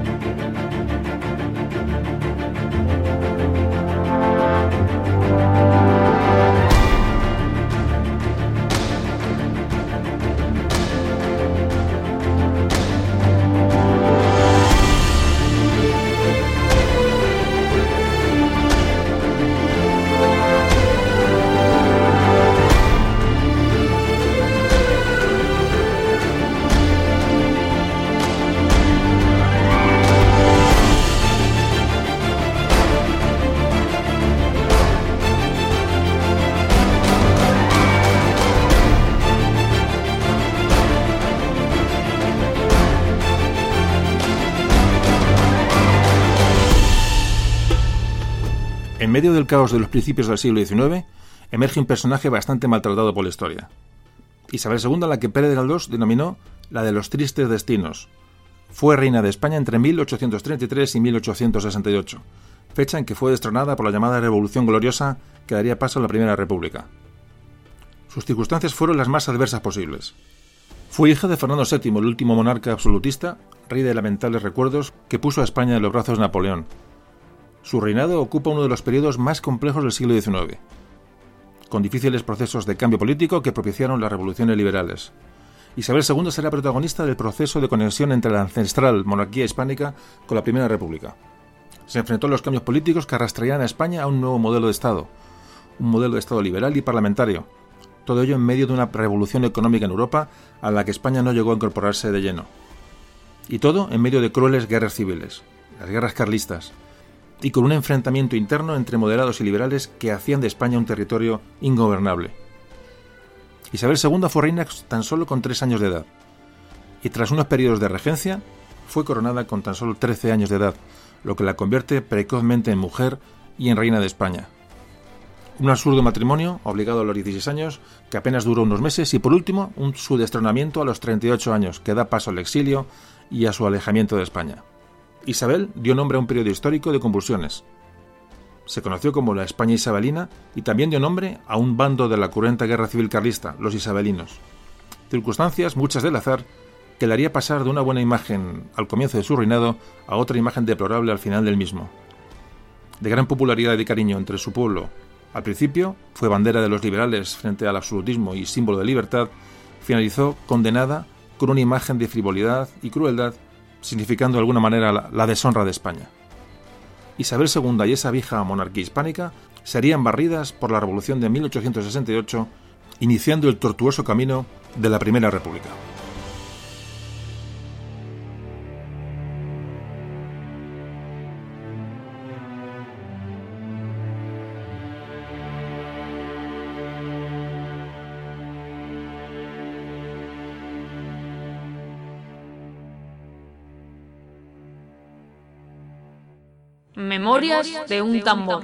En medio del caos de los principios del siglo XIX, emerge un personaje bastante maltratado por la historia. Isabel II, la que Pérez de Galdós denominó la de los tristes destinos. Fue reina de España entre 1833 y 1868, fecha en que fue destronada por la llamada Revolución Gloriosa que daría paso a la Primera República. Sus circunstancias fueron las más adversas posibles. Fue hija de Fernando VII, el último monarca absolutista, rey de lamentables recuerdos, que puso a España en los brazos de Napoleón, su reinado ocupa uno de los periodos más complejos del siglo XIX, con difíciles procesos de cambio político que propiciaron las revoluciones liberales. Isabel II será protagonista del proceso de conexión entre la ancestral monarquía hispánica con la Primera República. Se enfrentó a los cambios políticos que arrastrarían a España a un nuevo modelo de Estado, un modelo de Estado liberal y parlamentario. Todo ello en medio de una revolución económica en Europa a la que España no llegó a incorporarse de lleno. Y todo en medio de crueles guerras civiles, las guerras carlistas, y con un enfrentamiento interno entre moderados y liberales que hacían de España un territorio ingobernable. Isabel II fue reina tan solo con tres años de edad, y tras unos periodos de regencia fue coronada con tan solo 13 años de edad, lo que la convierte precozmente en mujer y en reina de España. Un absurdo matrimonio, obligado a los 16 años, que apenas duró unos meses, y por último, un, su destronamiento a los 38 años, que da paso al exilio y a su alejamiento de España. Isabel dio nombre a un periodo histórico de convulsiones. Se conoció como la España isabelina y también dio nombre a un bando de la cruenta guerra civil carlista, los isabelinos. Circunstancias, muchas del azar, que le haría pasar de una buena imagen al comienzo de su reinado a otra imagen deplorable al final del mismo. De gran popularidad y cariño entre su pueblo, al principio fue bandera de los liberales frente al absolutismo y símbolo de libertad, finalizó condenada con una imagen de frivolidad y crueldad significando de alguna manera la, deshonra de España. Isabel II y esa vieja monarquía hispánica serían barridas por la Revolución de 1868, iniciando el tortuoso camino de la Primera República. Memorias de un tambor.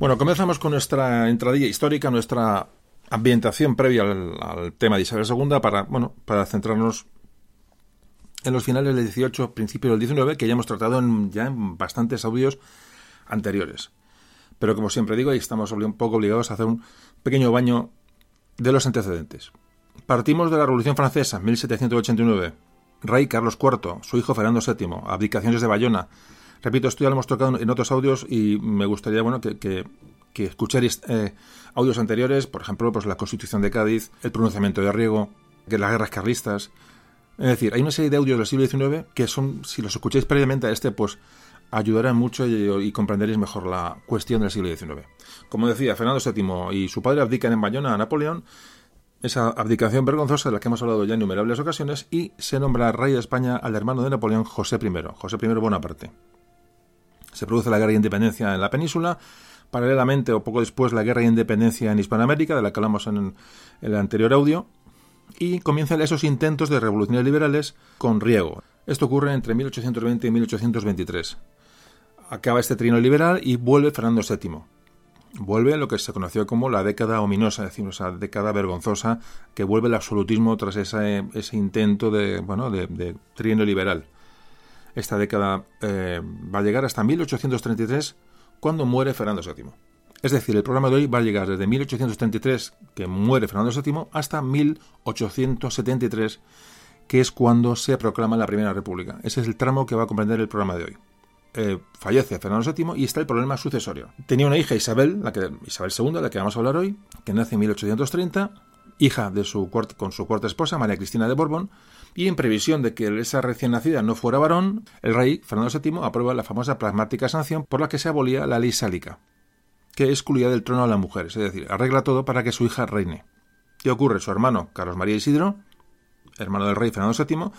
Bueno, comenzamos con nuestra entradilla histórica, nuestra ambientación previa al, al, tema de Isabel II para, bueno, para centrarnos en los finales del 18, principios del 19, que ya hemos tratado en, ya en bastantes audios anteriores. Pero como siempre digo, ahí estamos un poco obligados a hacer un pequeño baño de los antecedentes. Partimos de la Revolución Francesa, 1789. Rey Carlos IV, su hijo Fernando VII, abdicaciones de Bayona. Repito, esto ya lo hemos tocado en otros audios y me gustaría bueno, que, que, que eh, audios anteriores, por ejemplo, pues la Constitución de Cádiz, el pronunciamiento de Riego, que las guerras carlistas, es decir, hay una serie de audios del siglo XIX que son, si los escucháis previamente a este, pues ayudarán mucho y, comprenderéis mejor la cuestión del siglo XIX. Como decía, Fernando VII y su padre abdican en Bayona a Napoleón, esa abdicación vergonzosa de la que hemos hablado ya en innumerables ocasiones, y se nombra rey de España al hermano de Napoleón, José I, José I Bonaparte. Se produce la guerra de independencia en la península, paralelamente o poco después la guerra de independencia en Hispanoamérica, de la que hablamos en el anterior audio, y comienzan esos intentos de revoluciones liberales con Riego. Esto ocurre entre 1820 y 1823. Acaba este trino liberal y vuelve Fernando VII. vuelve lo que se conoció como la década ominosa, es decir, esa década vergonzosa que vuelve el absolutismo tras ese, ese intento de, bueno, de, trienio liberal. Esta década eh, va a llegar hasta 1833, cuando muere Fernando VII. Es decir, el programa de hoy va a llegar desde 1833, que muere Fernando VII, hasta 1873, que es cuando se proclama la Primera República. Ese es el tramo que va a comprender el programa de hoy. Eh, fallece Fernando VII y está el problema sucesorio. Tenía una hija Isabel, la que, Isabel II, de la que vamos a hablar hoy, que nace en 1830, hija de su con su cuarta esposa, María Cristina de Borbón, y en previsión de que esa recién nacida no fuera varón, el rey Fernando VII aprueba la famosa pragmática sanción por la que se abolía la ley sálica, que excluía del trono a las mujeres, es decir, arregla todo para que su hija reine. ¿Qué ocurre? Su hermano, Carlos María Isidro, hermano del rey Fernando VII,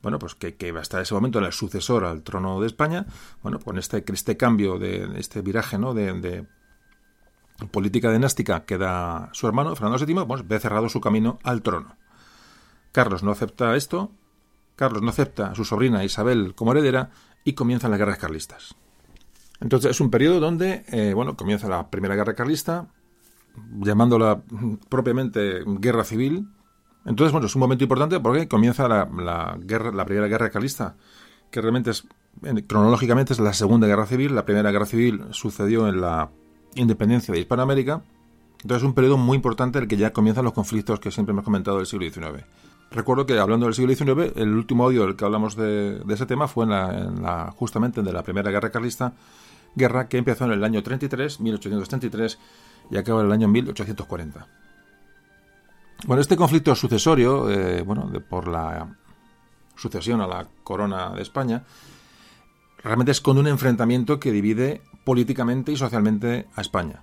bueno, pues que, que hasta ese momento era el sucesor al trono de España, bueno, con este, este cambio de este viraje, ¿no? de, política dinástica que da su hermano, Fernando VII, pues ve cerrado su camino al trono. Carlos no acepta esto, Carlos no acepta a su sobrina Isabel como heredera y comienzan las guerras carlistas. Entonces es un periodo donde, eh, bueno, comienza la primera guerra carlista, llamándola propiamente guerra civil, entonces, bueno, es un momento importante porque comienza la, guerra, la primera guerra carlista, que realmente es, cronológicamente es la segunda guerra civil. La primera guerra civil sucedió en la independencia de Hispanoamérica. Entonces, es un periodo muy importante en el que ya comienzan los conflictos que siempre hemos comentado del siglo XIX. Recuerdo que hablando del siglo XIX, el último audio del que hablamos de, ese tema fue en la, justamente de la primera guerra carlista, guerra que empezó en el año 33, 1833, y acaba en el año 1840. Bueno, este conflicto sucesorio, eh, bueno, por la sucesión a la corona de España, realmente esconde un enfrentamiento que divide políticamente y socialmente a España.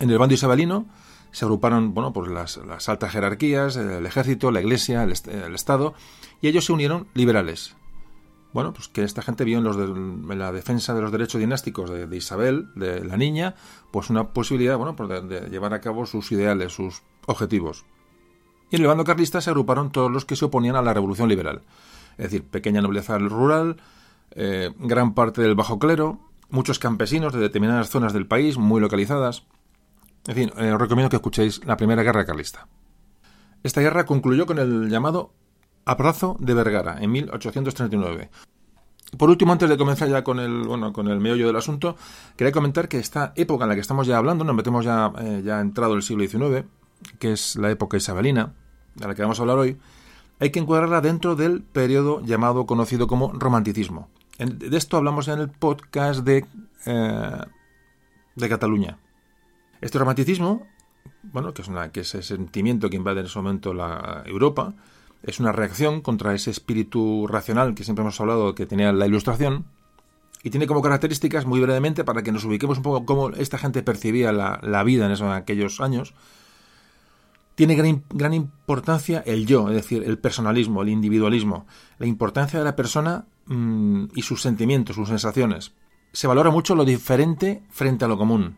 En el bando isabelino se agruparon bueno, pues las, altas jerarquías, el ejército, la iglesia, el, Estado, y ellos se unieron liberales. Bueno, pues que esta gente vio en, los la defensa de los derechos dinásticos de, Isabel, de la niña, pues una posibilidad bueno, pues de llevar a cabo sus ideales, sus objetivos. Y en el bando carlista se agruparon todos los que se oponían a la revolución liberal, es decir, pequeña nobleza rural, eh, gran parte del bajo clero, muchos campesinos de determinadas zonas del país, muy localizadas. En fin, eh, os recomiendo que escuchéis la primera guerra carlista. Esta guerra concluyó con el llamado Abrazo de Vergara en 1839. Por último, antes de comenzar ya con el, bueno, con el meollo del asunto, quería comentar que esta época en la que estamos ya hablando, nos metemos ya, eh, ya entrado el siglo XIX, que es la época isabelina, de la que vamos a hablar hoy, hay que encuadrarla dentro del periodo llamado, conocido como romanticismo. de esto hablamos en el podcast de, eh, de Cataluña. Este romanticismo, bueno, que es, una, que es ese sentimiento que invade en ese momento la Europa, es una reacción contra ese espíritu racional que siempre hemos hablado que tenía la ilustración, y tiene como características, muy brevemente, para que nos ubiquemos un poco cómo esta gente percibía la, la vida en, aquellos años, tiene gran, importancia el yo, es decir, el personalismo, el individualismo, la importancia de la persona mm, y sus sentimientos, sus sensaciones. Se valora mucho lo diferente frente a lo común.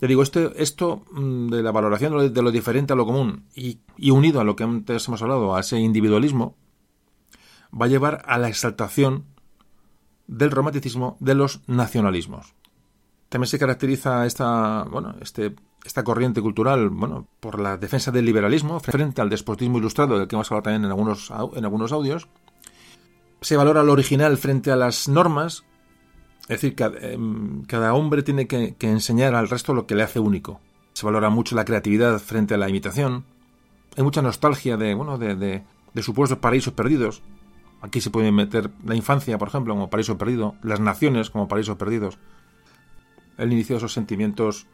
Ya digo, esto, esto mm, de la valoración de lo, diferente a lo común y, y, unido a lo que antes hemos hablado, a ese individualismo, va a llevar a la exaltación del romanticismo de los nacionalismos. También se caracteriza esta, bueno, este esta corriente cultural, bueno, por la defensa del liberalismo frente al despotismo ilustrado del que hemos hablado también en algunos, en algunos audios. Se valora lo original frente a las normas, es decir, cada, em, hombre tiene que, enseñar al resto lo que le hace único. Se valora mucho la creatividad frente a la imitación. Hay mucha nostalgia de, bueno, de, de, de supuestos paraísos perdidos. Aquí se puede meter la infancia, por ejemplo, como paraíso perdido, las naciones como paraísos perdidos. El inicio de esos sentimientos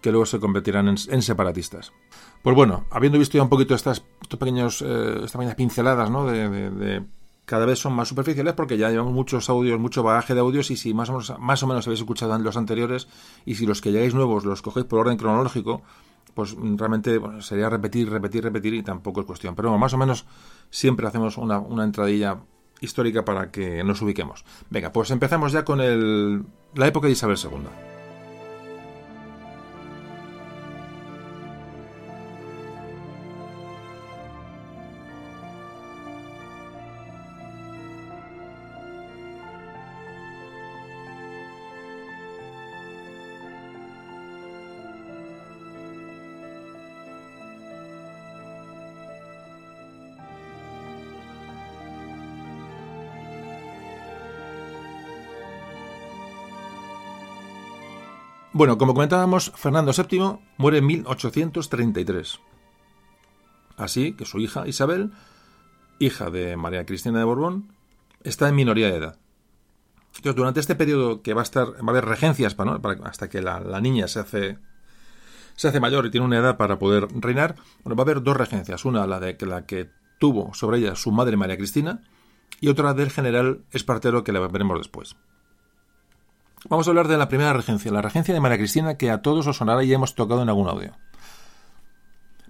que luego se convertirán en, separatistas. Pues bueno, habiendo visto ya un poquito estas, pequeños, eh, estas pequeñas pinceladas, ¿no? De, cada vez son más superficiales porque ya llevamos muchos audios, mucho bagaje de audios y si más o menos, más o menos habéis escuchado los anteriores y si los que llegáis nuevos los cogéis por orden cronológico, pues realmente sería repetir, repetir, repetir y tampoco es cuestión. Pero bueno, más o menos siempre hacemos una, una entradilla histórica para que nos ubiquemos. Venga, pues empezamos ya con el, la época de Isabel II. Bueno, como comentábamos, Fernando VII muere en 1833. Así que su hija Isabel, hija de María Cristina de Borbón, está en minoría de edad. Entonces, durante este periodo que va a estar, va a haber regencias hasta que la, niña se hace, se hace mayor y tiene una edad para poder reinar, bueno, va a haber dos regencias. Una, la de la que tuvo sobre ella su madre María Cristina, y otra del general Espartero, que la veremos después. Vamos a hablar de la primera regencia, la regencia de María Cristina, que a todos os sonará y hemos tocado en algún audio.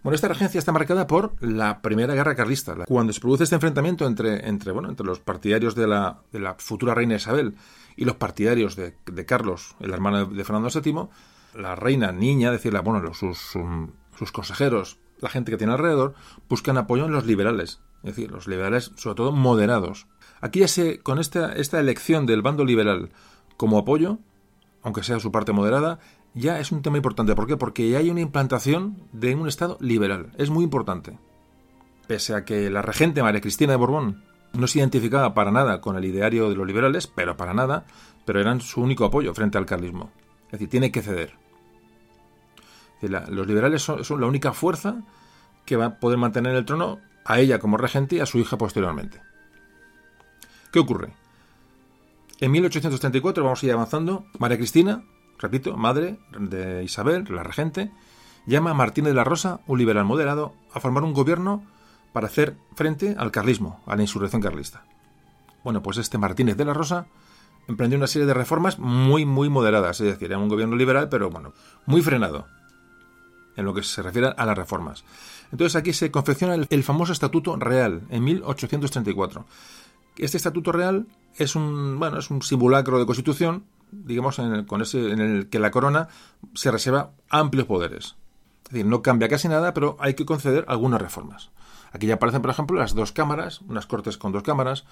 Bueno, esta regencia está marcada por la Primera Guerra Carlista. Cuando se produce este enfrentamiento entre, entre, bueno, entre los partidarios de la, de la futura reina Isabel y los partidarios de, Carlos, el hermano de Fernando VII, la reina niña, es decir, bueno, sus, sus consejeros, la gente que tiene alrededor, buscan apoyo en los liberales, es decir, los liberales sobre todo moderados. Aquí ya se, con esta elección del bando liberal como apoyo, aunque sea su parte moderada, ya es un tema importante. ¿Por qué? Porque hay una implantación de un Estado liberal. Es muy importante. Pese a que la regente María Cristina de Borbón no se identificaba para nada con el ideario de los liberales, pero para nada, pero eran su único apoyo frente al carlismo. Es decir, tiene que ceder. los liberales son, son, la única fuerza que va a poder mantener el trono a ella como regente y a su hija posteriormente. ¿Qué ocurre? En 1834 vamos a ir avanzando. María Cristina repito, madre de Isabel, la regente, llama a Martínez de la Rosa, un liberal moderado, a formar un gobierno para hacer frente al carlismo, a la insurrección carlista. Bueno, pues este Martínez de la Rosa emprendió una serie de reformas muy, muy moderadas, es decir, era un gobierno liberal, pero bueno, muy frenado en lo que se refiere a las reformas. Entonces aquí se confecciona el, el famoso Estatuto Real en 1834. Este Estatuto Real es un, bueno, es un simulacro de constitución digamos, en el, en el que la corona se reserva amplios poderes. Es decir, no cambia casi nada, pero hay que conceder algunas reformas. Aquí ya aparecen, por ejemplo, las dos cámaras, unas cortes con dos cámaras.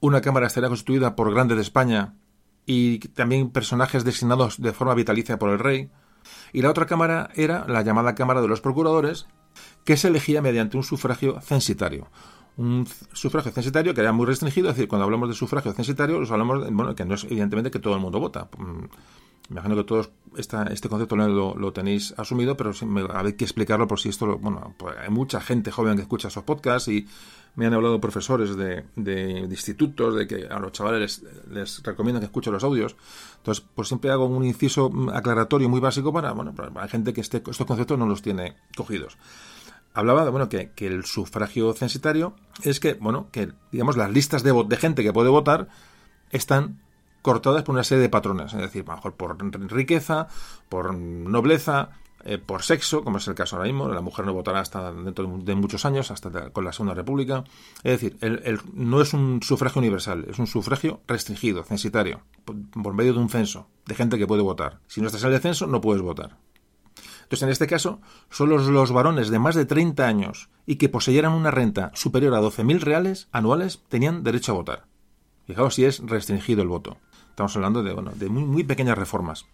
Una cámara estaría constituida por grandes de España y también personajes designados de forma vitalicia por el rey. Y la otra cámara era la llamada Cámara de los Procuradores, que se elegía mediante un sufragio censitario un sufragio censitario que era muy restringido, es decir, cuando hablamos de sufragio censitario, nos hablamos, de, bueno, que no es evidentemente que todo el mundo vota. Mm, me imagino que todos esta, este concepto lo, lo, tenéis asumido, pero hay que explicarlo por si esto, bueno, pues hay mucha gente joven que escucha esos podcasts y me han hablado profesores de, de, institutos de que a los chavales les, les, recomiendan que escuchen los audios. Entonces, pues siempre hago un inciso aclaratorio muy básico para, bueno, para gente que este, estos conceptos no los tiene cogidos hablaba de bueno que, el sufragio censitario es que bueno que digamos las listas de, de gente que puede votar están cortadas por una serie de patrones, es decir, mejor por riqueza, por nobleza, eh, por sexo, como es el caso ahora mismo, la mujer no votará hasta dentro de muchos años, hasta con la Segunda República. Es decir, el, no es un sufragio universal, es un sufragio restringido, censitario, por, por, medio de un censo de gente que puede votar. Si no estás en el censo, no puedes votar. Entonces, en este caso, solo los varones de más de 30 años y que poseyeran una renta superior a 12.000 reales anuales tenían derecho a votar. Fijaos si es restringido el voto. Estamos hablando de, bueno, de muy, muy pequeñas reformas.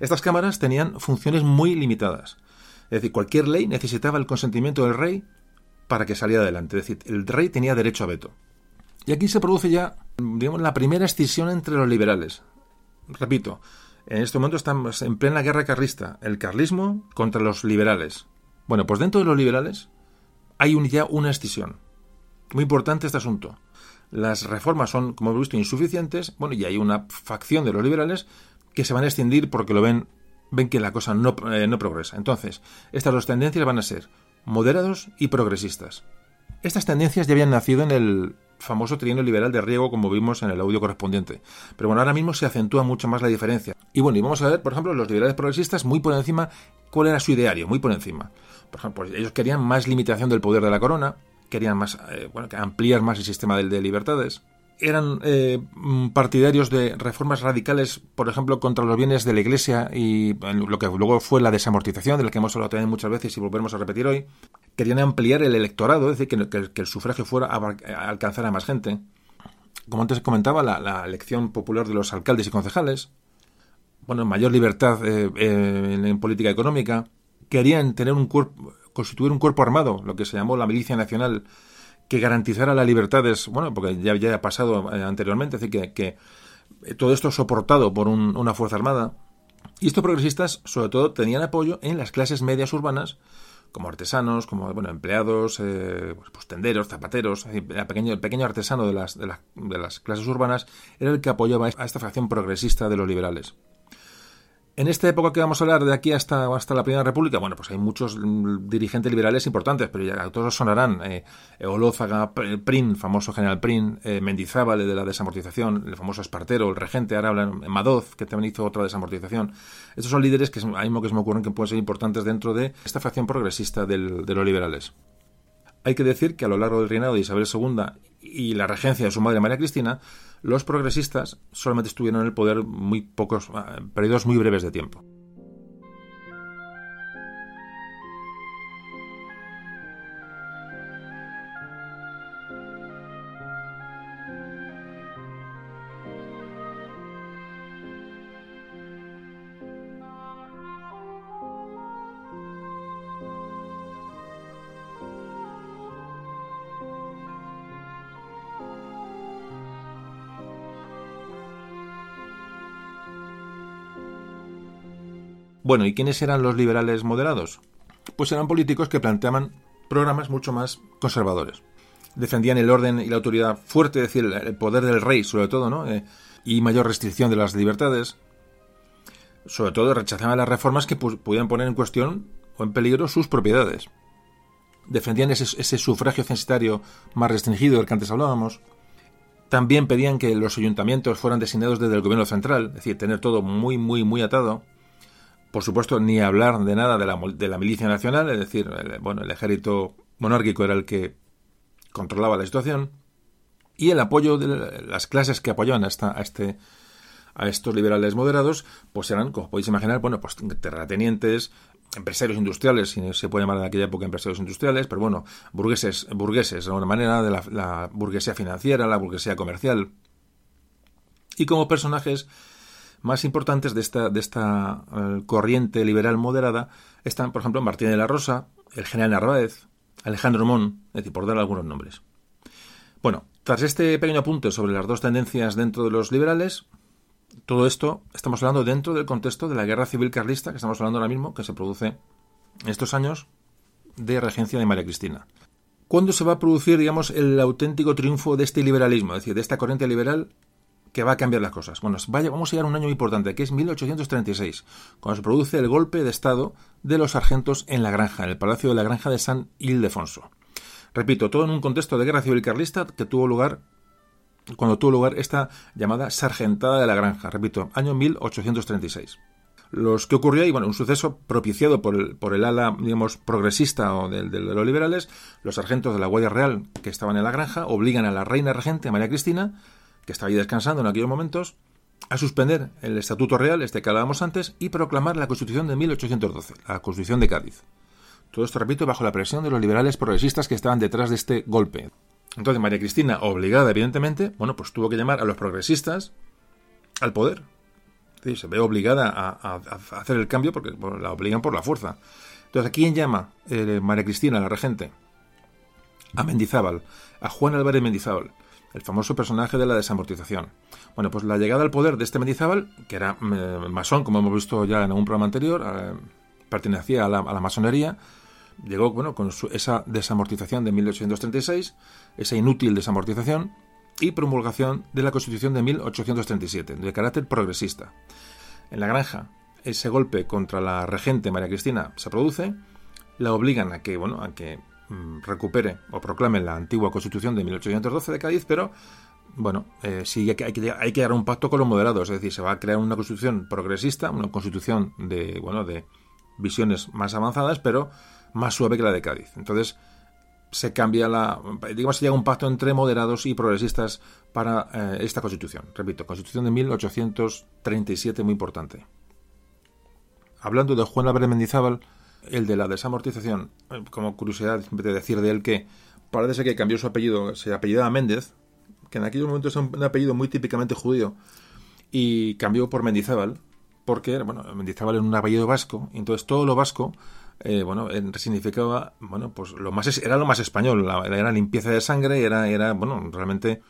Estas cámaras tenían funciones muy limitadas. Es decir, cualquier ley necesitaba el consentimiento del rey para que saliera adelante. Es decir, el rey tenía derecho a veto. Y aquí se produce ya, digamos, la primera escisión entre los liberales. Repito, en este momento estamos en plena guerra carlista, el carlismo contra los liberales. Bueno, pues dentro de los liberales hay ya una escisión. Muy importante este asunto. Las reformas son, como hemos visto, insuficientes, bueno, y hay una facción de los liberales que se van a extindir porque lo ven, ven que la cosa no, eh, no progresa. Entonces, estas dos tendencias van a ser moderados y progresistas. Estas tendencias ya habían nacido en el famoso trienio liberal de Riego, como vimos en el audio correspondiente. Pero bueno, ahora mismo se acentúa mucho más la diferencia. Y bueno, y vamos a ver, por ejemplo, los liberales progresistas muy por encima, cuál era su ideario, muy por encima. Por ejemplo, pues ellos querían más limitación del poder de la corona, querían más, eh, bueno, ampliar más el sistema de, de libertades. Eran eh, partidarios de reformas radicales, por ejemplo, contra los bienes de la Iglesia y lo que luego fue la desamortización, de la que hemos hablado también muchas veces y volveremos a repetir hoy querían ampliar el electorado, es decir, que, el sufragio fuera a, alcanzar a más gente. Como antes comentaba, la, elección popular de los alcaldes y concejales, bueno, mayor libertad eh, en, política económica, querían tener un cuerpo, constituir un cuerpo armado, lo que se llamó la milicia nacional, que garantizara las libertades, bueno, porque ya, ya ha pasado eh, anteriormente, es decir, que, todo esto soportado por una fuerza armada, Y estos progresistas, sobre todo, tenían apoyo en las clases medias urbanas, como artesanos, como bueno, empleados, eh, pues, pues, tenderos, zapateros, el pequeño, el pequeño artesano de las, de, de las clases urbanas era el que apoyaba a esta fracción progresista de los liberales. En esta época que vamos a hablar de aquí hasta, hasta la Primera República, bueno, pues hay muchos mm, dirigentes liberales importantes, pero ya todos sonarán. Eh, Olózaga, Prin, famoso general Prin, eh, Mendizábal, de la desamortización, el famoso Espartero, el regente, ahora hablan Madoz, que también hizo otra desamortización. Estos son líderes que hay que se me ocurren que pueden ser importantes dentro de esta facción progresista de los liberales. Hay que decir que a lo largo del reinado de Isabel II y la regencia de su madre María Cristina, los progresistas solamente estuvieron en el poder muy pocos, ah, periodos muy breves de tiempo. Bueno, ¿y quiénes eran los liberales moderados? Pues eran políticos que planteaban programas mucho más conservadores. Defendían el orden y la autoridad fuerte, es decir, el poder del rey, sobre todo, ¿no? Eh, y mayor restricción de las libertades. Sobre todo rechazaban las reformas que pudieran poner en cuestión o en peligro sus propiedades. Defendían ese, ese sufragio censitario más restringido del que antes hablábamos. También pedían que los ayuntamientos fueran designados desde el gobierno central, es decir, tener todo muy, muy, muy atado por supuesto, ni hablar de nada de la, de la milicia nacional, es decir, el, bueno, el ejército monárquico era el que controlaba la situación, y el apoyo de las clases que apoyaban a, esta, a, este, a estos liberales moderados, pues eran, como podéis imaginar, bueno, pues terratenientes, empresarios industriales, si se puede llamar en aquella época empresarios industriales, pero bueno, burgueses, burgueses de alguna manera, de la, la burguesía financiera, la burguesía comercial, y como personajes más importantes de esta, de esta eh, corriente liberal moderada están, por ejemplo, Martín de la Rosa, el general Narváez, Alejandro Mon, es decir, por dar algunos nombres. Bueno, tras este pequeño apunte sobre las dos tendencias dentro de los liberales, todo esto estamos hablando dentro del contexto de la guerra civil carlista que estamos hablando ahora mismo, que se produce en estos años de regencia de María Cristina. ¿Cuándo se va a producir, digamos, el auténtico triunfo de este liberalismo, es decir, de esta corriente liberal que va a cambiar las cosas. Bueno, vaya, vamos a llegar a un año importante, que es 1836, cuando se produce el golpe de Estado de los sargentos en la granja, en el Palacio de la Granja de San Ildefonso. Repito, todo en un contexto de guerra civil carlista que tuvo lugar cuando tuvo lugar esta llamada sargentada de la granja, repito, año 1836. Los que ocurrió ahí, bueno, un suceso propiciado por el, por el ala, digamos, progresista o de, de, los liberales, los sargentos de la Guardia Real que estaban en la granja obligan a la reina regente, María Cristina, que estaba ahí descansando en aquellos momentos, a suspender el Estatuto Real, este que hablábamos antes, y proclamar la Constitución de 1812, la Constitución de Cádiz. Todo esto, repito, bajo la presión de los liberales progresistas que estaban detrás de este golpe. Entonces María Cristina, obligada evidentemente, bueno, pues tuvo que llamar a los progresistas al poder. Se ve obligada a, hacer el cambio porque la obligan por la fuerza. Entonces, ¿a quién llama eh, María Cristina, la regente? A Mendizábal, a Juan Álvarez Mendizábal el famoso personaje de la desamortización. Bueno, pues la llegada al poder de este Mendizábal, que era eh, masón, como hemos visto ya en algún programa anterior, eh, pertenecía a la, masonería, llegó bueno, con esa desamortización de 1836, esa inútil desamortización, y promulgación de la Constitución de 1837, de carácter progresista. En la granja, ese golpe contra la regente María Cristina se produce, la obligan a que, bueno, a que Mm, recupere o proclame la antigua Constitución de 1812 de Cádiz, pero bueno, eh, sí que, hay, que, hay que dar un pacto con los moderados, es decir, se va a crear una constitución progresista, una constitución de, bueno, de visiones más avanzadas, pero más suave que la de Cádiz. Entonces, se cambia la, digamos, se llega a un pacto entre moderados y progresistas para eh, esta constitución. Repito, constitución de 1837, muy importante. Hablando de Juan Álvarez Mendizábal, el de la desamortización, eh, como curiosidad de decir de él que parece que cambió su apellido, se apellidaba Méndez, que en aquellos momentos es un apellido muy típicamente judío, y cambió por Mendizábal, porque bueno, Mendizábal era un apellido vasco, y entonces todo lo vasco eh, bueno, significaba, bueno, pues lo más era lo más español, era limpieza de sangre, era, era, bueno, realmente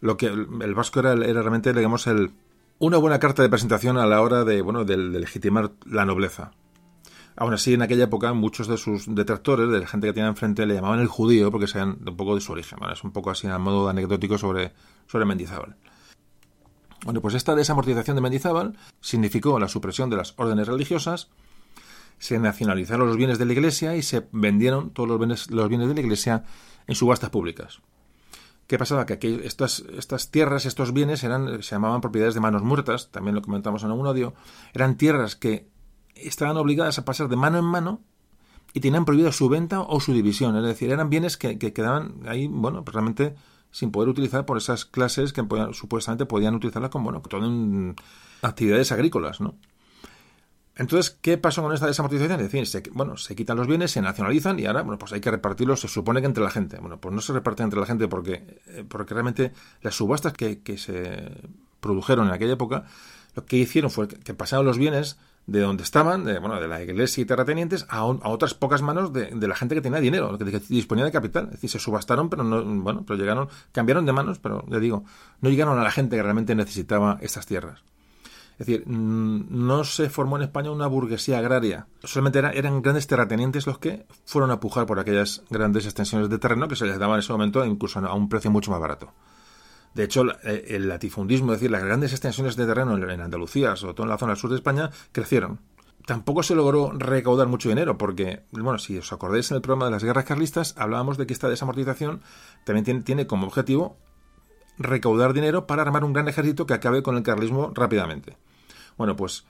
lo que el, vasco era, era realmente, digamos, el, una buena carta de presentación a la hora de, bueno, de, legitimar la nobleza. Aún así, en aquella época, muchos de sus detractores, de la gente que tenía enfrente, le llamaban el judío porque sean un poco de su origen. Es un poco así a modo anecdótico sobre, sobre Mendizábal. Bueno, pues esta desamortización de Mendizábal significó la supresión de las órdenes religiosas, se nacionalizaron los bienes de la Iglesia y se vendieron todos los bienes, los bienes de la Iglesia en subastas públicas. ¿Qué pasaba? Que estas, estas tierras, estos bienes eran, se llamaban propiedades de manos muertas, también lo comentamos en algún audio, eran tierras que estaban obligadas a pasar de mano en mano y tenían prohibida su venta o su división. Es decir, eran bienes que, quedaban ahí, bueno, pues realmente sin poder utilizar por esas clases que supuestamente podían utilizarlas como, bueno, todo actividades agrícolas, ¿no? Entonces, ¿qué pasó con esta desamortización? Es decir, se, bueno, se quitan los bienes, se nacionalizan y ahora, bueno, pues hay que repartirlos, se supone que entre la gente. Bueno, pues no se reparten entre la gente porque, eh, porque realmente las subastas que, que, se produjeron en aquella época, lo que hicieron fue que, pasaron los bienes de donde estaban, de, bueno, de la iglesia y terratenientes, a, a otras pocas manos de, de, la gente que tenía dinero, que, disponía de capital. Es decir, se subastaron, pero no, bueno, pero llegaron, cambiaron de manos, pero le digo, no llegaron a la gente que realmente necesitaba estas tierras. Es decir, mm, no se formó en España una burguesía agraria. Solamente eran grandes terratenientes los que fueron a pujar por aquellas grandes extensiones de terreno que se les daba en ese momento incluso a un precio mucho más barato. De hecho, eh, el latifundismo, es decir, las grandes extensiones de terreno en Andalucía, sobre todo en la zona sur de España, crecieron. Tampoco se logró recaudar mucho dinero, porque, bueno, si os acordáis en el programa de las guerras carlistas, hablábamos de que esta desamortización también tiene, como objetivo recaudar dinero para armar un gran ejército que acabe con el carlismo rápidamente. Bueno, pues,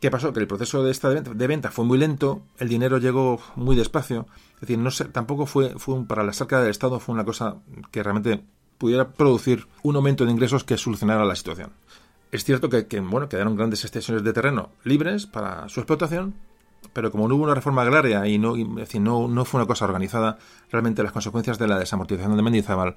¿qué pasó? Que el proceso de esta de venta, fue muy lento, el dinero llegó muy despacio, es decir, no tampoco fue, fue para la cerca del Estado fue una cosa que realmente pudiera producir un aumento de ingresos que solucionara la situación. Es cierto que, bueno, quedaron grandes extensiones de terreno libres para su explotación, pero como no hubo una reforma agraria y no, no, no fue una cosa organizada, realmente las consecuencias de la desamortización de Mendizábal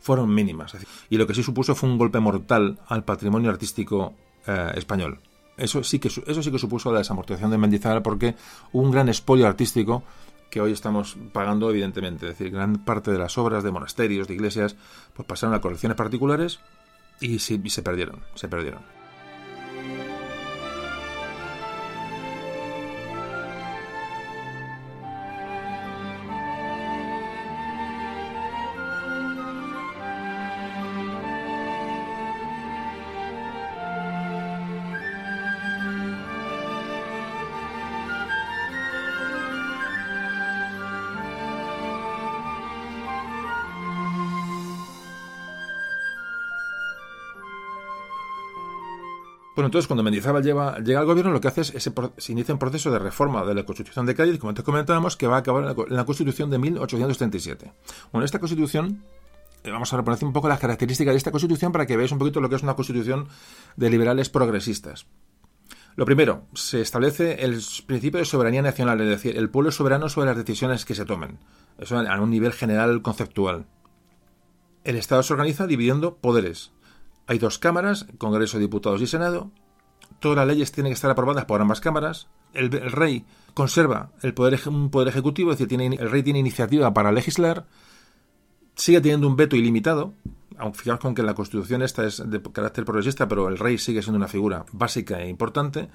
fueron mínimas. Y lo que sí supuso fue un golpe mortal al patrimonio artístico eh, español. Eso sí, que, eso sí que supuso la desamortización de Mendizábal porque hubo un gran espolio artístico que hoy estamos pagando evidentemente. Es decir, gran parte de las obras de monasterios, de iglesias, pues pasaron a colecciones particulares y, sí, y se perdieron, se perdieron. Entonces cuando Mendizábal llega al gobierno, lo que hace es, ese, se inicia un proceso de reforma de la Constitución de Cádiz, como antes comentábamos, que va a acabar en la, Constitución de 1837. Bueno, esta Constitución eh, vamos a reponer un poco las características de esta Constitución para que veáis un poquito lo que es una Constitución de liberales progresistas. Lo primero, se establece el principio de soberanía nacional, es decir, el pueblo es soberano sobre las decisiones que se tomen. Eso a un nivel general conceptual. El Estado se organiza dividiendo poderes. Hay dos cámaras, Congreso de Diputados y Senado. Todas las leyes tienen que estar aprobadas por ambas cámaras. El, rey conserva el poder, un poder ejecutivo, es decir, tiene, el rey tiene iniciativa para legislar. Sigue teniendo un veto ilimitado, aunque fijaos con que la Constitución esta es de carácter progresista, pero el rey sigue siendo una figura básica e importante.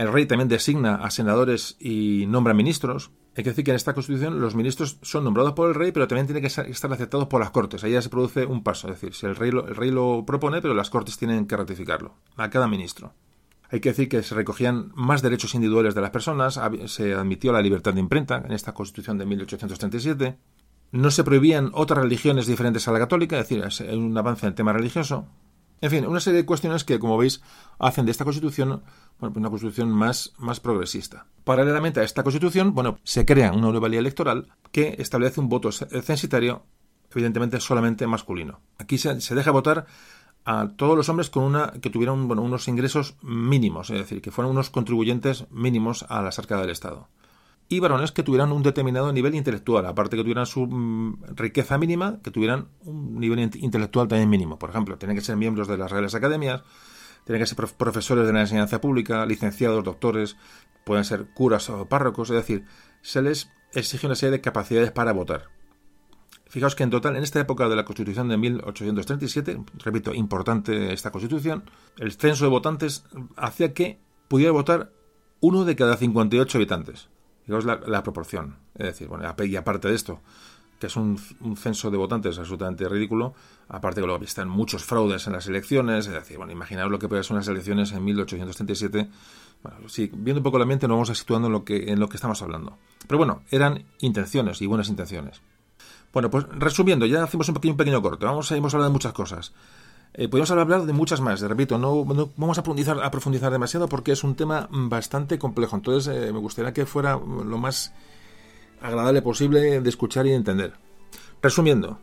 El rey también designa a senadores y nombra ministros. Hay que decir que en esta Constitución los ministros son nombrados por el rey, pero también tienen que estar aceptados por las Cortes. Ahí ya se produce un paso. Es decir, si el rey, lo, el rey lo propone, pero las Cortes tienen que ratificarlo. A cada ministro. Hay que decir que se recogían más derechos individuales de las personas, se admitió la libertad de imprenta en esta Constitución de 1837, no se prohibían otras religiones diferentes a la católica, es decir, es un avance en el tema religioso, en fin, una serie de cuestiones que, como veis, hacen de esta Constitución bueno, una Constitución más, más progresista. Paralelamente a esta Constitución, bueno, se crea una nueva ley electoral que establece un voto censitario, evidentemente solamente masculino. Aquí se, deja votar a todos los hombres con una que tuvieran bueno, unos ingresos mínimos, es decir, que fueran unos contribuyentes mínimos a la cerca del Estado y varones que tuvieran un determinado nivel intelectual, aparte que tuvieran su mm, riqueza mínima, que tuvieran un nivel intelectual también mínimo. Por ejemplo, tienen que ser miembros de las reales academias, tienen que ser profesores de la enseñanza pública, licenciados, doctores, pueden ser curas o párrocos, es decir, se les exige una serie de capacidades para votar. Fijaos que en total, en esta época de la Constitución de 1837, repito, importante esta Constitución, el censo de votantes hacía que pudiera votar uno de cada 58 habitantes. Fijaos la, proporción. Es decir, bueno, y aparte de esto, que es un, censo de votantes absolutamente ridículo, aparte que están muchos fraudes en las elecciones, es decir, bueno, imaginaos lo que puede ser unas elecciones en 1837. Bueno, sí, viendo un poco la mente nos vamos a situando en lo que, en lo que estamos hablando. Pero bueno, eran intenciones y buenas intenciones. Bueno, pues resumiendo, ya hacemos un pequeño, pequeño corte. Vamos a, hemos hablado de muchas cosas. Eh, podemos hablar de muchas más, repito, no, vamos a profundizar, demasiado porque es un tema bastante complejo. Entonces eh, me gustaría que fuera lo más agradable posible de escuchar y de entender. Resumiendo,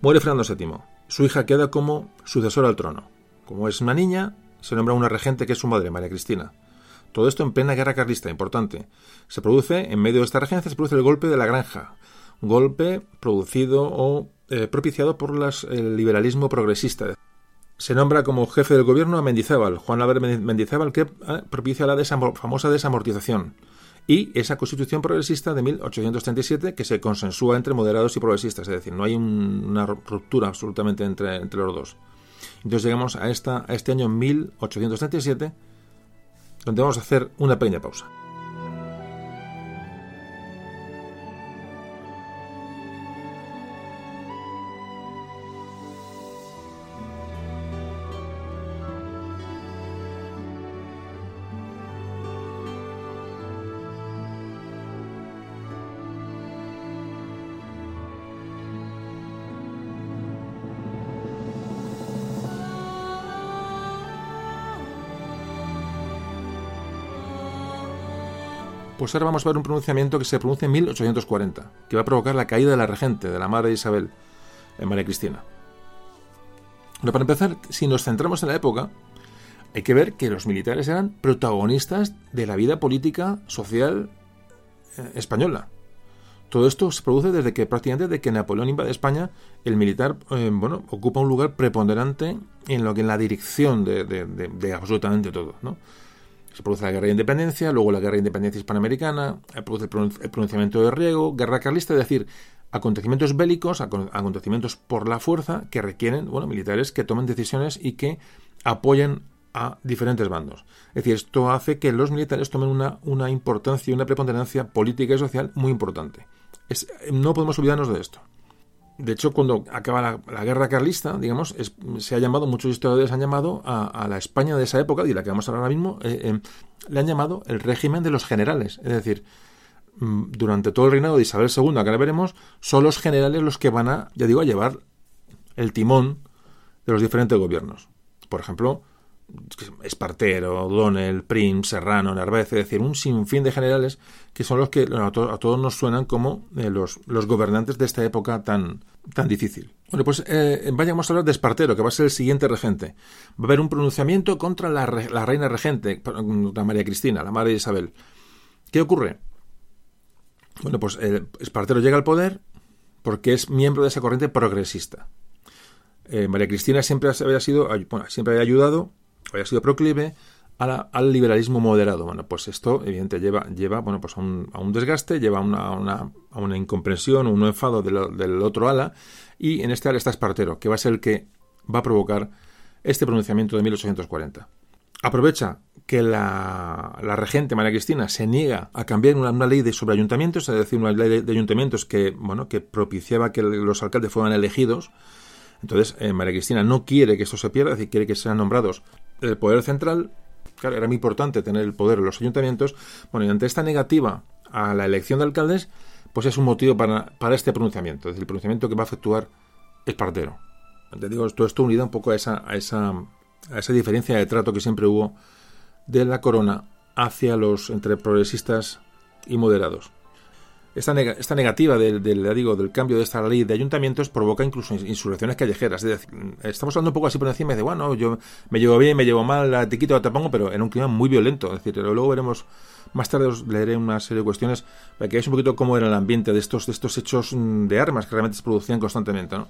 muere Fernando VII. Su hija queda como sucesora al trono. Como es una niña, se nombra una regente que es su madre, María Cristina. Todo esto en plena guerra carlista, importante. Se produce, en medio de esta regencia, se produce el golpe de la granja, golpe producido o eh, propiciado por el liberalismo progresista. Se nombra como jefe del gobierno a Mendizábal, Juan Álvarez Mendizábal, que eh, propicia la famosa desamortización y esa constitución progresista de 1837 que se consensúa entre moderados y progresistas, es decir, no hay una ruptura absolutamente entre, los dos. Entonces llegamos a, a este año 1837, donde vamos a hacer una pequeña pausa. Pues ahora vamos a ver un pronunciamiento que se pronuncia en 1840, que va a provocar la caída de la regente, de la madre de Isabel, en María Cristina. Bueno, para empezar, si nos centramos en la época, hay que ver que los militares eran protagonistas de la vida política, social eh, española. Todo esto se produce desde que prácticamente desde que Napoleón invade España, el militar eh, bueno, ocupa un lugar preponderante en lo que en la dirección de, de absolutamente todo, ¿no? Se produce la guerra de independencia, luego la guerra de independencia hispanoamericana, produce el pronunciamiento de Riego, guerra carlista, es decir, acontecimientos bélicos, acontecimientos por la fuerza que requieren bueno, militares que tomen decisiones y que apoyen a diferentes bandos. Es decir, esto hace que los militares tomen una, una importancia y una preponderancia política y social muy importante. no podemos olvidarnos de esto de hecho, cuando acaba la, guerra carlista, digamos, se ha llamado, muchos historiadores han llamado a, la España de esa época, y la que vamos a hablar ahora mismo, eh, eh, le han llamado el régimen de los generales. Es decir, mm, durante todo el reinado de Isabel II, que ahora veremos, son los generales los que van a, ya digo, a llevar el timón de los diferentes gobiernos. Por ejemplo, Espartero, Donel, Prim, Serrano, Narváez, es decir, un sinfín de generales que son los que a, todos nos suenan como eh, los, gobernantes de esta época tan, tan difícil. Bueno, pues eh, vayamos a hablar de Espartero, que va a ser el siguiente regente. Va a haber un pronunciamiento contra la, la reina regente, contra María Cristina, la madre de Isabel. ¿Qué ocurre? Bueno, pues eh, Espartero llega al poder porque es miembro de esa corriente progresista. María Cristina siempre había sido, siempre había ayudado había sido proclive al liberalismo moderado. Bueno, pues esto, evidentemente, lleva, lleva bueno, pues a, un, desgaste, lleva a una, incomprensión, un enfado del, otro ala, y en este ala está Espartero, que va a ser el que va a provocar este pronunciamiento de 1840. Aprovecha que la, regente María Cristina se niega a cambiar una, ley de sobre ayuntamientos, es decir, una ley de, ayuntamientos que, bueno, que propiciaba que los alcaldes fueran elegidos. Entonces, eh, María Cristina no quiere que esto se pierda, es decir, quiere que sean nombrados el poder central, claro, era muy importante tener el poder en los ayuntamientos, bueno, y ante esta negativa a la elección de alcaldes, pues es un motivo para, este pronunciamiento, es decir, el pronunciamiento que va a efectuar Espartero. Te digo, todo esto unido un poco a esa, a esa, a esa diferencia de trato que siempre hubo de la corona hacia los entre progresistas y moderados. Esta, esta negativa del, digo, del cambio de esta ley de ayuntamientos provoca incluso insurrecciones callejeras. Decir, estamos hablando un poco así por encima de, bueno, yo me llevo bien, me llevo mal, te quito, te pongo, pero en un clima muy violento. Es decir, luego veremos, más tarde os leeré una serie de cuestiones para que veáis un poquito cómo era el ambiente de estos, de estos hechos mm, de armas que realmente se producían constantemente. ¿no?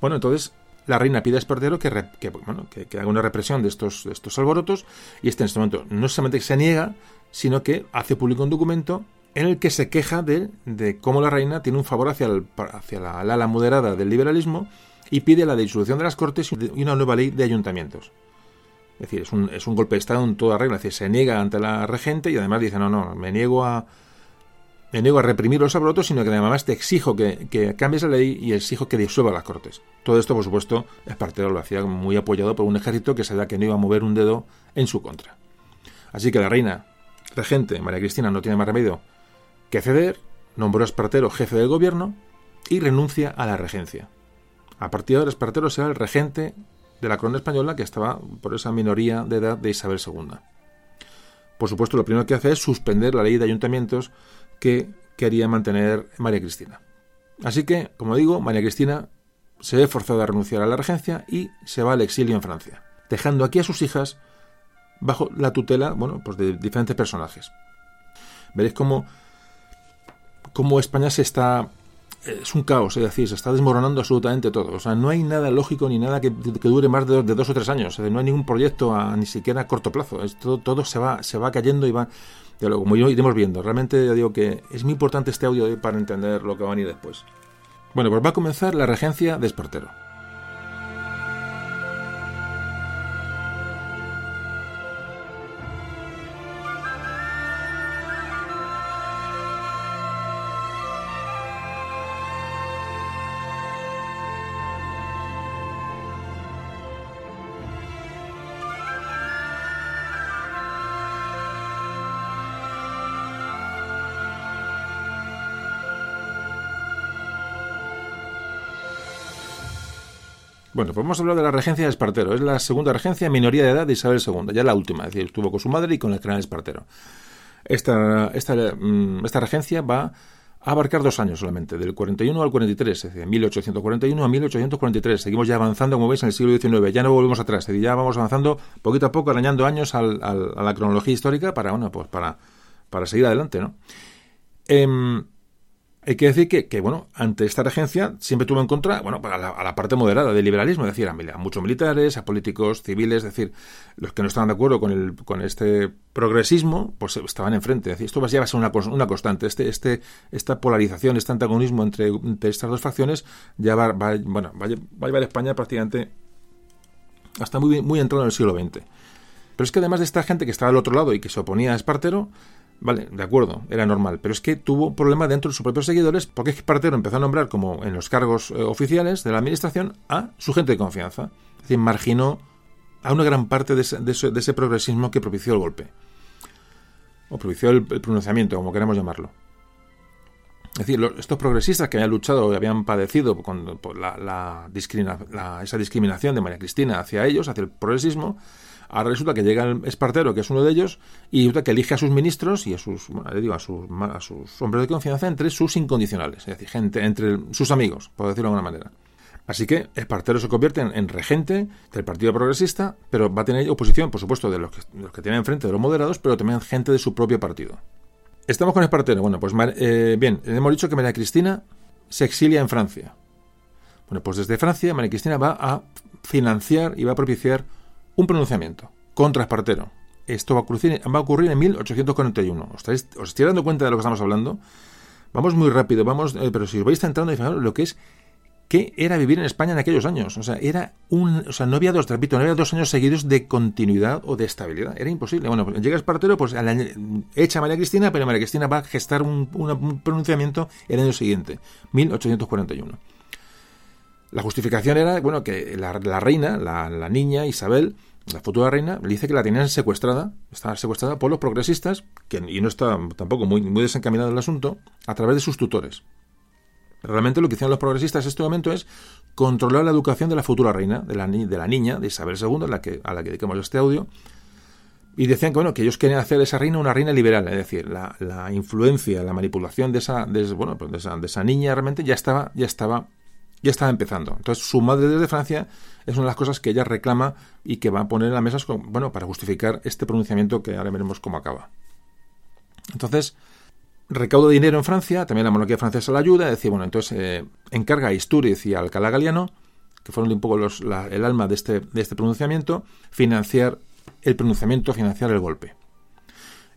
Bueno, entonces la reina pide a Espartero que, que, bueno, que, haga una represión de estos, de estos alborotos y este en este momento no solamente se niega, sino que hace público un documento en el que se queja de, de cómo la reina tiene un favor hacia, el, hacia la, ala moderada del liberalismo y pide la disolución de las Cortes y una nueva ley de ayuntamientos. Es decir, es un, es un golpe de Estado en toda regla. Es decir, se niega ante la regente y además dice, no, no, me niego a, me niego a reprimir los abrotos, sino que además te exijo que, que, cambies la ley y exijo que disuelva las cortes. Todo esto, por supuesto, Espartero lo hacía muy apoyado por un ejército que sabía que no iba a mover un dedo en su contra. Así que la reina regente, María Cristina, no tiene más remedio que ceder, nombró a Espartero jefe del gobierno y renuncia a la regencia. A partir de ahora, Espartero será el regente de la corona española que estaba por esa minoría de edad de Isabel II. Por supuesto, lo primero que hace es suspender la ley de ayuntamientos que quería mantener María Cristina. Así que, como digo, María Cristina se ve forzada a renunciar a la regencia y se va al exilio en Francia, dejando aquí a sus hijas bajo la tutela, bueno, pues de diferentes personajes. Veréis cómo, cómo España se está es un caos, es decir, se está desmoronando absolutamente todo. O sea, no hay nada lógico ni nada que, dure más de, dos o tres años. no hay ningún proyecto ni siquiera a corto plazo. todo, se va, se va cayendo y va, como iremos viendo. Realmente digo que es muy importante este audio para entender lo que va a venir después. Bueno, pues va a comenzar la regencia de Espartero. Bueno, pues vamos a hablar de la regencia de Espartero. Es la segunda regencia, minoría de edad de Isabel II, ya la última, es decir, estuvo con su madre y con el canal Espartero. Esta, esta, mm, esta regencia va a abarcar dos años solamente, del 41 al 43, es decir, de 1841 a 1843. Seguimos ya avanzando, como veis, en el siglo XIX, ya no volvemos atrás, es decir, ya vamos avanzando poquito a poco, arañando años al, a la cronología histórica para, bueno, pues para, para seguir adelante, ¿no? Em, hay que decir que, bueno, ante esta regencia siempre tuvo en contra, bueno, a la, a la parte moderada del liberalismo, es decir, a, muchos militares, a políticos civiles, es decir, los que no estaban de acuerdo con, el, con este progresismo, pues estaban enfrente. Es esto ya va a ser una, constante. Este, este, esta polarización, este antagonismo entre, estas dos facciones ya va, bueno, va, a llevar España prácticamente hasta muy, muy entrado en el siglo XX. Pero es que además de esta gente que estaba al otro lado y que se oponía a Espartero, Vale, de acuerdo, era normal, pero es que tuvo problemas dentro de sus propios seguidores porque Espartero empezó a nombrar como en los cargos eh, oficiales de la administración a su gente de confianza. Es decir, marginó a una gran parte de ese, progresismo que propició el golpe. O propició el, pronunciamiento, como queramos llamarlo. Es decir, estos progresistas que habían luchado y habían padecido con, la, esa discriminación de María Cristina hacia ellos, hacia el progresismo, Ahora resulta que llega el Espartero, que es uno de ellos, y resulta que elige a sus ministros y a sus, digo, a sus, hombres de confianza entre sus incondicionales, es decir, gente, entre sus amigos, por decirlo de alguna manera. Así que Espartero se convierte en, regente del Partido Progresista, pero va a tener oposición, por supuesto, de los que, de enfrente, de los moderados, pero también gente de su propio partido. Estamos con Espartero. Bueno, pues eh, bien, hemos dicho que María Cristina se exilia en Francia. Bueno, pues desde Francia María Cristina va a financiar y va a propiciar un pronunciamiento contra Espartero. Esto va a ocurrir, a en 1841. ¿Os, ¿Os estoy dando cuenta de lo que estamos hablando? Vamos muy rápido, vamos, eh, pero si os vais entrando, lo que es qué era vivir en España en aquellos años. O sea, era un, o sea, no había dos, repito, no había dos años seguidos de continuidad o de estabilidad. Era imposible. Bueno, pues llega Espartero, pues echa María Cristina, pero María Cristina va a gestar un, un pronunciamiento el año siguiente, 1841. La justificación era, bueno, que la, reina, la, niña Isabel, la futura reina, le dice que la tenían secuestrada, estaba secuestrada por los progresistas, que, y no está tampoco muy, muy desencaminado el asunto, a través de sus tutores. Realmente lo que hicieron los progresistas en este momento es controlar la educación de la futura reina, de la, de la niña, de Isabel II, a la que, a la que dedicamos este audio, y decían que bueno que ellos querían hacer de esa reina una reina liberal, es decir, la, la influencia, la manipulación de esa, de, bueno, pues de esa, de esa niña realmente ya estaba, ya estaba ya estaba empezando. Entonces, su madre desde Francia es una de las cosas que ella reclama y que va a poner en la mesa bueno, para justificar este pronunciamiento que ahora veremos cómo acaba. Entonces, recauda dinero en Francia, también la monarquía francesa la ayuda, es decir, bueno, entonces eh, encarga a Istúriz y a Alcalá Galiano, que fueron un poco el alma de este, de este pronunciamiento, financiar el pronunciamiento, financiar el golpe.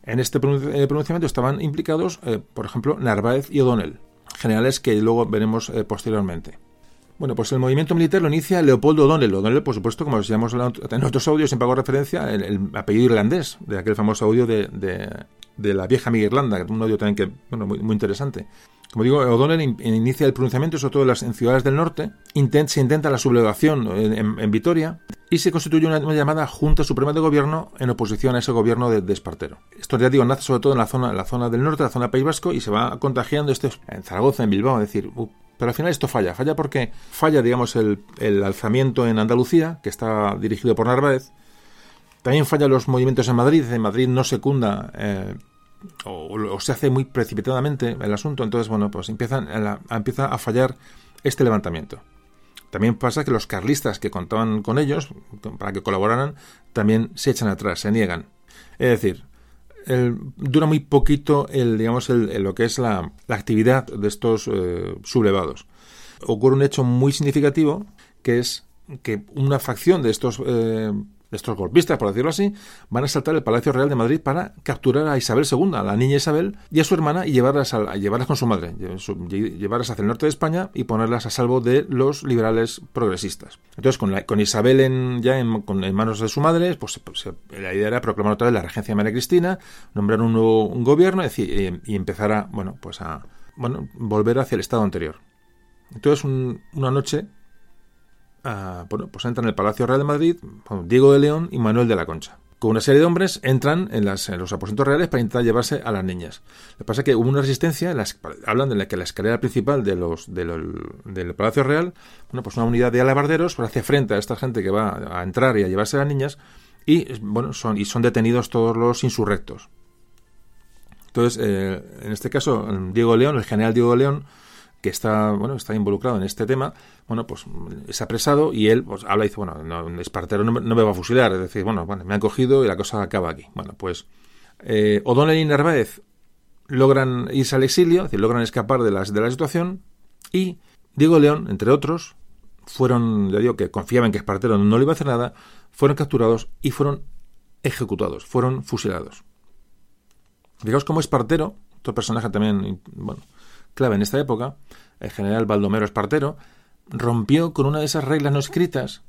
En este eh, pronunciamiento estaban implicados, eh, por ejemplo, Narváez y O'Donnell, generales que luego veremos eh, posteriormente. Bueno, pues el movimiento militar lo inicia Leopoldo O'Donnell. O'Donnell, por supuesto, como decíamos en otros audios, siempre hago referencia el apellido irlandés, de aquel famoso audio de, de, la vieja amiga Irlanda, un audio también que, bueno, muy, interesante. Como digo, O'Donnell inicia el pronunciamiento, sobre todo en, las, ciudades del norte, se intenta la sublevación en, Vitoria y se constituye una, llamada Junta Suprema de Gobierno en oposición a ese gobierno de, Espartero. Esto ya digo, nace sobre todo en la zona, la zona del norte, la zona País Vasco, y se va contagiando esto en Zaragoza, en Bilbao, es decir, uh, pero al final esto falla, falla porque falla, digamos, el, alzamiento en Andalucía, que está dirigido por Narváez, también falla los movimientos en Madrid, en Madrid no secunda eh, o, se hace muy precipitadamente el asunto, entonces, bueno, pues empiezan empieza a fallar este levantamiento. También pasa que los carlistas que contaban con ellos para que colaboraran también se echan atrás, se niegan. Es decir, dura muy poquito el, digamos, el, lo que es la, actividad de estos eh, sublevados. Ocurre un hecho muy significativo que es que una facción de estos eh, estos golpistas, por decirlo así, van a saltar el Palacio Real de Madrid para capturar a Isabel II, a la niña Isabel, y a su hermana y llevarlas, a, llevarlas con su madre, llevarlas hacia el norte de España y ponerlas a salvo de los liberales progresistas. Entonces, con, con Isabel en, ya en, manos de su madre, pues, pues la idea era proclamar otra vez la regencia de María Cristina, nombrar un nuevo gobierno decir, y, empezar a, bueno, pues a bueno, volver hacia el estado anterior. Entonces, una noche bueno, pues entran en el Palacio Real de Madrid Diego de León y Manuel de la Concha. Con una serie de hombres entran en, las, los aposentos reales para intentar llevarse a las niñas. Lo que pasa es que hubo una resistencia, las, hablan de la que la escalera principal de los, del Palacio Real, bueno, pues una unidad de alabarderos pues hace frente a esta gente que va a entrar y a llevarse a las niñas y, bueno, son, y son detenidos todos los insurrectos. Entonces, eh, en este caso, Diego León, el general Diego León, que está, bueno, está involucrado en este tema, bueno, pues es apresado y él pues, habla y dice, bueno, no, Espartero no, me va a fusilar, es decir, bueno, bueno, me han cogido y la cosa acaba aquí. Bueno, pues eh, O'Donnell y Narváez logran irse al exilio, es decir, logran escapar de la, de la situación y Diego León, entre otros, fueron, ya digo que confiaban que Espartero no le iba a hacer nada, fueron capturados y fueron ejecutados, fueron fusilados. Fijaos cómo Espartero, otro personaje también, bueno, clave en esta época, el general Baldomero Espartero, rompió con una de esas reglas no escritas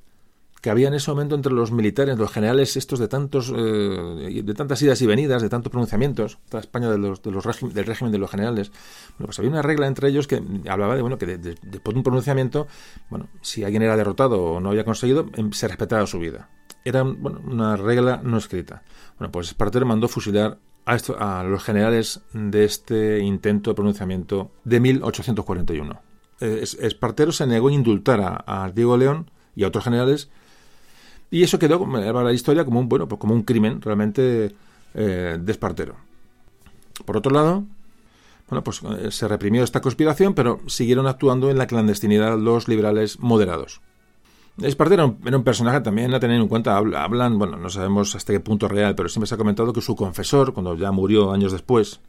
que había en ese momento entre los militares, los generales estos de tantos eh, de tantas idas y venidas, de tantos pronunciamientos, toda España de los, de los del régimen de los generales. Bueno, pues había una regla entre ellos que hablaba de bueno que después de un pronunciamiento, bueno, si alguien era derrotado o no había conseguido, em, se respetaba su vida. Era una regla no escrita. Bueno, pues Espartero mandó fusilar a, los generales de este intento de pronunciamiento de 1841. Eh, Espartero se negó a indultar a, Diego León y a otros generales y eso quedó para la historia como un bueno pues como un crimen realmente eh, de Espartero. Por otro lado, bueno, pues eh, se reprimió esta conspiración, pero siguieron actuando en la clandestinidad los liberales moderados. Espartero era un, personaje también a tener en cuenta. Hablan, bueno, no sabemos hasta qué punto real, pero siempre se ha comentado que su confesor, cuando ya murió años después,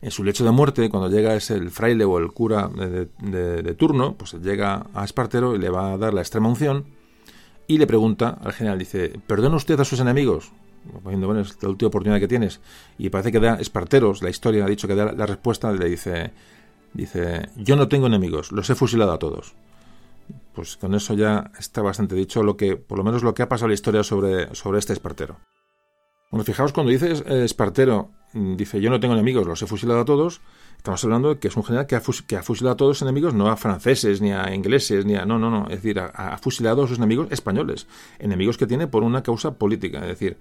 en su lecho de muerte, cuando llega es el fraile o el cura de, turno, pues llega a Espartero y le va a dar la extrema unción y le pregunta al general, dice, ¿perdona usted a sus enemigos? Bueno, es la última oportunidad que tienes. Y parece que da Esparteros, la historia ha dicho que da la respuesta, le dice, dice, yo no tengo enemigos, los he fusilado a todos pues con eso ya está bastante dicho lo que, por lo menos lo que ha pasado en la historia sobre, sobre este Espartero. Bueno, fijaos, cuando dice eh, Espartero, mm, dice yo no tengo enemigos, los he fusilado a todos, estamos hablando de que es un general que ha, fusilado a todos los enemigos, no a franceses, ni a ingleses, ni a... No, no, no, es decir, ha, fusilado a sus enemigos españoles, enemigos que tiene por una causa política, es decir,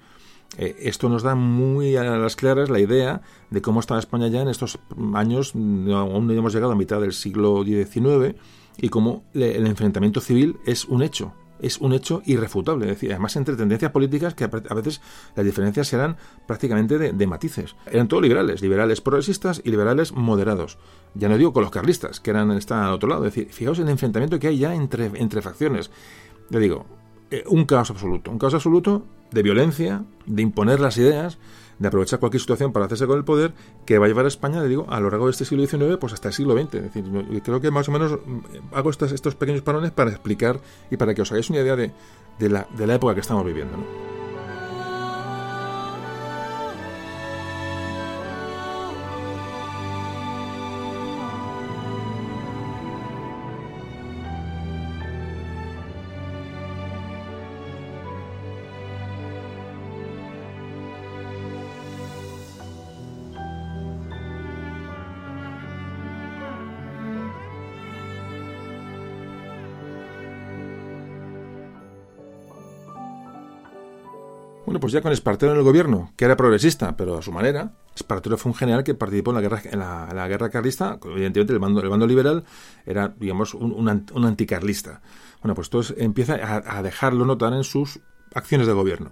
eh, esto nos da muy a las claras la idea de cómo estaba España ya en estos años, aún no hemos llegado a mitad del siglo XIX, y cómo el enfrentamiento civil es un hecho, es un hecho irrefutable. Además entre tendencias políticas que a veces las diferencias eran prácticamente de, matices. Eran todos liberales, liberales progresistas y liberales moderados. Ya no digo con los carlistas, que eran están al otro lado. Es decir, fijaos en el enfrentamiento que hay ya entre, entre facciones. Ya digo, eh, un caos absoluto, un caos absoluto de violencia, de imponer las ideas, de aprovechar cualquier situación para hacerse con el poder que va a llevar a España, digo, a lo largo de este siglo XIX, pues hasta el siglo XX. Es decir, creo que más o menos mm, hago estos, estos pequeños parones para explicar y para que os hagáis una idea de, de, la, de la época que estamos viviendo. ¿no? Bueno, pues ya con Espartero en el gobierno, que era progresista, pero a su manera, Espartero fue un general que participó en la guerra, carlista, evidentemente el bando, el bando liberal era, digamos, un, un, anticarlista. Bueno, pues entonces empieza a, dejarlo notar en sus acciones de gobierno.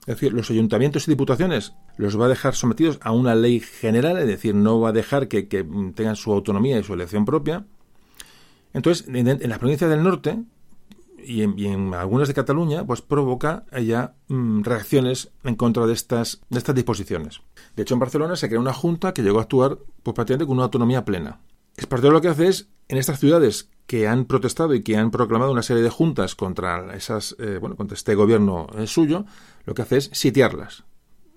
Es decir, los ayuntamientos y diputaciones los va a dejar sometidos a una ley general, es decir, no va a dejar que, tengan su autonomía y su elección propia. Entonces, en, en las provincias del norte, y en, algunas de Cataluña, pues provoca ya mm, reacciones en contra de estas, de estas disposiciones. De hecho, en Barcelona se crea una junta que llegó a actuar pues, prácticamente con una autonomía plena. Espartero lo que hace es, en estas ciudades que han protestado y que han proclamado una serie de juntas contra esas, eh, bueno, contra este gobierno eh, suyo, lo que hace es sitiarlas.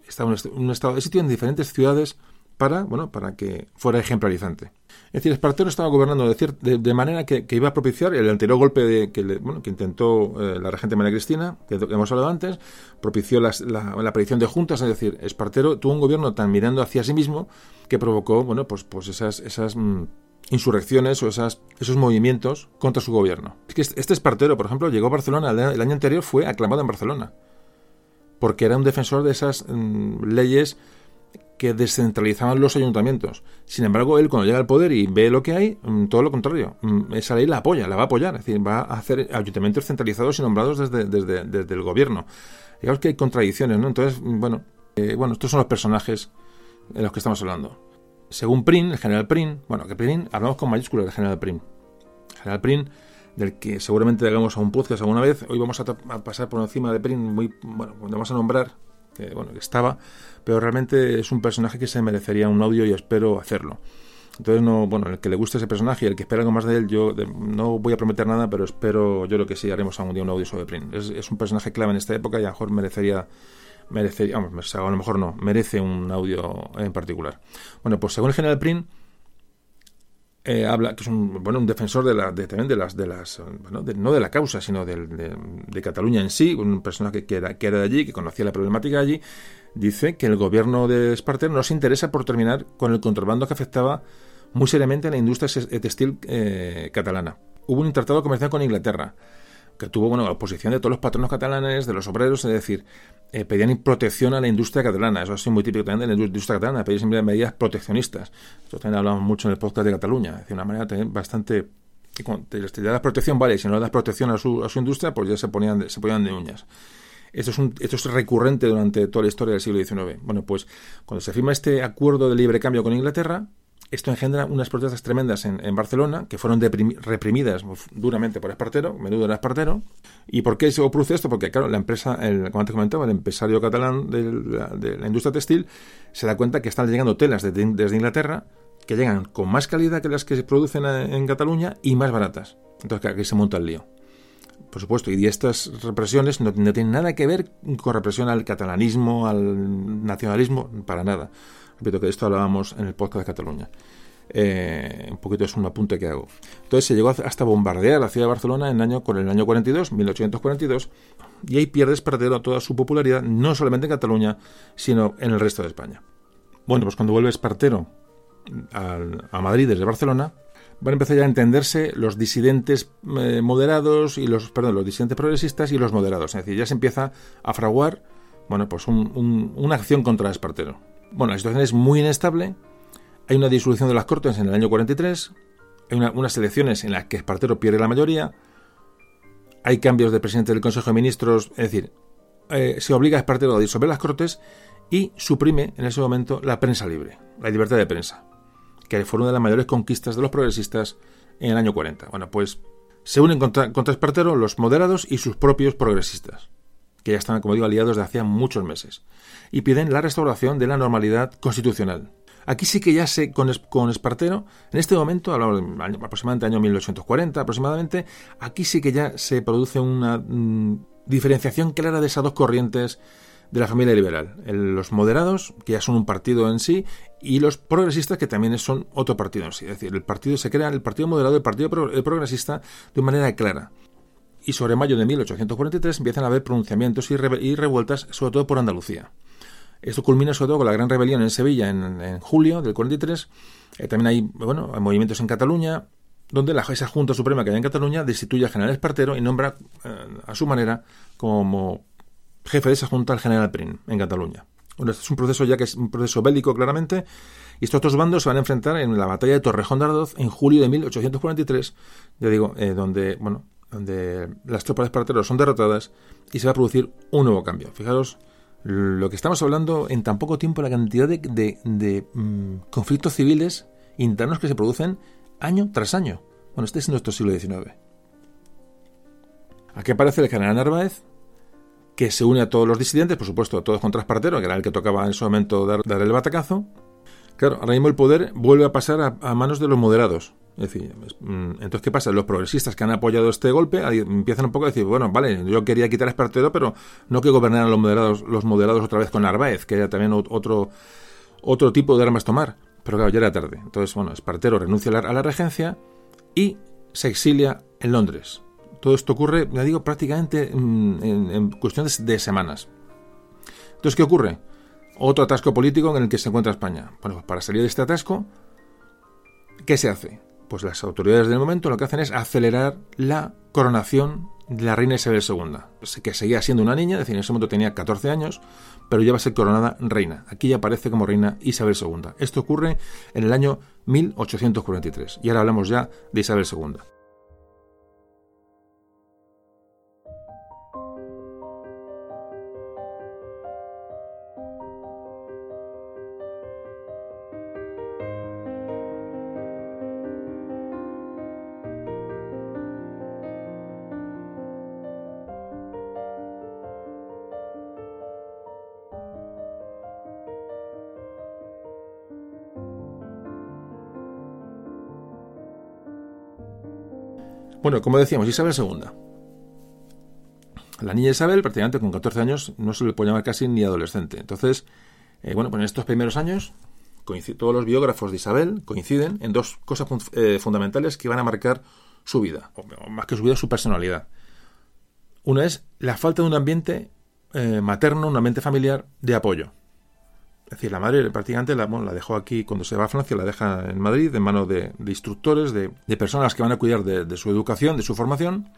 Está un, un estado de sitio en diferentes ciudades para, bueno, para que fuera ejemplarizante. Es decir, Espartero estaba gobernando de, de, manera que, iba a propiciar el anterior golpe de, que, bueno, que intentó eh, la regente María Cristina, que, hemos hablado antes, propició la, la, aparición de juntas, es decir, Espartero tuvo un gobierno tan mirando hacia sí mismo que provocó, bueno, pues, pues esas, esas mm, insurrecciones o esas, esos movimientos contra su gobierno. Es que este Espartero, por ejemplo, llegó a Barcelona, el, año anterior fue aclamado en Barcelona, porque era un defensor de esas mm, leyes que descentralizaban los ayuntamientos. Sin embargo, él cuando llega al poder y ve lo que hay, mm, todo lo contrario. Mm, esa ley la apoya, la va a apoyar. Es decir, va a hacer ayuntamientos centralizados y nombrados desde, desde, el gobierno. Digamos que hay contradicciones, ¿no? Entonces, mm, bueno, eh, bueno, estos son los personajes de los que estamos hablando. Según Prin, el general Prin, bueno, que Prin, hablamos con mayúsculas del general Prin. general Prin, del que seguramente hagamos a un podcast alguna vez, hoy vamos a, a pasar por encima de Prin, muy, bueno, vamos a nombrar que, bueno, que estaba, pero realmente es un personaje que se merecería un audio y espero hacerlo. Entonces, no, bueno, el que le guste ese personaje y el que espera algo más de él, yo no voy a prometer nada, pero espero, yo lo que sí, haremos algún día un audio sobre Prin. Es, un personaje clave en esta época y a lo mejor merecería, merecería, vamos, a lo mejor no, merece un audio en particular. Bueno, pues según el general Prin, eh, habla que es un bueno un defensor de la de, también de las de las bueno, no de la causa sino de, de, Cataluña en sí un personaje que era que era de allí que conocía la problemática allí dice que el gobierno de Espartero no se interesa por terminar con el contrabando que afectaba muy seriamente a la industria textil eh, catalana. Hubo un tratado comercial con Inglaterra que tuvo bueno la oposición de todos los patronos catalanes de los obreros es decir eh, pedían protección a la industria catalana. Eso ha sido muy típico también de la industria catalana, pedir siempre medidas proteccionistas. Esto también hablamos mucho en el podcast de Cataluña, de una manera también bastante... Y cuando te, das protección, vale, si no le das protección a su, a su industria, pues ya se ponían de, se ponían de uñas. Esto es, un, esto es recurrente durante toda la historia del siglo XIX. Bueno, pues cuando se firma este acuerdo de libre cambio con Inglaterra, esto engendra unas protestas tremendas en, Barcelona, que fueron reprimidas duramente por Espartero, menudo era Espartero. ¿Y por qué se produce esto? Porque, claro, la empresa, el, como antes comentaba, el empresario catalán de la, industria textil se da cuenta que están llegando telas desde, Inglaterra que llegan con más calidad que las que se producen en Cataluña y más baratas. Entonces, aquí se monta el lío. Por supuesto, y estas represiones no, no tienen nada que ver con represión al catalanismo, al nacionalismo, para nada Repito que de esto hablábamos en el podcast de Cataluña. Eh, un poquito es un apunte que hago. Entonces se llegó hasta bombardear la ciudad de Barcelona en el año, con el año 42, 1842, y ahí pierde Espartero toda su popularidad, no solamente en Cataluña, sino en el resto de España. Bueno, pues cuando vuelve Espartero a Madrid desde Barcelona, van a empezar ya a entenderse los disidentes eh, moderados y los, perdón, los disidentes progresistas y los moderados. Es decir, ya se empieza a fraguar, bueno, pues una acción contra Espartero. Bueno, la situación es muy inestable. Hay una disolución de las Cortes en el año 43. Hay unas elecciones en las que Espartero pierde la mayoría. Hay cambios de presidente del Consejo de Ministros. Es decir, eh, se obliga a Espartero a disolver las Cortes y suprime en ese momento la prensa libre, la libertad de prensa, que fue una de las mayores conquistas de los progresistas en el año 40. Bueno, pues se unen contra, contra Espartero los moderados y sus propios progresistas que ya están, como digo, aliados de hacía muchos meses, y piden la restauración de la normalidad constitucional. Aquí sí que ya sé, con, con Espartero, en este momento, aproximadamente año 1840, aproximadamente, aquí sí que ya se produce una mm, diferenciación clara de esas dos corrientes de la familia liberal. los moderados, que ya son un partido en sí, y los progresistas, que también son otro partido en sí. Es decir, el partido se crea, el partido moderado y el partido progresista, de manera clara y sobre mayo de 1843 empiezan a haber pronunciamientos y, revueltas, sobre todo por Andalucía. Esto culmina sobre todo con la gran rebelión en Sevilla en, julio del 43. Eh, también hay, bueno, movimientos en Cataluña, donde la, esa Junta Suprema que hay en Cataluña destituye al general Espartero y nombra eh, a su manera como jefe de esa junta al general Prin, en Cataluña. Bueno, este es un proceso ya que es un proceso bélico, claramente, y estos dos bandos se van a enfrentar en la batalla de Torrejón de Ardoz en julio de 1843, ya digo, eh, donde, bueno, donde las tropas de Espartero son derrotadas y se va a producir un nuevo cambio. Fijaros lo que estamos hablando en tan poco tiempo, la cantidad de, mm, conflictos civiles internos que se producen año tras año. Bueno, este es nuestro siglo XIX. Aquí aparece el general Narváez, que se une a todos los disidentes, por supuesto, a todos contra Espartero, que era el que tocaba en ese momento dar, el batacazo. Claro, ahora mismo el poder vuelve a pasar a, manos de los moderados. Es decir, mm, entonces, ¿qué pasa? Los progresistas que han apoyado este golpe empiezan un poco a decir, bueno, vale, yo quería quitar a Espartero, pero no que gobernaran los moderados, los moderados otra vez con Narváez, que era también otro, otro tipo de armas tomar. Pero claro, ya era tarde. Entonces, bueno, Espartero renuncia a la regencia y se exilia en Londres. Todo esto ocurre, ya digo, prácticamente mm, en, cuestiones de semanas. Entonces, ¿qué ocurre? Otro atasco político en el que se encuentra España. Bueno, pues para salir de este atasco, ¿qué se hace? Pues las autoridades del momento lo que hacen es acelerar la coronación de la reina Isabel II, que seguía siendo una niña, es decir, en ese momento tenía 14 años, pero ya va a ser coronada reina. Aquí ya aparece como reina Isabel II. Esto ocurre en el año 1843. Y ahora hablamos ya de Isabel II. Bueno, como decíamos, Isabel II. La niña Isabel, prácticamente con 14 años, no se le puede llamar casi ni adolescente. Entonces, eh, bueno, pues en estos primeros años, todos los biógrafos de Isabel coinciden en dos cosas eh, fundamentales que van a marcar su vida, o más que su vida, su personalidad. Una es la falta de un ambiente eh, materno, un ambiente familiar de apoyo. Es decir, la madre prácticamente la, la dejó aquí cuando se va a Francia, la deja en Madrid en manos de, instructores, de, personas que van a cuidar de, su educación, de su formación.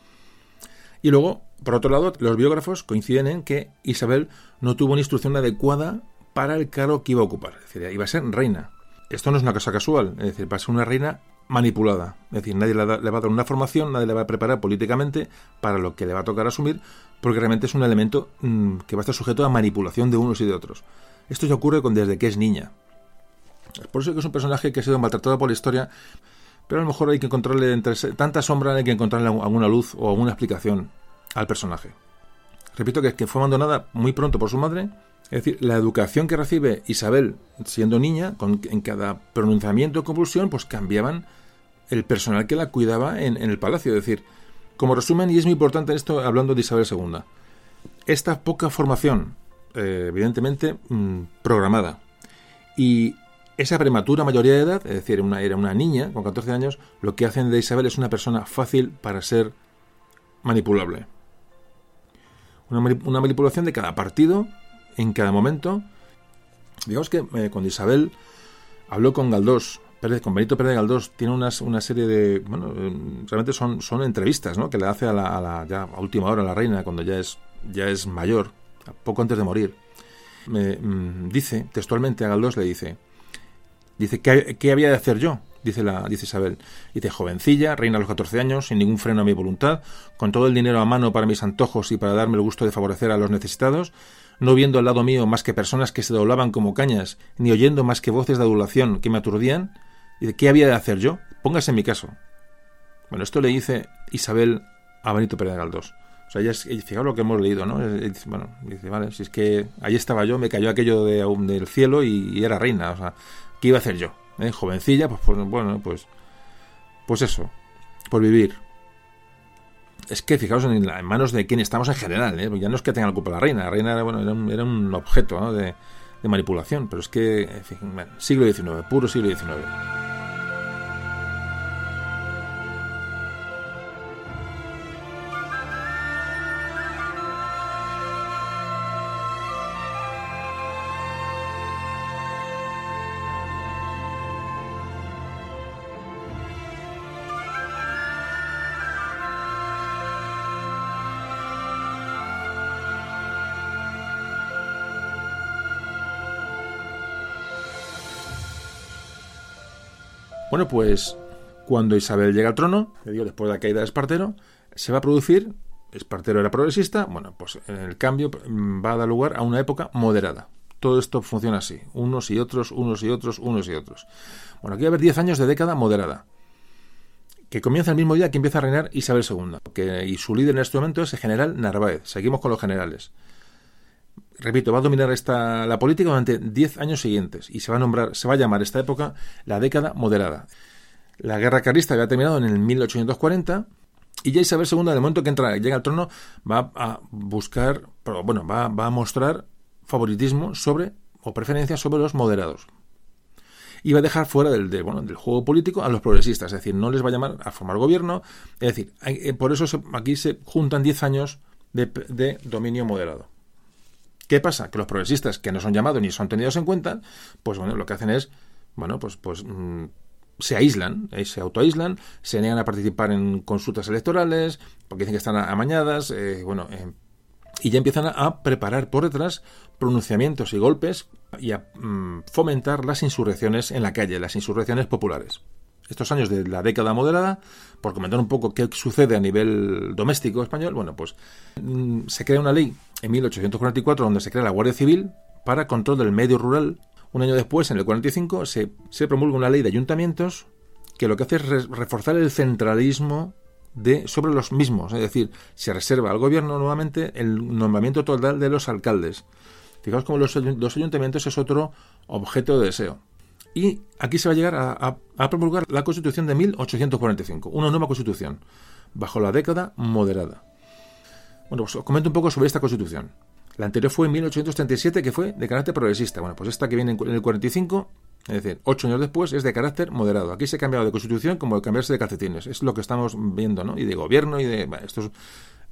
Y luego, por otro lado, los biógrafos coinciden en que Isabel no tuvo una instrucción adecuada para el cargo que iba a ocupar. Es decir, iba a ser reina. Esto no es una cosa casual, es decir, va a ser una reina manipulada. Es decir, nadie le, va a dar una formación, nadie le va a preparar políticamente para lo que le va a tocar asumir, porque realmente es un elemento mm, que va a estar sujeto a manipulación de unos y de otros. Esto ya ocurre desde que es niña. Es por eso que es un personaje que ha sido maltratado por la historia, pero a lo mejor hay que encontrarle entre tanta sombra, hay que encontrarle alguna luz o alguna explicación al personaje. Repito que, que fue abandonada muy pronto por su madre, es decir, la educación que recibe Isabel siendo niña, con, en cada pronunciamiento o convulsión, pues cambiaban el personal que la cuidaba en, en, el palacio. Es decir, como resumen, y es muy importante esto hablando de Isabel II, esta poca formación eh, evidentemente mm, programada. Y esa prematura mayoría de edad, es decir, era una niña con 14 años, lo que hacen de Isabel es una persona fácil para ser manipulable. Una, manipulación de cada partido, en cada momento. Digamos que eh, cuando Isabel habló con Galdós, con Benito Pérez de Galdós, tiene una serie de. Bueno, eh, realmente son, son entrevistas que le hace a la, a la a última hora a la reina, cuando ya es, ya es mayor poco antes de morir, me mm, dice, textualmente a Galdós le dice, dice, ¿qué, había de hacer yo? Dice, la, dice Isabel. Dice, jovencilla, reina a los 14 años, sin ningún freno a mi voluntad, con todo el dinero a mano para mis antojos y para darme el gusto de favorecer a los necesitados, no viendo al lado mío más que personas que se doblaban como cañas, ni oyendo más que voces de adulación que me aturdían, dice, ¿qué había de hacer yo? Póngase en mi caso. Bueno, esto le dice Isabel a Benito Pérez. O sea, ya es, fijaos lo que hemos leído, ¿no? Bueno, dice, vale, si es que ahí estaba yo, me cayó aquello de, del cielo y, era reina, o sea, ¿qué iba a hacer yo? ¿Eh? Jovencilla, pues, pues, bueno, pues, pues eso, por vivir. Es que fijaos en, manos de quién estamos en general, ¿eh? ya no es que tenga la culpa la reina, la reina era, bueno, era, un, objeto de, manipulación, pero es que, en fin, siglo XIX, puro siglo XIX. Bueno, pues cuando Isabel llega al trono, después de la caída de Espartero, se va a producir, Espartero era progresista, bueno, pues el cambio va a dar lugar a una época moderada. Todo esto funciona así, unos y otros, unos y otros, unos y otros. Bueno, aquí va a haber 10 años de década moderada, que comienza el mismo día que empieza a reinar Isabel II, y su líder en este momento es el general Narváez. Seguimos con los generales. Repito, va a dominar esta, la política durante 10 años siguientes y se va a nombrar, se va a llamar esta época la década moderada. La guerra carlista había terminado en el 1840 y ya Isabel II, en el momento que entra, llega al trono, va a buscar, bueno, va, va a mostrar favoritismo sobre o preferencia sobre los moderados. Y va a dejar fuera del, del juego político a los progresistas, es decir, no les va a llamar a formar gobierno, es decir, eh, por eso aquí se juntan 10 años de, dominio moderado. ¿Qué pasa? Que los progresistas que no son llamados ni son tenidos en cuenta, pues bueno, lo que hacen es, bueno, pues, pues mm, se aíslan, eh, se autoaíslan, se niegan a participar en consultas electorales, porque dicen que están amañadas, eh, bueno, y ya empiezan a, preparar por detrás pronunciamientos y golpes y a mm, fomentar las insurrecciones en la calle, las insurrecciones populares. Estos años de la década moderada, por comentar un poco qué sucede a nivel doméstico español, bueno, pues mm, se crea una ley en 1844 donde se crea la Guardia Civil para control del medio rural. Un año después, en el 45, se, se promulga una ley de ayuntamientos que lo que hace es reforzar el centralismo de, sobre los mismos, es decir, se reserva al gobierno nuevamente el nombramiento total de los alcaldes. Fijaos como los, ayuntamientos es otro objeto de deseo. Y aquí se va a llegar a, promulgar la Constitución de 1845, una nueva Constitución, bajo la década moderada. Bueno, pues os comento un poco sobre esta Constitución. La anterior fue en 1837, que fue de carácter progresista. Bueno, pues esta que viene en el 45 es decir, ocho años después es de carácter moderado. Aquí se ha cambiado de constitución como de cambiarse de calcetines. Es lo que estamos viendo, ¿no? Y de gobierno y de... esto es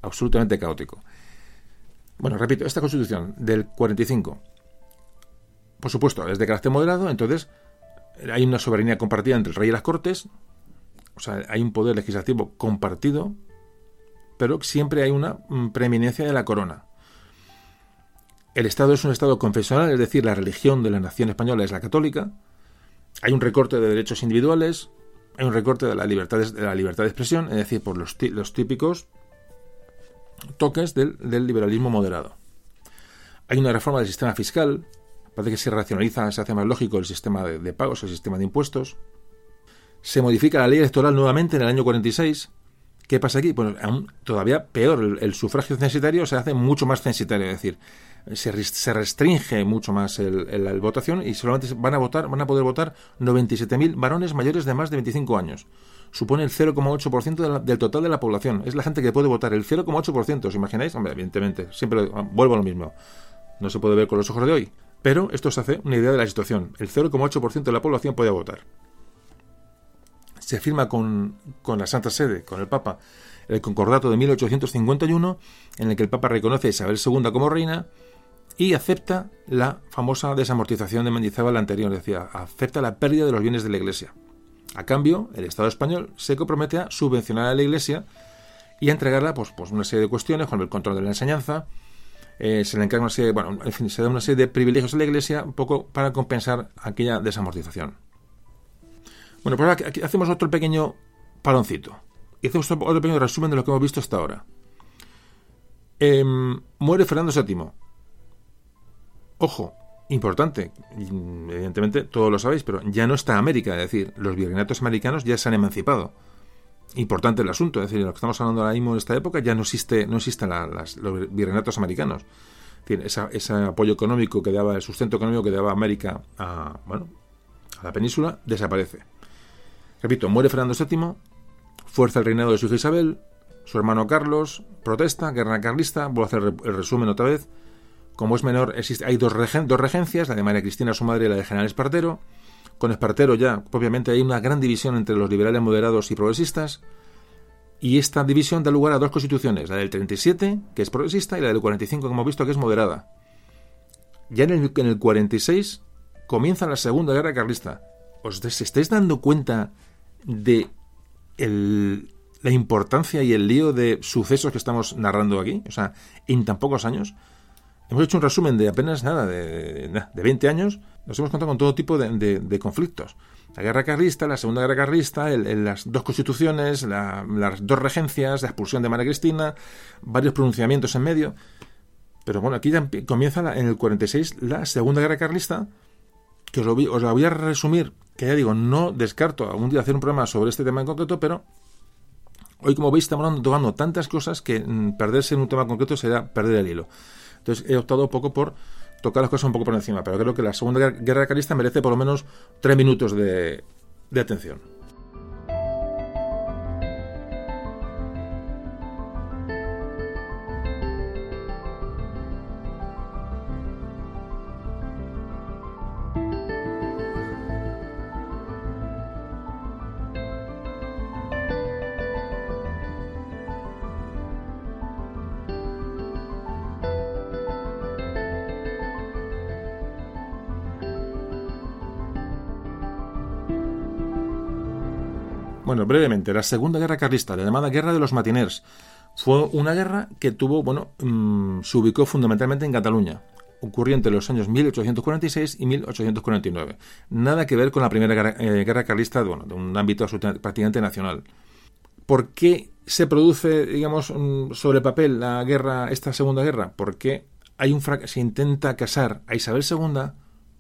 absolutamente caótico. Bueno, repito, esta constitución del 45, por supuesto, es de carácter moderado, entonces hay una soberanía compartida entre el rey y las cortes, o sea, hay un poder legislativo compartido, pero siempre hay una mm, preeminencia de la corona. El Estado es un Estado confesional, es decir, la religión de la nación española es la católica. Hay un recorte de derechos individuales, hay un recorte de la libertad de, la libertad de expresión, es decir, por los, típicos toques del, liberalismo moderado. Hay una reforma del sistema fiscal, parece que se racionaliza, se hace más lógico el sistema de, pagos, el sistema de impuestos. Se modifica la ley electoral nuevamente en el año 46. ¿Qué pasa aquí? Pues aún todavía peor, el, sufragio censitario se hace mucho más censitario, es decir, se, restringe mucho más la votación y solamente van a votar, van a poder votar 97.000 varones mayores de más de 25 años. Supone el 0,8% del total de la población. Es la gente que puede votar, el 0,8%. ¿Os imagináis? Hombre, evidentemente, siempre vuelvo a lo mismo. No se puede ver con los ojos de hoy. Pero esto se hace una idea de la situación. El 0,8% de la población puede votar. Se firma con, con la Santa Sede, con el Papa, el concordato de 1851, en el que el Papa reconoce a Isabel II como reina y acepta la famosa desamortización de Mendizábal anterior, decía, acepta la pérdida de los bienes de la Iglesia. A cambio, el Estado español se compromete a subvencionar a la Iglesia y a entregarla pues, pues una serie de cuestiones, con el control de la enseñanza, eh, se le encarga una serie, bueno, en fin, se da una serie de privilegios a la Iglesia un poco para compensar aquella desamortización. Bueno, pues aquí hacemos otro pequeño paloncito. Y hacemos otro pequeño resumen de lo que hemos visto hasta ahora. Em, muere Fernando VII Ojo, importante, evidentemente todos lo sabéis, pero ya no está América, es decir, los virreinatos americanos ya se han emancipado. Importante el asunto, es decir, lo que estamos hablando ahora mismo en esta época ya no existe, no existen los virreinatos americanos. ese apoyo económico que daba, el sustento económico que daba América a, bueno, a la península, desaparece. Repito, muere Fernando VII, fuerza el reinado de su hija Isabel, su hermano Carlos, protesta, guerra carlista, voy a hacer el resumen otra vez, como es menor, hay dos, regencias, la de María Cristina, su madre, y la de General Espartero. Con Espartero ya, obviamente, hay una gran división entre los liberales moderados y progresistas. Y esta división da lugar a dos constituciones, la del 37, que es progresista, y la del 45, que hemos visto, que es moderada. Ya en el 46 comienza la Segunda Guerra Carlista. ¿Os estáis dando cuenta de la importancia y el lío de sucesos que estamos narrando aquí? O sea, en tan pocos años. Hemos hecho un resumen de apenas nada, de, de 20 años. Nos hemos contado con todo tipo de, conflictos. La guerra carlista, la segunda guerra carlista, las dos constituciones, las dos regencias, la expulsión de María Cristina, varios pronunciamientos en medio. Pero bueno, aquí comienza en el 46 la segunda guerra carlista, que os la voy a resumir, que ya digo, no descarto algún día hacer un programa sobre este tema en concreto, pero hoy como veis estamos tocando tantas cosas que mm, perderse en un tema concreto será perder el hilo. Entonces he optado un poco por tocar las cosas un poco por encima, pero creo que la Segunda Guerra Carlista merece por lo menos tres minutos de, de atención. Bueno, brevemente, la Segunda Guerra Carlista, la llamada Guerra de los Matiners, fue una guerra que tuvo, bueno, mm, se ubicó fundamentalmente en Cataluña, ocurrió entre los años 1846 y 1849. Nada que ver con la primera guerra, eh, carlista, bueno, de un ámbito prácticamente nacional. ¿Por qué se produce, digamos, mm, sobre papel la guerra, esta segunda guerra? Porque hay un se intenta casar a Isabel II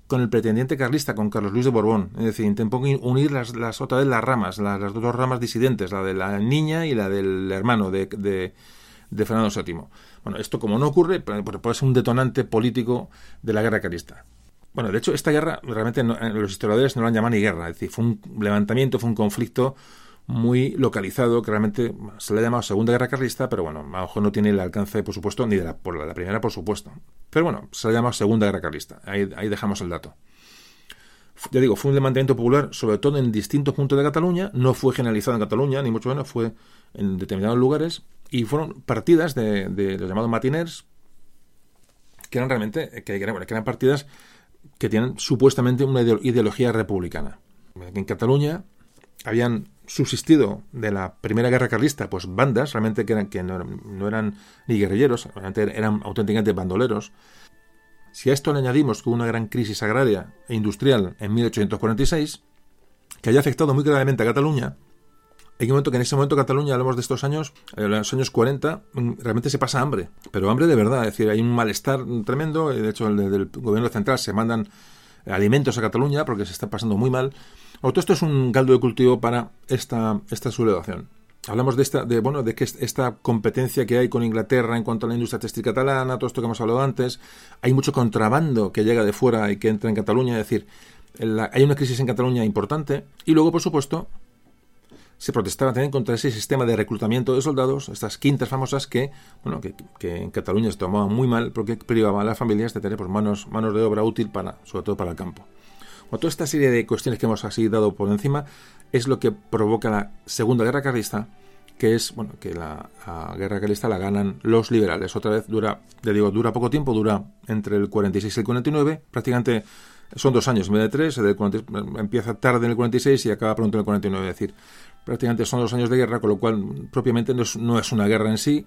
con el pretendiente carlista, con Carlos Luis de Borbón. Es decir, intentó unir las, las otra vez las ramas, las, dos ramas disidentes, la de la niña y la del hermano de, de, Fernando VII. Bueno, esto como no ocurre, puede ser un detonante político de la guerra carlista. Bueno, de hecho, esta guerra realmente eh, los historiadores no la han llamado ni guerra, es decir, fue un levantamiento, fue un conflicto muy localizado, que realmente se le ha llamado Segunda Guerra Carlista, pero bueno, a lo mejor no tiene el alcance, por supuesto, ni de la, por la, primera, por supuesto. Pero bueno, se le ha llamado Segunda Guerra Carlista. Ahí, dejamos el dato. Ya digo, fue un levantamiento popular, sobre todo en distintos puntos de Cataluña, no fue generalizado en Cataluña, ni mucho menos, fue en determinados lugares, y fueron partidas de, los llamados matiners, que eran realmente, que, que eran partidas que tienen supuestamente una ideología republicana. En Cataluña habían subsistido de la Primera Guerra Carlista, pues bandas, realmente que, eran, que no, eran ni guerrilleros, realmente eran auténticamente bandoleros. Si a esto le añadimos que hubo una gran crisis agraria e industrial en 1846, que haya afectado muy gravemente a Cataluña, hay un momento que en ese momento Cataluña, hablamos de estos años, en los años 40, mm, realmente se pasa hambre, pero hambre de verdad, es decir, hay un malestar tremendo, de hecho desde el gobierno central se mandan alimentos a Cataluña porque se está pasando muy mal, todo esto es un caldo de cultivo para esta, esta sublevación. Hablamos de esta, de, bueno, de que esta competencia que hay con Inglaterra en cuanto a la industria textil catalana, todo esto que hemos hablado antes. Hay mucho contrabando que llega de fuera y que entra en Cataluña, es decir, hay una crisis en Cataluña importante. Y luego, por supuesto, se protestaba también contra ese sistema de reclutamiento de soldados, estas quintas famosas que, bueno, que, en Cataluña se tomaban muy mal porque privaban a las familias de tener pues, manos, manos de obra útil para, sobre todo para el campo. O toda esta serie de cuestiones que hemos así dado por encima es lo que provoca la Segunda Guerra Carlista, que es bueno que la, Guerra Carlista la ganan los liberales. Otra vez dura, le digo, dura poco tiempo, dura entre el 46 y el 49, prácticamente son dos años en vez de tres, empieza tarde en el 46 y acaba pronto en el 49, es decir, prácticamente son dos años de guerra, con lo cual propiamente no es, una guerra en sí,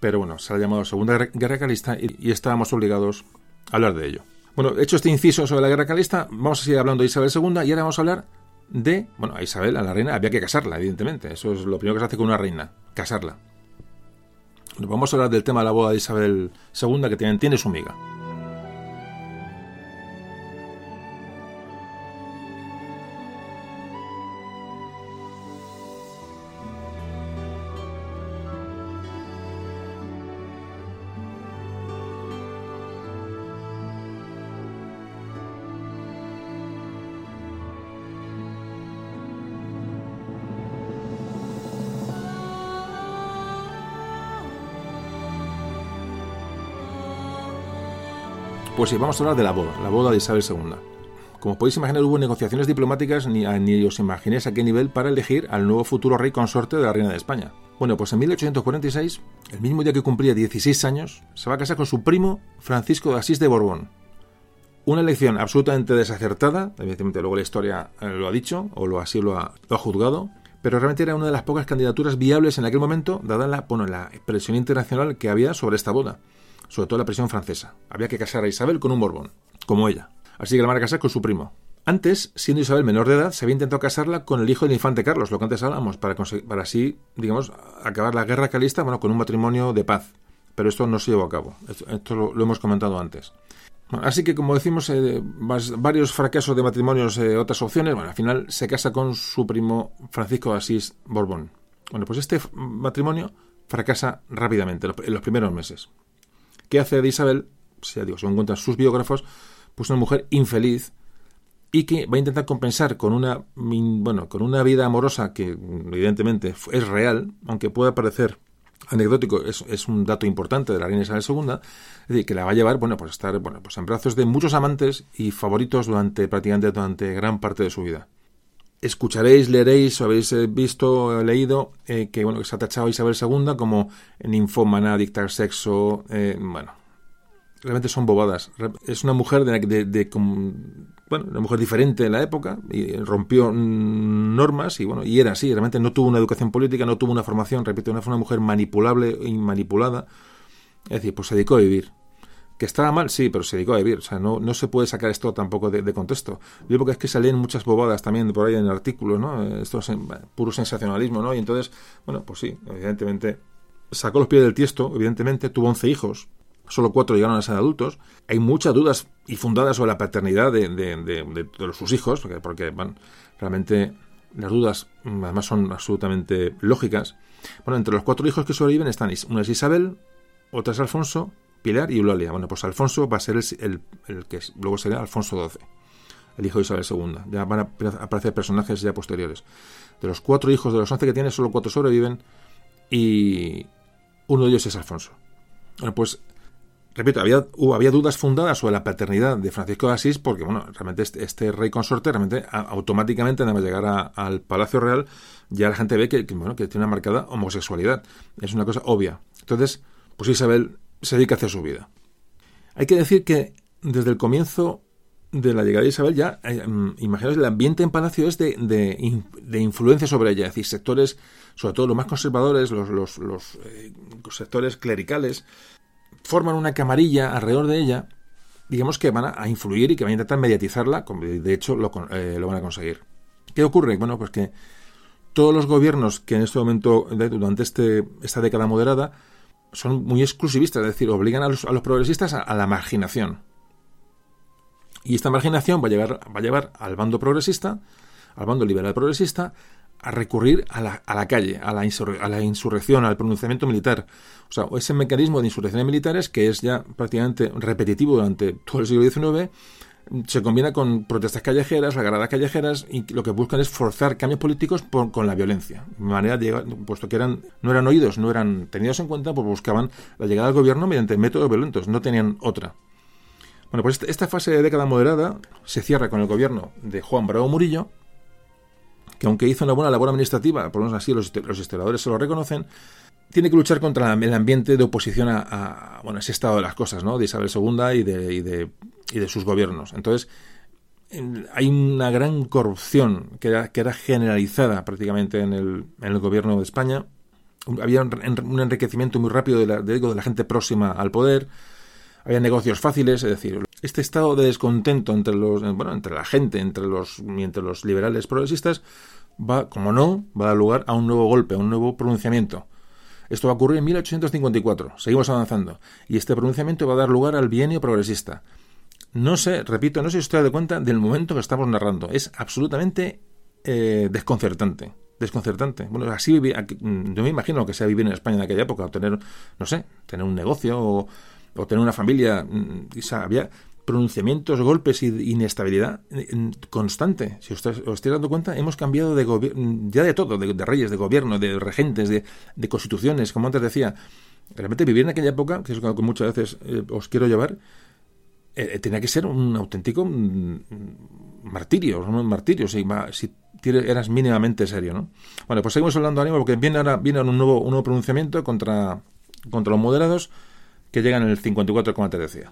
pero bueno, se ha llamado Segunda Guerra Carlista y estábamos obligados a hablar de ello. Bueno, hecho este inciso sobre la guerra calista, vamos a seguir hablando de Isabel II y ahora vamos a hablar de, bueno, a Isabel, a la reina, había que casarla, evidentemente. Eso es lo primero que se hace con una reina, casarla. vamos a hablar del tema de la boda de Isabel II, que tiene, tiene su miga. Pues sí, vamos a hablar de la boda, la boda de Isabel II. Como podéis imaginar, hubo negociaciones diplomáticas, ni, ni os imaginéis a qué nivel, para elegir al nuevo futuro rey consorte de la reina de España. Bueno, pues en 1846, el mismo día que cumplía 16 años, se va a casar con su primo Francisco de Asís de Borbón. Una elección absolutamente desacertada, evidentemente luego la historia eh, lo ha dicho, o lo así lo ha, lo ha juzgado, pero realmente era una de las pocas candidaturas viables en aquel momento, dada la, bueno, la presión internacional que había sobre esta boda sobre todo la presión francesa. Había que casar a Isabel con un Borbón, como ella. Así que la van a casar con su primo, Antes, siendo Isabel menor de edad, se había intentado casarla con el hijo del infante Carlos, lo que antes hablábamos, para, para así, digamos, acabar la guerra calista, bueno, con un matrimonio de paz. Pero esto no se llevó a cabo. Esto, lo, hemos comentado antes. así que, como decimos, eh, varios fracasos de matrimonios, eh, otras opciones, bueno, al final se casa con su primo Francisco Asís Borbón. Bueno, pues este matrimonio fracasa rápidamente, en los primeros meses. ¿Qué hace de Isabel? sea, digo, según cuentan sus biógrafos, pues una mujer infeliz, y que va a intentar compensar con una bueno con una vida amorosa que evidentemente es real aunque pueda parecer anecdótico es, es un dato importante de la reina Isabel II es decir que la va a llevar bueno pues a estar bueno pues en brazos de muchos amantes y favoritos durante prácticamente durante gran parte de su vida escucharéis leeréis o habéis eh, visto o leído eh, que bueno que se ha tachado a Isabel II como ninfómana dictar sexo eh, bueno realmente son bobadas. Es una mujer de, de, bueno, una mujer diferente en la época y rompió normas y bueno, y era así, realmente no tuvo una educación política, no tuvo una formación, repito, no fue una mujer manipulable y manipulada. Es decir, pues se dedicó a vivir. Que estaba mal, sí, pero se dedicó a vivir. O sea, no, no se puede sacar esto tampoco de, contexto. Yo creo es que salían muchas bobadas también por ahí en artículos, ¿no? Esto es puro sensacionalismo, ¿no? Y entonces, bueno, pues sí, evidentemente sacó los pies del tiesto, evidentemente, tuvo 11 hijos, solo cuatro llegaron a ser adultos. Hay muchas dudas y fundadas sobre la paternidad de, de, sus hijos, porque, porque realmente las dudas mm, además son absolutamente lógicas. Bueno, entre los cuatro hijos que sobreviven están una es Isabel, otra es Alfonso, Pilar y Eulalia. Bueno, pues Alfonso va a ser el, el, que luego será Alfonso XII, el hijo de Isabel II. Ya van a aparecer personajes ya posteriores. De los cuatro hijos de los once que tiene, solo cuatro sobreviven y uno de ellos es Alfonso. Bueno, pues repito, había, había dudas fundadas sobre la paternidad de Francisco de Asís porque, bueno, realmente este, este rey consorte, realmente automáticamente, nada más llegar al Palacio Real, ya la gente ve que, bueno, que tiene una marcada homosexualidad. Es una cosa obvia. Entonces, pues Isabel se dedica a hacer su vida. Hay que decir que desde el comienzo de la llegada de Isabel ya, eh, mm, imaginaos, el ambiente en Palacio es de, de, influencia sobre ella, es decir, sectores, sobre todo los más conservadores, los, los, los eh, sectores clericales, forman una camarilla alrededor de ella, digamos que van a, influir y que van a intentar mediatizarla, de hecho lo, eh, lo, van a conseguir. ¿Qué ocurre? Bueno, pues que todos los gobiernos que en este momento, durante este, esta década moderada, son muy exclusivistas, es decir, obligan a los, a los progresistas a, la marginación. Y esta marginación va a, llegar, va a llevar al bando progresista, al bando liberal progresista, a recurrir a la, a la calle, a la, a la, insurrección, al pronunciamiento militar. O sea, ese mecanismo de insurrecciones militares, que es ya prácticamente repetitivo durante todo el siglo XIX, se combina con protestas callejeras, regarradas callejeras, y lo que buscan es forzar cambios políticos con la violencia. De manera de puesto que eran, no eran oídos, no eran tenidos en cuenta, pues buscaban la llegada al gobierno mediante métodos violentos, no tenían otra. Bueno, pues esta fase de década moderada se cierra con el gobierno de Juan Bravo Murillo, que aunque hizo una buena labor administrativa, por lo menos así los, historiadores se lo reconocen, tiene que luchar contra el ambiente de oposición a, bueno, ese estado de las cosas, ¿no? De Isabel II y de, y de sus gobiernos. Entonces, hay una gran corrupción que era, que era generalizada prácticamente en el, en el gobierno de España. Había un, enriquecimiento muy rápido de la, de, la gente próxima al poder. Había negocios fáciles, es decir, este estado de descontento entre los bueno, entre la gente, entre los entre los liberales progresistas va, como no, va a dar lugar a un nuevo golpe, a un nuevo pronunciamiento. Esto va a ocurrir en 1854. Seguimos avanzando. Y este pronunciamiento va a dar lugar al bienio progresista. No sé, repito, no sé si usted da cuenta del momento que estamos narrando. Es absolutamente eh, desconcertante. Desconcertante. Bueno, así vivía. Yo me imagino que sea vivir en España en aquella época, tener, no sé, tener un negocio o, o tener una familia. Mm, había pronunciamientos, golpes y inestabilidad constante. Si os, estáis dando cuenta, hemos cambiado de ya de todo, de, reyes, de gobierno, de regentes, de, constituciones, como antes decía. Realmente vivir en aquella época, que es lo que muchas veces eh, os quiero llevar, eh, eh, tenía que ser un auténtico mm, martirio, un martirio, si, si eras mínimamente serio, ¿no? Bueno, pues seguimos hablando ahora porque viene ahora viene un nuevo, un nuevo pronunciamiento contra, contra los moderados que llegan en el 54, como te decía.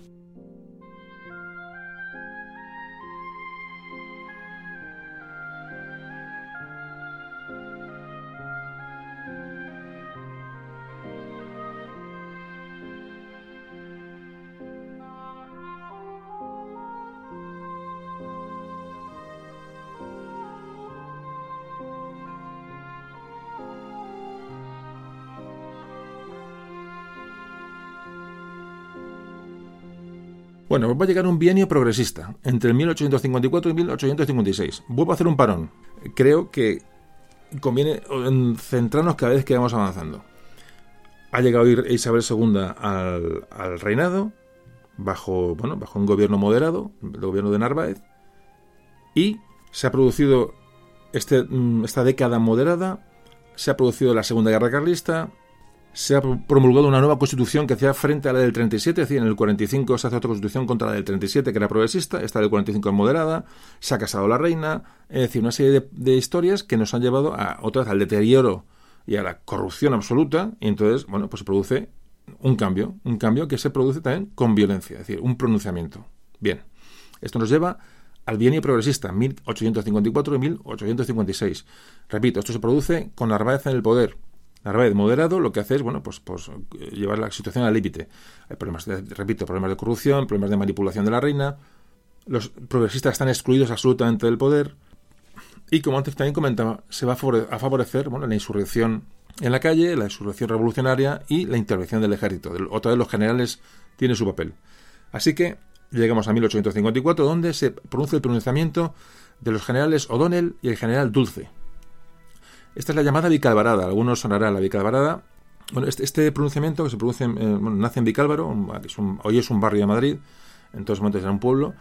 Bueno, va a llegar un bienio progresista entre el 1854 y 1856. Vuelvo a hacer un parón. Creo que conviene centrarnos cada vez que vamos avanzando. Ha llegado Isabel II al, al reinado bajo, bueno, bajo un gobierno moderado, el gobierno de Narváez, y se ha producido este, mm, esta década moderada, se ha producido la Segunda Guerra Carlista, se ha promulgado una nueva constitución que hacía frente a la del 37, es decir, en el 45 se hace otra constitución contra la del 37, que era progresista, esta del 45 es moderada, se ha casado la reina, es decir, una serie de, historias que nos han llevado a otra vez al deterioro y a la corrupción absoluta, y entonces, bueno, pues se produce un cambio, un cambio que se produce también con violencia, es decir, un pronunciamiento. Bien, esto nos lleva al bienio progresista, 1854 y 1856. Repito, esto se produce con Narváez en el poder. Narváez moderado lo que hace es, bueno, pues, pues llevar la situación al límite. Hay problemas, de, repito, problemas de corrupción, problemas de manipulación de la reina. Los progresistas están excluidos absolutamente del poder. Y como antes también comentaba, se va a favorecer la insurrección en la calle, la insurrección revolucionaria y la intervención del ejército. Otra vez los generales tienen su papel. Así que llegamos a 1854, donde se produce el pronunciamiento de los generales O'Donnell y el general Dulce. Esta es la llamada Vicalvarada. Algunos sonará la Vicalvarada. Bueno, este, este, pronunciamiento que se produce, nace en Vicálvaro, hoy es un barrio de Madrid, en todos momentos era un pueblo.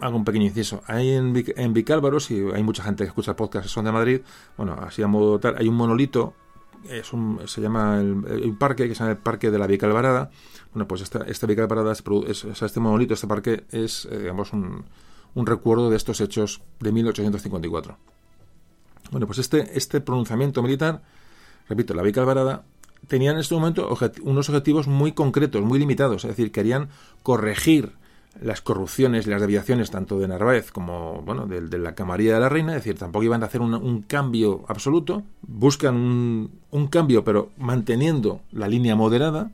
hago un pequeño inciso. Hay en, en Vicálvaro, si hay mucha gente que escucha podcast que son de Madrid, bueno, así a modo tal, hay un monolito es un, se llama el, parque que se llama el Parque de la Vica Alvarada. Bueno, pues esta, esta Vica Alvarada, es, este monolito, este parque, es, eh, digamos, un, un, recuerdo de estos hechos de 1854. Bueno, pues este, este pronunciamiento militar, repito, la Vica Alvarada, tenía en este momento unos objetivos muy concretos, muy limitados, es decir, querían corregir las corrupciones y las deviaciones tanto de Narváez como bueno de, la camarilla de la reina, es decir, tampoco iban a hacer un, cambio absoluto, buscan un, cambio pero manteniendo la línea moderada,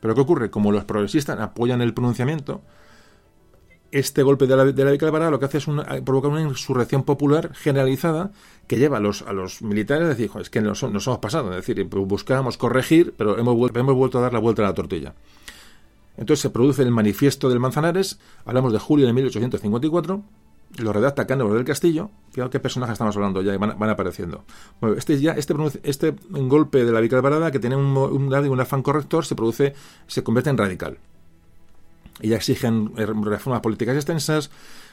pero ¿qué ocurre? Como los progresistas apoyan el pronunciamiento, este golpe de la, de lo que hace es provocar una insurrección popular generalizada que lleva a los, a los militares a decir, es que nos, hemos pasado, es decir, buscábamos corregir, pero hemos, hemos vuelto a dar la vuelta a la tortilla. Entonces se produce el manifiesto del Manzanares, hablamos de julio de 1854, lo redacta Cánovas del Castillo, fíjate qué personajes estamos hablando ya, van, van apareciendo. Bueno, este, ya, este, este golpe de la Vicalvarada, que tiene un, un, un afán corrector, se produce, se convierte en radical. Y ya exigen reformas políticas extensas,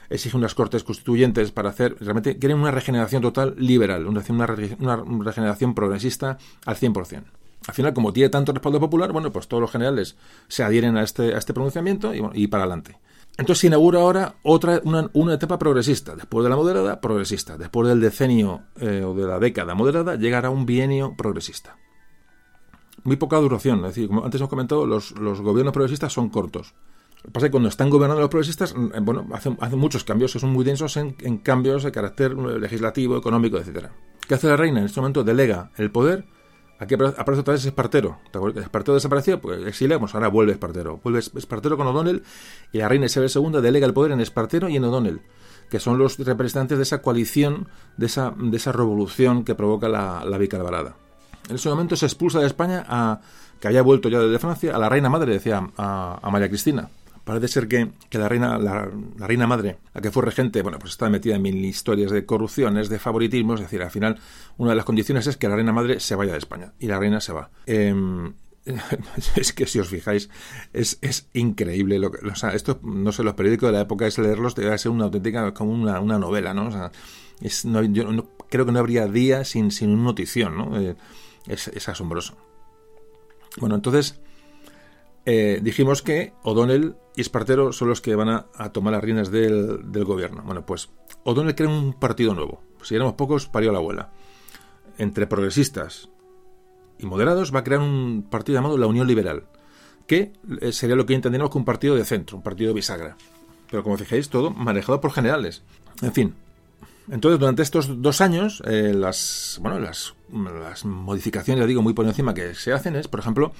exigen unas cortes constituyentes para hacer, realmente quieren una regeneración total liberal, una, una regeneración progresista al 100% al final, como tiene tanto respaldo popular, bueno, pues todos los generales se adhieren a este, a este pronunciamiento y, para adelante. Entonces se inaugura ahora otra, una, etapa progresista. Después de la moderada, progresista. Después del decenio eh, o de la década moderada, llegará un bienio progresista. Muy poca duración. Es decir, como antes hemos comentado, los, gobiernos progresistas son cortos. Lo que pasa es que cuando están gobernando los progresistas, mm, bueno, hacen, muchos cambios que son muy densos en, cambios de carácter legislativo, económico, etcétera. ¿Qué hace la reina? En este momento delega el poder Aquí aparece otra vez Espartero. Espartero desapareció, pues exiliamos, ahora vuelve Espartero. Vuelve Espartero con O'Donnell y la reina Isabel II delega el poder en Espartero y en O'Donnell, que son los representantes de esa coalición, de esa, de esa revolución que provoca la, la. En ese momento se expulsa de España a, que había vuelto ya desde Francia, a la reina madre, decía, a María Cristina. Parece ser que, la reina, la, reina madre, la que fue regente, bueno, pues está metida en mil historias de corrupciones, de favoritismo, es decir, al final una de las condiciones es que la reina madre se vaya de España y la reina se va. Em, es que si os fijáis, es, es increíble. Lo que, o sea, esto, no sé, los periódicos de la época es leerlos, debe ser una auténtica, como una, una novela, ¿no? O sea, es, no, yo no, creo que no habría día sin, sin una notición, ¿no? Eh, es asombroso. Bueno, entonces, eh, dijimos que O'Donnell y Espartero son los que van a, tomar las riendas del, gobierno. Bueno, pues O'Donnell crea un partido nuevo. Si éramos pocos, parió la abuela. Entre progresistas y moderados va a crear un partido llamado la Unión Liberal, que eh, sería lo que entendemos como un partido de centro, un partido bisagra. Pero como fijáis, todo manejado por generales. En fin, entonces, durante estos dos años, eh, las, bueno, las, las modificaciones, ya digo, muy por encima que se hacen es, por ejemplo,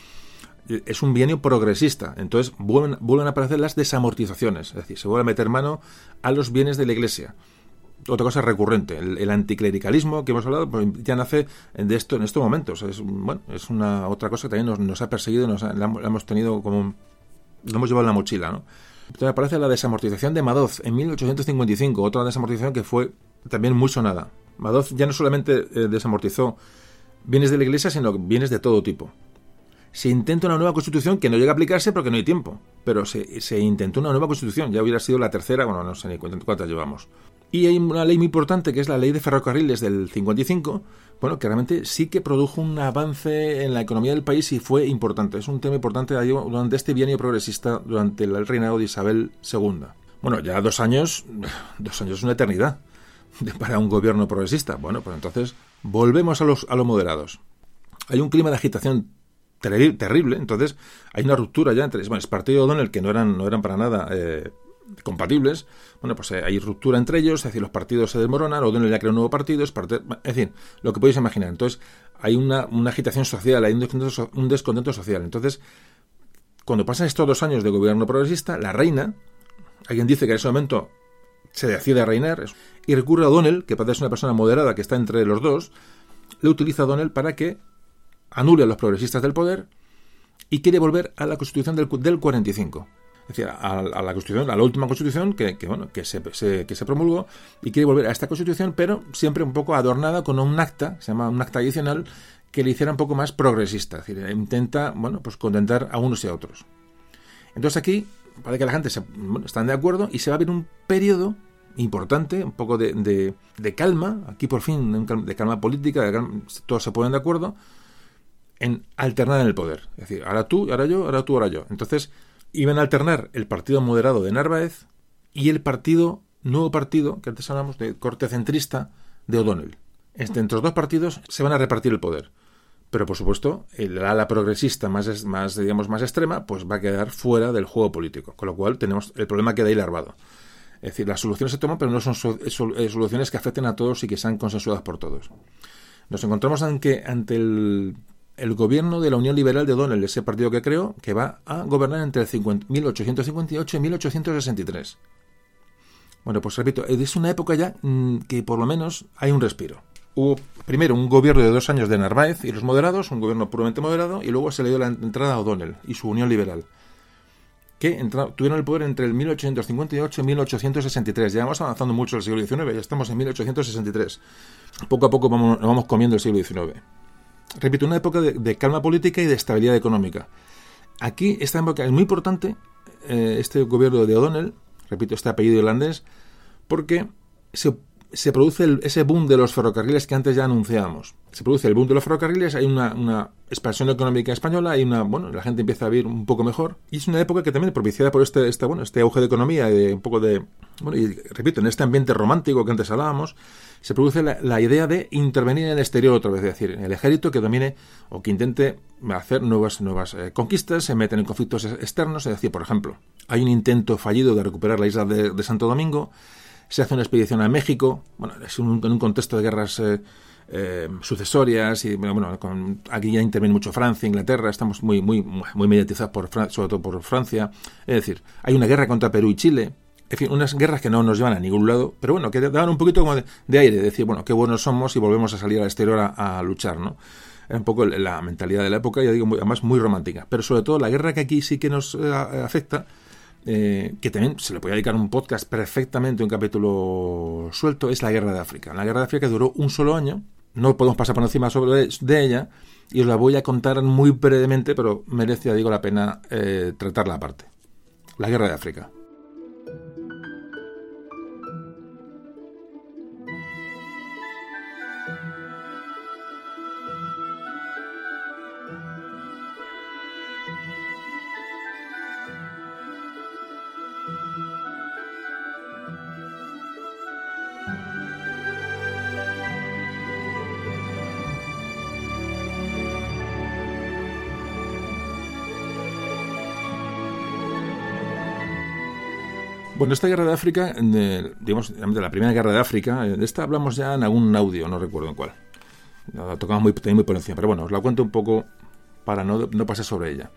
es un bienio progresista. Entonces vuelven, a aparecer las desamortizaciones, es decir, se vuelve a meter mano a los bienes de la Iglesia otra cosa recurrente. El, anticlericalismo que hemos hablado pues, ya nace de esto en estos momentos. Es, bueno, es una otra cosa que también nos, ha perseguido, nos la, hemos tenido como. Lo hemos llevado en la mochila, ¿no? Entonces aparece la desamortización de Madoz en 1855, otra desamortización que fue también muy sonada. Madoz ya no solamente eh, desamortizó bienes de la Iglesia, sino bienes de todo tipo. Se intenta una nueva constitución que no llega a aplicarse porque no hay tiempo, pero se, se intentó una nueva constitución, ya hubiera sido la tercera, bueno, no sé ni cuántas llevamos. Y hay una ley muy importante que es la ley de ferrocarriles del 55, bueno, que realmente sí que produjo un avance en la economía del país y fue importante. Es un tema importante durante este bienio progresista, durante el reinado de Isabel II. Bueno, ya dos años, dos años es una eternidad para un gobierno progresista. Bueno, pues entonces volvemos a los, a los moderados. Hay un clima de agitación terrible, entonces hay una ruptura ya entre bueno, partido y O'Donnell que no eran, no eran para nada eh, compatibles, bueno, pues eh, hay ruptura entre ellos, es decir, los partidos se desmoronan, O'Donnell ya crea un nuevo partido, es, parte, es decir, lo que podéis imaginar. Entonces, hay una, una agitación social, hay un descontento, un descontento, social. Entonces, cuando pasan estos dos años de gobierno progresista, la reina, alguien dice que en ese momento se decide a reinar, y recurre a O'Donnell, que parece una persona moderada que está entre los dos, le utiliza a O'Donnell para que anule a los progresistas del poder y quiere volver a la constitución del, del 45 es decir, a, la Constitución, a la última Constitución que, bueno, que se, que se promulgó y quiere volver a esta Constitución, pero siempre un poco adornada con un acta, se llama un acta adicional, que le hiciera un poco más progresista, es decir, intenta, bueno, pues contentar a unos y a otros. Entonces aquí parece que la gente se, están de acuerdo y se va a ver un periodo importante, un poco de, de, calma, aquí por fin, de calma política, todos se ponen de acuerdo, en alternar en el poder. Es decir, ahora tú, ahora yo, ahora tú, ahora yo. Entonces, iban a alternar el partido moderado de Narváez y el partido, nuevo partido, que antes hablamos de corte centrista, de O'Donnell. Entre los dos partidos se van a repartir el poder. Pero por supuesto, el ala progresista más, más, digamos, más extrema, pues va a quedar fuera del juego político. Con lo cual tenemos el problema queda ahí larvado. Es decir, las soluciones se toman, pero no son soluciones que afecten a todos y que sean consensuadas por todos. Nos encontramos ante, ante el el gobierno de la Unión Liberal de O'Donnell, ese partido que creó, que va a gobernar entre 1858 y 1863. Bueno, pues repito, es una época ya mm, que por lo menos hay un respiro. Hubo primero un gobierno de dos años de Narváez y los moderados, un gobierno puramente moderado, y luego se le dio la entrada a O'Donnell y su Unión Liberal, que tuvieron el poder entre el 1858 y 1863. Ya vamos avanzando mucho el siglo XIX, ya estamos en 1863. Poco a poco vamos, vamos comiendo el siglo XIX repito, una época de, calma política y de estabilidad económica. Aquí, esta época es muy importante, eh, este gobierno de O'Donnell, repito, este apellido irlandés, porque se, produce ese boom de los ferrocarriles que antes ya anunciábamos. Se produce el boom de los ferrocarriles, hay una, expansión económica española, hay una, bueno, la gente empieza a vivir un poco mejor, y es una época que también propiciada por este, este, bueno, este auge de economía, de un poco de, y repito, en este ambiente romántico que antes hablábamos, se produce la, idea de intervenir en el exterior otra vez, es decir, en el ejército que domine o que intente hacer nuevas, nuevas eh, conquistas, se meten en conflictos externos, es decir, por ejemplo, hay un intento fallido de recuperar la isla de, Santo Domingo, se hace una expedición a México, bueno, es un, en un contexto de guerras eh, eh, sucesorias y bueno, aquí ya interviene mucho Francia, Inglaterra, estamos muy muy muy mediatizados por sobre todo por Francia, es decir, hay una guerra contra Perú y Chile, en fin, unas guerras que no nos llevan a ningún lado, pero bueno, que daban un poquito como de, aire, decir, bueno, qué buenos somos y volvemos a salir al exterior a, luchar, ¿no? Es un poco la mentalidad de la época, ya digo, además muy romántica. Pero sobre todo la guerra que aquí sí que nos eh, afecta, eh, que también se le puede dedicar un podcast perfectamente, un capítulo suelto, es la guerra de África. La guerra de África duró un solo año, no podemos pasar por encima sobre de ella, y os la voy a contar muy brevemente, pero merece, ya digo, la pena eh, tratarla aparte. La guerra de África. Bueno, esta guerra de África, digamos, la primera guerra de África, de esta hablamos ya en algún audio, no recuerdo en cuál. La tocamos muy, muy por encima, pero bueno, os la cuento un poco para no, no pasar sobre ella.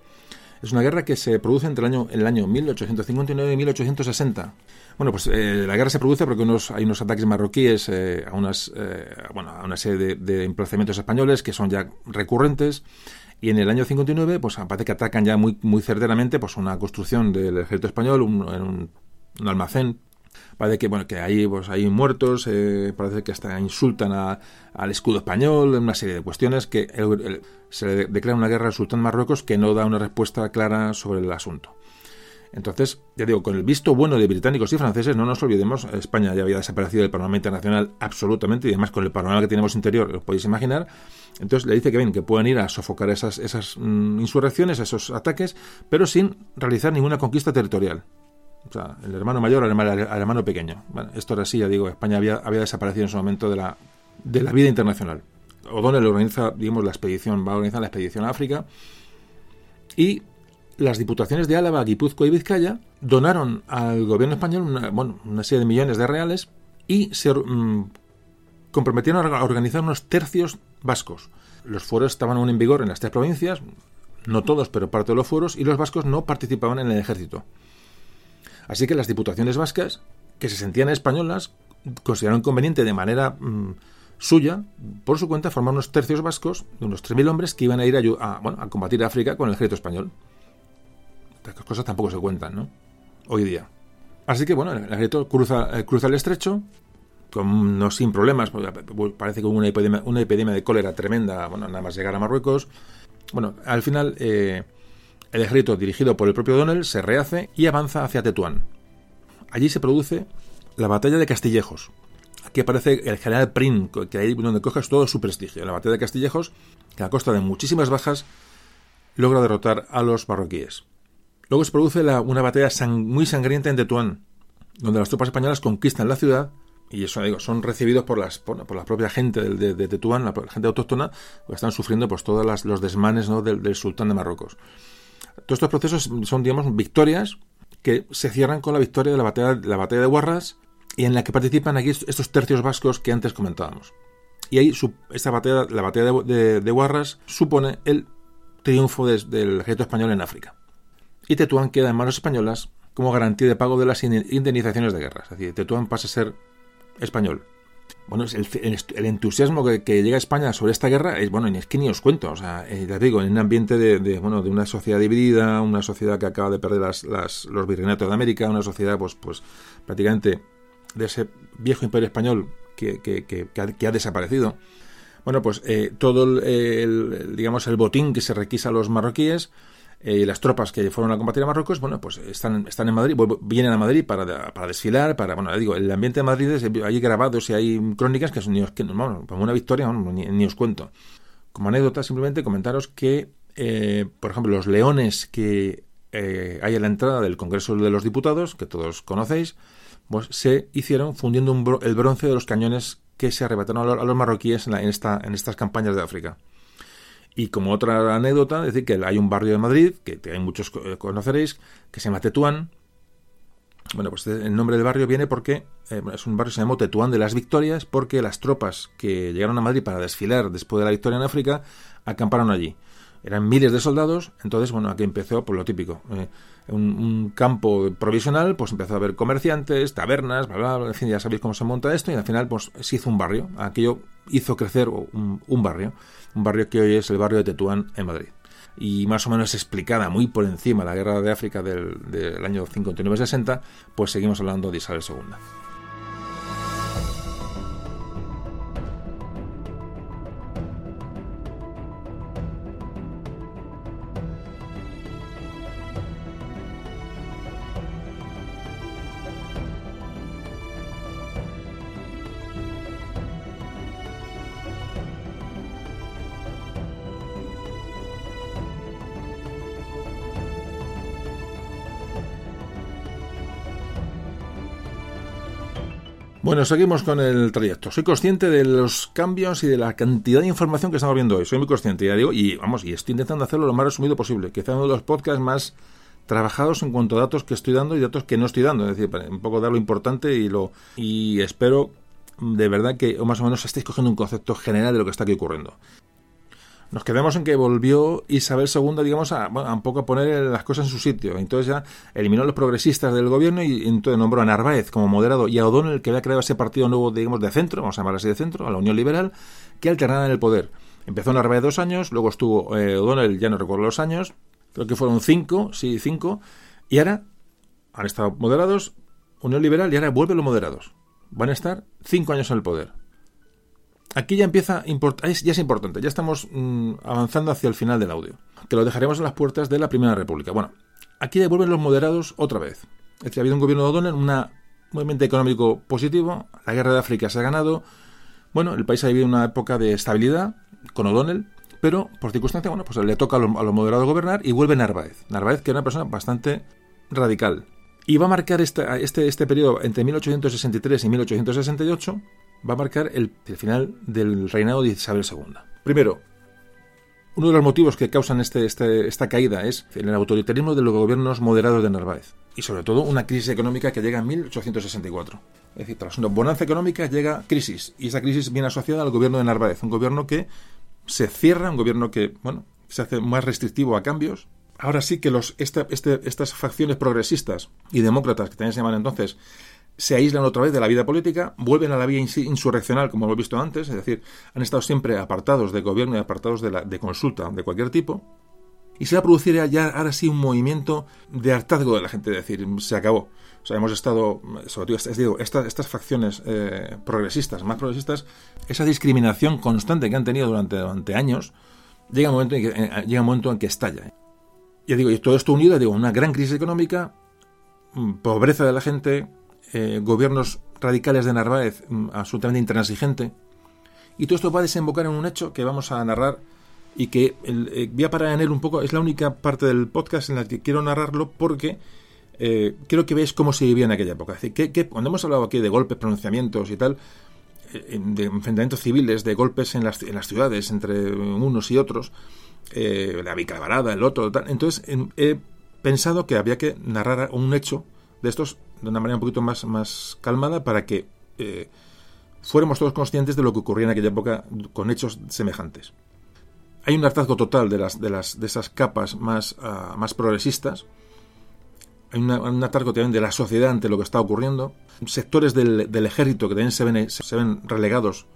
Es una guerra que se produce entre el año, el año 1859 y 1860. Bueno, pues eh, la guerra se produce porque hay unos ataques marroquíes eh, a, unas, eh, bueno, a una serie de, de, emplazamientos españoles que son ya recurrentes Y en el año 59, pues parece que atacan ya muy, muy certeramente pues, una construcción del ejército español, un, un, un almacén parece que bueno que ahí pues hay muertos eh, parece que hasta insultan al escudo español una serie de cuestiones que se le declara una guerra al sultán Marruecos que no da una respuesta clara sobre el asunto entonces, ya digo, con el visto bueno de británicos y franceses, no nos olvidemos, España ya había desaparecido del panorama internacional absolutamente, y además con el panorama que tenemos interior, lo podéis imaginar. Entonces le dice que ven, que pueden ir a sofocar esas, esas mm, insurrecciones, esos ataques, pero sin realizar ninguna conquista territorial. O sea, el hermano mayor al hermano, pequeño. Esto era así, ya digo, España había, había desaparecido en su momento de la, de la vida internacional. O'Donnell organiza, digamos, la expedición, va a organizar la expedición a África y las diputaciones de Álava, Guipúzcoa y Vizcaya donaron al gobierno español una, bueno, una serie de millones de reales y se mm, comprometieron a organizar unos tercios vascos. Los fueros estaban aún en vigor en las tres provincias, no todos, pero parte de los fueros, y los vascos no participaban en el ejército. Así que las diputaciones vascas, que se sentían españolas, consideraron conveniente de manera mm, suya, por su cuenta, formar unos tercios vascos de unos 3.000 hombres que iban a ir a, bueno, a combatir a África con el ejército español. Estas cosas tampoco se cuentan, ¿no? Hoy día. Así que, bueno, el ejército cruza, eh, cruza el estrecho, con, no sin problemas, pues, parece que hubo una epidemia, una epidemia de cólera tremenda, bueno, nada más llegar a Marruecos. Bueno, al final... Eh, el ejército, dirigido por el propio Donel, se rehace y avanza hacia Tetuán. Allí se produce la batalla de Castillejos. Aquí aparece el general Prim, que ahí donde coges todo su prestigio. La batalla de Castillejos, que a costa de muchísimas bajas, logra derrotar a los marroquíes. Luego se produce una batalla muy sangrienta en Tetuán, donde las tropas españolas conquistan la ciudad y eso digo, son recibidos por, las, por, la propia gente de, Tetuán, la, gente autóctona, que están sufriendo pues todos los desmanes del sultán de Marruecos. Todos estos procesos son, digamos, victorias que se cierran con la victoria de la batalla, la batalla de Guarras y en la que participan aquí estos tercios vascos que antes comentábamos. Y ahí esta batalla, la batalla de, de, Guarras supone el triunfo del ejército español en África. Y Tetuán queda en manos españolas como garantía de pago de las indemnizaciones de guerra. Es decir, Tetuán pasa a ser español bueno, el, el, entusiasmo que, llega a España sobre esta guerra es, bueno, es que ni os cuento, o sea, eh, ya digo, en un ambiente de, bueno, de una sociedad dividida, una sociedad que acaba de perder las, los virreinatos de América, una sociedad, pues, pues prácticamente de ese viejo imperio español que, que, que ha, desaparecido. Bueno, pues eh, todo el, digamos, el botín que se requisa a los marroquíes, eh, las tropas que fueron a combatir a Marruecos, bueno, pues están, están en Madrid, vienen a Madrid para, para desfilar, para, bueno, digo, el ambiente de Madrid es, hay grabados y hay crónicas que son, que, como una victoria, ni, os cuento. Como anécdota, simplemente comentaros que, eh, por ejemplo, los leones que eh, hay a la entrada del Congreso de los Diputados, que todos conocéis, pues se hicieron fundiendo el bronce de los cañones que se arrebataron a los, marroquíes en, esta, en estas campañas de África. Y como otra anécdota, decir que hay un barrio de Madrid, que hay muchos eh, conoceréis, que se llama Tetuán. Bueno, pues el nombre del barrio viene porque eh, es un barrio que se llama Tetuán de las Victorias, porque las tropas que llegaron a Madrid para desfilar después de la victoria en África acamparon allí. Eran miles de soldados, entonces, bueno, aquí empezó por lo típico. Eh, un, campo provisional, pues empezó a haber comerciantes, tabernas, bla, bla, en fin, ya sabéis cómo se monta esto, y al final, pues se hizo un barrio. Aquello hizo crecer un barrio un barrio que hoy es el barrio de Tetuán en Madrid. Y más o menos explicada muy por encima la guerra de África del, año 59-60, pues seguimos hablando de Isabel II. Bueno, seguimos con el trayecto. Soy consciente de los cambios y de la cantidad de información que estamos viendo hoy. Soy muy consciente, ya digo, y vamos, y estoy intentando hacerlo lo más resumido posible. Quizá uno de los podcasts más trabajados en cuanto a datos que estoy dando y datos que no estoy dando. Es decir, un poco dar lo importante y lo. Y espero de verdad que o más o menos estéis cogiendo un concepto general de lo que está aquí ocurriendo nos quedamos en que volvió Isabel II, digamos, a, un poco a poner las cosas en su sitio. Entonces ya eliminó a los progresistas del gobierno y entonces nombró a Narváez como moderado y a O'Donnell, que había creado ese partido nuevo, digamos, de centro, vamos a llamar así de centro, a la Unión Liberal, que alternara en el poder. Empezó Narváez dos años, luego estuvo eh, O'Donnell, ya no recuerdo los años, creo que fueron cinco, sí, cinco, y ahora han estado moderados, Unión Liberal, y ahora vuelven los moderados. Van a estar cinco años en el poder. Aquí ya empieza, ya es importante, ya estamos mm, avanzando hacia el final del audio, que lo dejaremos en las puertas de la Primera República. Bueno, aquí ya vuelven los moderados otra vez. Es decir, ha habido un gobierno de O'Donnell, un movimiento económico positivo, la guerra de África se ha ganado, bueno, el país ha vivido una época de estabilidad con O'Donnell, pero por circunstancia, bueno, pues le toca a los, a los moderados gobernar y vuelve Narváez. Narváez, que era una persona bastante radical. Y va a marcar este, este, este periodo entre 1863 y 1868 va a marcar el, final del reinado de Isabel II. Primero, uno de los motivos que causan este, este, esta caída es el autoritarismo de los gobiernos moderados de Narváez y sobre todo una crisis económica que llega en 1864. Es decir, tras una bonanza económica llega crisis y esa crisis viene asociada al gobierno de Narváez, un gobierno que se cierra, un gobierno que bueno se hace más restrictivo a cambios. Ahora sí que los, este, estas facciones progresistas y demócratas que también se llaman entonces se aíslan otra vez de la vida política, vuelven a la vía insurreccional, como hemos visto antes, es decir, han estado siempre apartados de gobierno y apartados de, la, de consulta de cualquier tipo, y se va a producir ya ahora sí un movimiento de hartazgo de la gente, es decir, se acabó. O sea, hemos estado, sobre todo, digo, estas, estas facciones eh, progresistas, más progresistas, esa discriminación constante que han tenido durante, durante años, llega un momento en que, eh, llega un momento en que estalla. Ya digo, y todo esto unido, digo, una gran crisis económica, mm, pobreza de la gente, eh, gobiernos radicales de Narváez mm, absolutamente intransigente. Y todo esto va a desembocar en un hecho que vamos a narrar y que eh, voy a parar en él un poco. Es la única parte del podcast en la que quiero narrarlo porque eh, quiero que veáis cómo se vivía en aquella época. Que, cuando hemos hablado aquí de golpes, pronunciamientos y tal, de enfrentamientos civiles, de golpes en las, en las ciudades entre unos y otros, la Vicalvarada, el otro, tal, entonces he pensado que había que narrar un hecho de estos de una manera un poquito más, más calmada para que eh, fuéramos todos conscientes de lo que ocurría en aquella época con hechos semejantes. Hay un hartazgo total de, las, de, las, de esas capas más, ah, más progresistas. Hay un hartazgo también de la sociedad ante lo que está ocurriendo. Sectores del, del ejército que también se ven, se ven relegados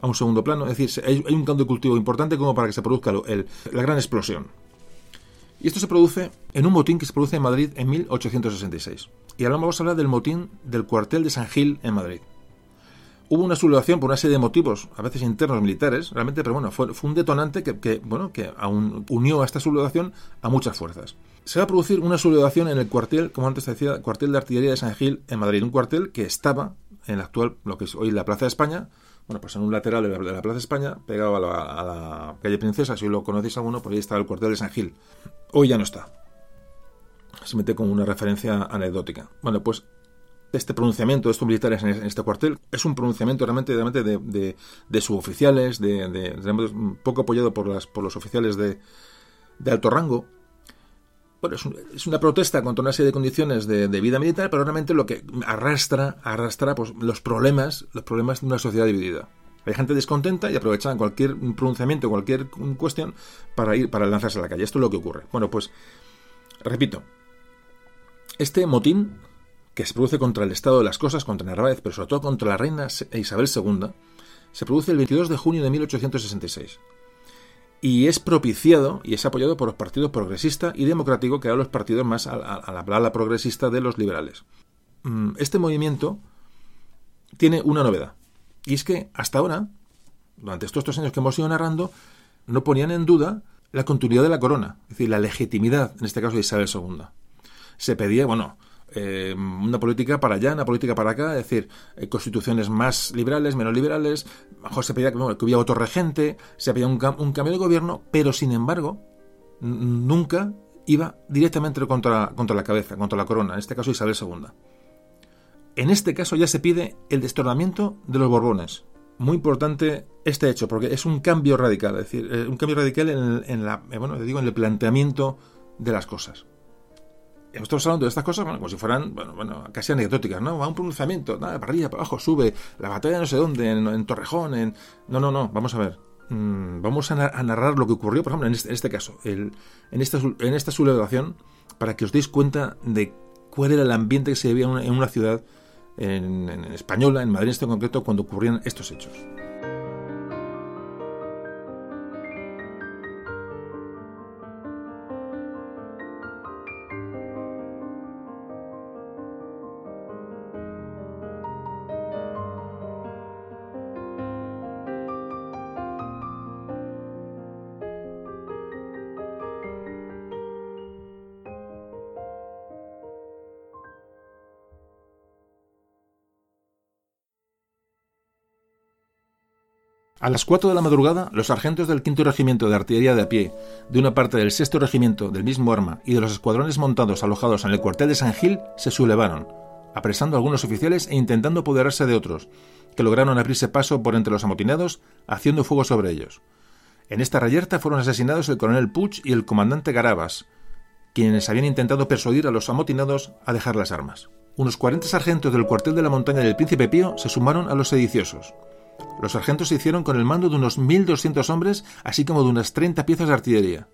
a un segundo plano. Es decir, hay, un cambio de cultivo importante como para que se produzca la gran explosión. Y esto se produce en un motín que se produce en Madrid en 1866. Y ahora vamos a hablar del motín del cuartel de San Gil en Madrid. Hubo una sublevación por una serie de motivos, a veces internos militares, realmente, pero bueno, fue, un detonante que, bueno, que aún unió a esta sublevación a muchas fuerzas. Se va a producir una sublevación en el cuartel, como antes decía, cuartel de artillería de San Gil en Madrid, un cuartel que estaba en la actual, lo que es hoy la Plaza de España, bueno, pues en un lateral de la, Plaza de España, pegado a la, calle Princesa, si lo conocéis alguno, por ahí estaba el cuartel de San Gil. Hoy ya no está. Se mete como una referencia anecdótica. Bueno, pues este pronunciamiento de estos militares en este cuartel es un pronunciamiento realmente, realmente de, de, suboficiales, de, poco apoyado por, las, por los oficiales de, alto rango. Bueno, es, una protesta contra una serie de condiciones de, vida militar, pero realmente lo que arrastra, arrastra pues, los problemas, los problemas de una sociedad dividida. Hay gente descontenta y aprovechan cualquier pronunciamiento, cualquier cuestión para ir, para lanzarse a la calle. Esto es lo que ocurre. Bueno, pues, repito, este motín que se produce contra el estado de las cosas, contra Narváez, pero sobre todo contra la reina Isabel II, se produce el 22 de junio de 1866. Y es propiciado y es apoyado por los partidos progresista y democrático, que eran los partidos más a, la ala progresista de los liberales. Mm, este movimiento tiene una novedad. Y es que hasta ahora, durante estos tres años que hemos ido narrando, no ponían en duda la continuidad de la corona, es decir, la legitimidad, en este caso de Isabel II. Se pedía, bueno, eh, una política para allá, una política para acá, es decir, eh, constituciones más liberales, menos liberales, mejor se pedía que, hubiera otro regente, se pedía un, un, cambio de gobierno, pero sin embargo, nunca iba directamente contra, contra la cabeza, contra la corona, en este caso Isabel II. En este caso ya se pide el destornamiento de los Borbones. Muy importante este hecho, porque es un cambio radical, es decir, eh, un cambio radical en, digo, en el planteamiento de las cosas. Estamos hablando de estas cosas como si fueran bueno, bueno, casi anecdóticas, ¿no? Va un pronunciamiento, nada, para arriba, para abajo, sube, la batalla no sé dónde, en, Torrejón, en... No, no, no, vamos a ver. Mm, vamos a, narrar lo que ocurrió, por ejemplo, en este, este caso, en, esta, en esta sublevación, para que os deis cuenta de cuál era el ambiente que se vivía en una ciudad en, Española, en Madrid en este concreto, cuando ocurrían estos hechos. A las 4 de la madrugada, los sargentos del quinto regimiento de artillería de a pie, de una parte del sexto regimiento del mismo arma y de los escuadrones montados alojados en el cuartel de San Gil se sublevaron, apresando a algunos oficiales e intentando apoderarse de otros, que lograron abrirse paso por entre los amotinados, haciendo fuego sobre ellos. En esta rayerta fueron asesinados el coronel Puch y el comandante Garabas, quienes habían intentado persuadir a los amotinados a dejar las armas. Unos 40 sargentos del cuartel de la montaña del Príncipe Pío se sumaron a los sediciosos. Los sargentos se hicieron con el mando de unos 1.200 hombres, así como de unas 30 piezas de artillería.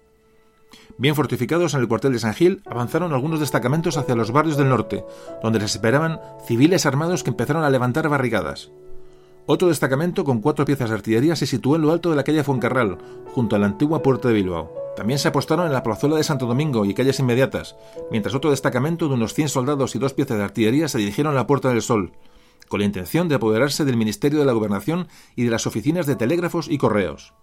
Bien fortificados en el cuartel de San Gil, avanzaron algunos destacamentos hacia los barrios del norte, donde les esperaban civiles armados que empezaron a levantar barricadas. Otro destacamento con cuatro piezas de artillería se situó en lo alto de la calle Foncarral, junto a la antigua puerta de Bilbao. También se apostaron en la plazuela de Santo Domingo y calles inmediatas, mientras otro destacamento de unos 100 soldados y dos piezas de artillería se dirigieron a la Puerta del Sol, con la intención de apoderarse del Ministerio de la Gobernación y de las oficinas de telégrafos y correos.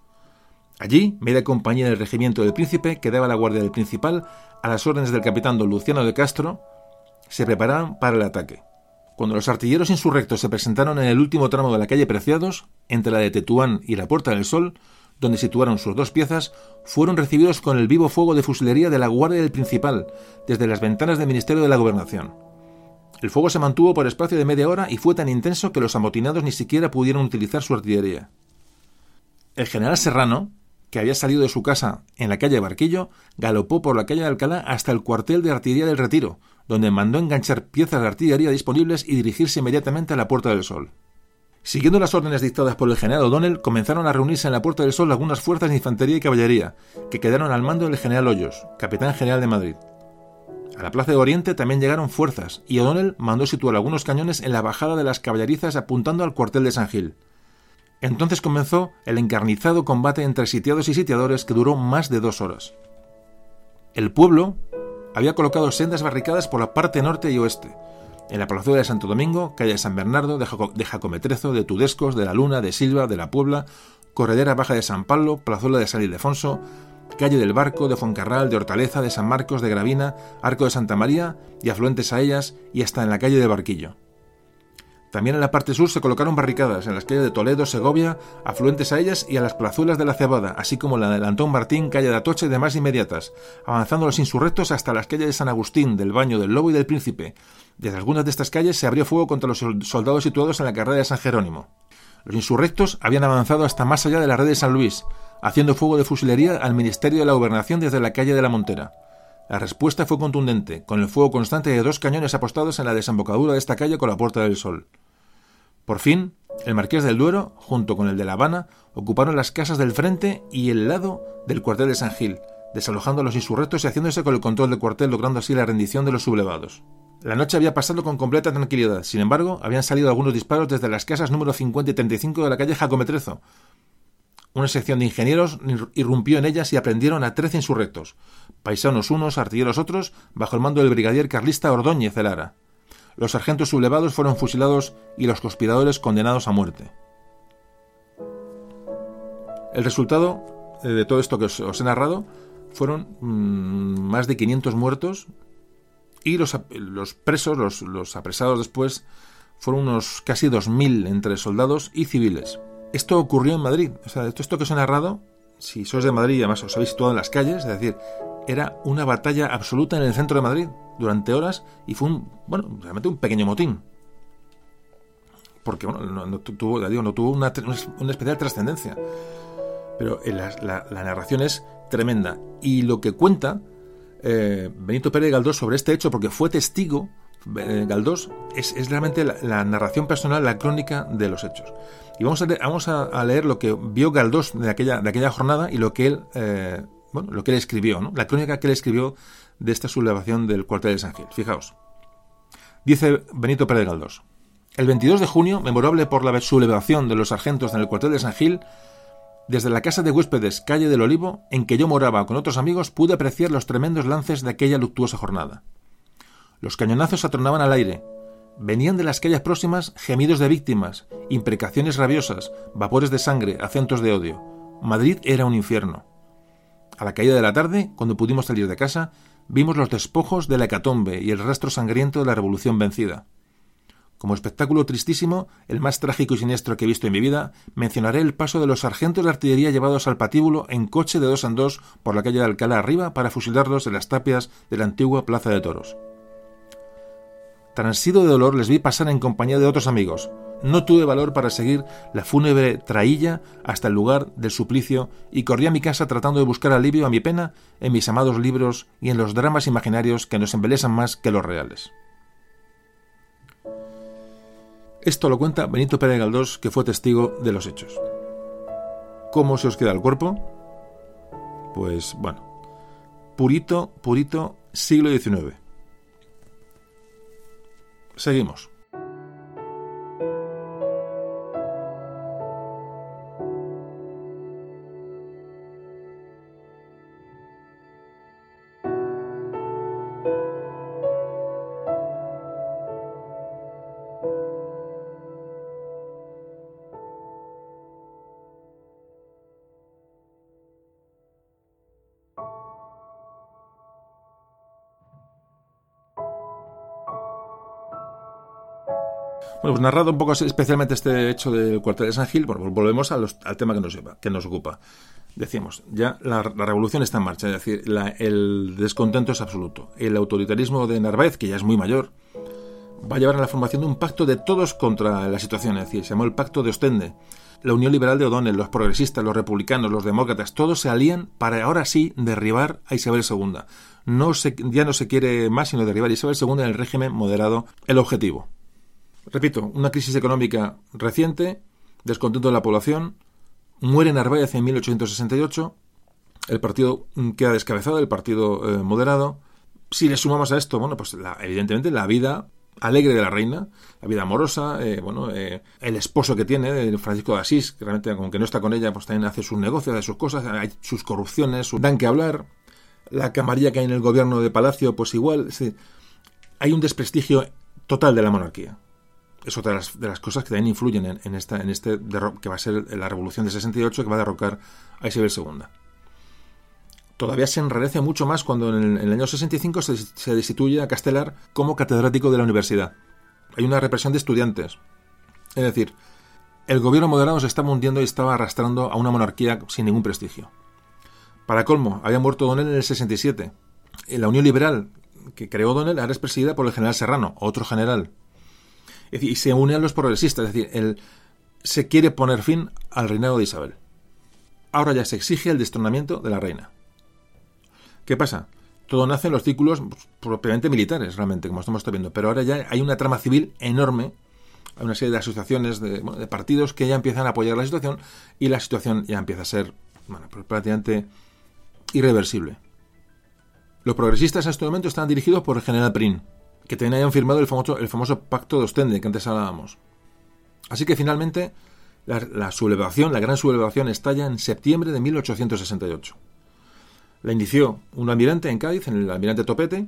Allí, media compañía del regimiento del Príncipe, que daba la guardia del Principal, a las órdenes del capitán don Luciano de Castro, se preparaban para el ataque. Cuando los artilleros insurrectos se presentaron en el último tramo de la calle Preciados, entre la de Tetuán y la Puerta del Sol, donde situaron sus dos piezas, fueron recibidos con el vivo fuego de fusilería de la Guardia del Principal, desde las ventanas del Ministerio de la Gobernación. El fuego se mantuvo por espacio de media hora y fue tan intenso que los amotinados ni siquiera pudieron utilizar su artillería. El general Serrano, que había salido de su casa en la calle Barquillo, galopó por la calle de Alcalá hasta el cuartel de artillería del Retiro, donde mandó enganchar piezas de artillería disponibles y dirigirse inmediatamente a la Puerta del Sol. Siguiendo las órdenes dictadas por el general O'Donnell, comenzaron a reunirse en la Puerta del Sol algunas fuerzas de infantería y caballería, que quedaron al mando del general Hoyos, capitán general de Madrid. A la Plaza de Oriente también llegaron fuerzas, y O'Donnell mandó situar algunos cañones en la bajada de las caballerizas apuntando al cuartel de San Gil. Entonces comenzó el encarnizado combate entre sitiados y sitiadores que duró más de dos horas. El pueblo, había colocado sendas barricadas por la parte norte y oeste, en la plazuela de Santo Domingo, calle de San Bernardo, de, Jacometrezo, de Tudescos, de La Luna, de Silva, de La Puebla, corredera baja de San Pablo, plazuela de San Ildefonso, calle del Barco, de Foncarral, de Hortaleza, de San Marcos, de Gravina, Arco de Santa María y afluentes a ellas y hasta en la calle de Barquillo. También en la parte sur se colocaron barricadas en las calles de Toledo, Segovia, afluentes a ellas y a las plazuelas de la Cebada, así como la del Antón Martín, calle de Atoche y demás inmediatas, avanzando los insurrectos hasta las calles de San Agustín, del Baño, del Lobo y del Príncipe. Desde algunas de estas calles se abrió fuego contra los soldados situados en la carrera de San Jerónimo. Los insurrectos habían avanzado hasta más allá de la red de San Luis, haciendo fuego de fusilería al Ministerio de la Gobernación desde la calle de la Montera. La respuesta fue contundente, con el fuego constante de dos cañones apostados en la desembocadura de esta calle con la Puerta del Sol. Por fin, el Marqués del Duero, junto con el de La Habana, ocuparon las casas del frente y el lado del cuartel de San Gil, desalojando a los insurrectos y haciéndose con el control del cuartel, logrando así la rendición de los sublevados. La noche había pasado con completa tranquilidad, sin embargo, habían salido algunos disparos desde las casas número 50 y 35 de la calle Jacometrezo, una sección de ingenieros irrumpió en ellas y aprendieron a trece insurrectos, paisanos unos, artilleros otros, bajo el mando del brigadier carlista Ordóñez de Lara. Los sargentos sublevados fueron fusilados y los conspiradores condenados a muerte. El resultado eh, de todo esto que os, he narrado fueron mm, más de 500 muertos y los, presos, los, los apresados después, fueron unos casi 2.000 entre soldados y civiles. Esto ocurrió en Madrid. O sea, esto que os he narrado, si sois de Madrid y además os habéis situado en las calles, es decir, era una batalla absoluta en el centro de Madrid durante horas y fue un, bueno, realmente un pequeño motín. Porque, bueno, no, tuvo, digo, no tuvo una, especial trascendencia. Pero la, narración es tremenda. Y lo que cuenta eh, Benito Pérez Galdós sobre este hecho, porque fue testigo, eh, Galdós, es, realmente la narración personal, la crónica de los hechos. Y vamos a, leer, vamos a, leer lo que vio Galdós de aquella, de aquella jornada y lo que él, eh, bueno, lo que él escribió, ¿no? la crónica que él escribió de esta sublevación del cuartel de San Gil. Fijaos. Dice Benito Pérez Galdós. El 22 de junio, memorable por la sublevación de los sargentos en el cuartel de San Gil, desde la casa de huéspedes, calle del Olivo, en que yo moraba con otros amigos, pude apreciar los tremendos lances de aquella luctuosa jornada. Los cañonazos atronaban al aire, Venían de las calles próximas gemidos de víctimas, imprecaciones rabiosas, vapores de sangre, acentos de odio. Madrid era un infierno. A la caída de la tarde, cuando pudimos salir de casa, vimos los despojos de la hecatombe y el rastro sangriento de la revolución vencida. Como espectáculo tristísimo, el más trágico y siniestro que he visto en mi vida, mencionaré el paso de los sargentos de artillería llevados al patíbulo en coche de dos en dos por la calle de Alcalá arriba para fusilarlos en las tapias de la antigua Plaza de Toros. Transido de dolor les vi pasar en compañía de otros amigos. No tuve valor para seguir la fúnebre trailla hasta el lugar del suplicio y corrí a mi casa tratando de buscar alivio a mi pena en mis amados libros y en los dramas imaginarios que nos embelesan más que los reales. Esto lo cuenta Benito Pérez Galdós, que fue testigo de los hechos. ¿Cómo se os queda el cuerpo? Pues bueno, purito, purito, siglo XIX. Seguimos. Bueno, pues narrado un poco especialmente este hecho del cuartel de San Gil, bueno, pues volvemos al tema que nos, lleva, que nos ocupa. Decimos, ya la, revolución está en marcha, es decir, el descontento es absoluto. El autoritarismo de Narváez, que ya es muy mayor, va a llevar a la formación de un pacto de todos contra la situación, es decir, se llamó el Pacto de Ostende. La Unión Liberal de O'Donnell, los progresistas, los republicanos, los demócratas, todos se alían para ahora sí derribar a Isabel II. No se, ya no se quiere más sino derribar a Isabel II en el régimen moderado, el objetivo. Repito, una crisis económica reciente, descontento de la población, muere Narváez en 1868, el partido queda descabezado, el partido eh, moderado. Si le sumamos a esto, bueno, pues evidentemente la vida alegre de la reina, la vida amorosa, eh, bueno, eh, el esposo que tiene, Francisco de Asís, que realmente aunque no está con ella, pues también hace sus negocios, hace sus cosas, hay sus corrupciones, dan que hablar. La camarilla que hay en el gobierno de Palacio, pues igual, hay un desprestigio total de la monarquía es otra de las, cosas que también influyen en, esta, en este que va a ser la revolución de 68 que va a derrocar a Isabel II. Todavía se enrarece mucho más cuando en el, año 65 se, se, destituye a Castelar como catedrático de la universidad. Hay una represión de estudiantes. Es decir, el gobierno moderado se estaba hundiendo y estaba arrastrando a una monarquía sin ningún prestigio. Para colmo, había muerto Donel en el 67. la Unión Liberal que creó Donel ahora es presidida por el general Serrano, otro general y se une a los progresistas, es decir, se quiere poner fin al reinado de Isabel. Ahora ya se exige el destronamiento de la reina. ¿Qué pasa? Todo nace en los círculos propiamente militares, realmente, como estamos viendo, pero ahora ya hay una trama civil enorme, hay una serie de asociaciones, de, partidos que ya empiezan a apoyar la situación y la situación ya empieza a ser bueno, pues prácticamente irreversible. Los progresistas en este momento están dirigidos por el general Prin, que también hayan firmado el famoso, el famoso pacto de Ostende que antes hablábamos. Así que finalmente la, sublevación, la gran sublevación estalla en septiembre de 1868. La inició un almirante en Cádiz, en el almirante Topete,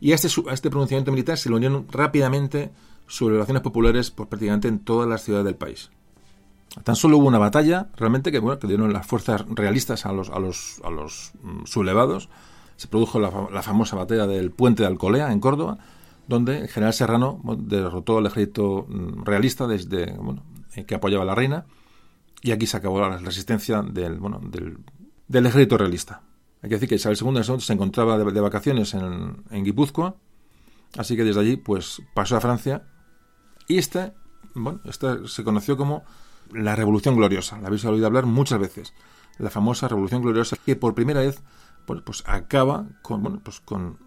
y a este, a este pronunciamiento militar se le unieron rápidamente sublevaciones populares por prácticamente en todas las ciudades del país. Tan solo hubo una batalla, realmente, que, bueno, que dieron las fuerzas realistas a los, a los, a los mm, sublevados, se produjo la, famosa batalla del puente de Alcolea, en Córdoba, donde el general Serrano derrotó al ejército mm, realista desde, bueno, eh, que apoyaba a la reina, y aquí se acabó la resistencia del, bueno, del, ejército realista. Hay que decir que Isabel II se encontraba de, vacaciones en, en, Guipúzcoa, así que desde allí pues pasó a Francia, y esta, bueno, esta se conoció como la Revolución Gloriosa, la habéis oído hablar muchas veces, la famosa Revolución Gloriosa, que por primera vez pues, acaba con, bueno, pues con,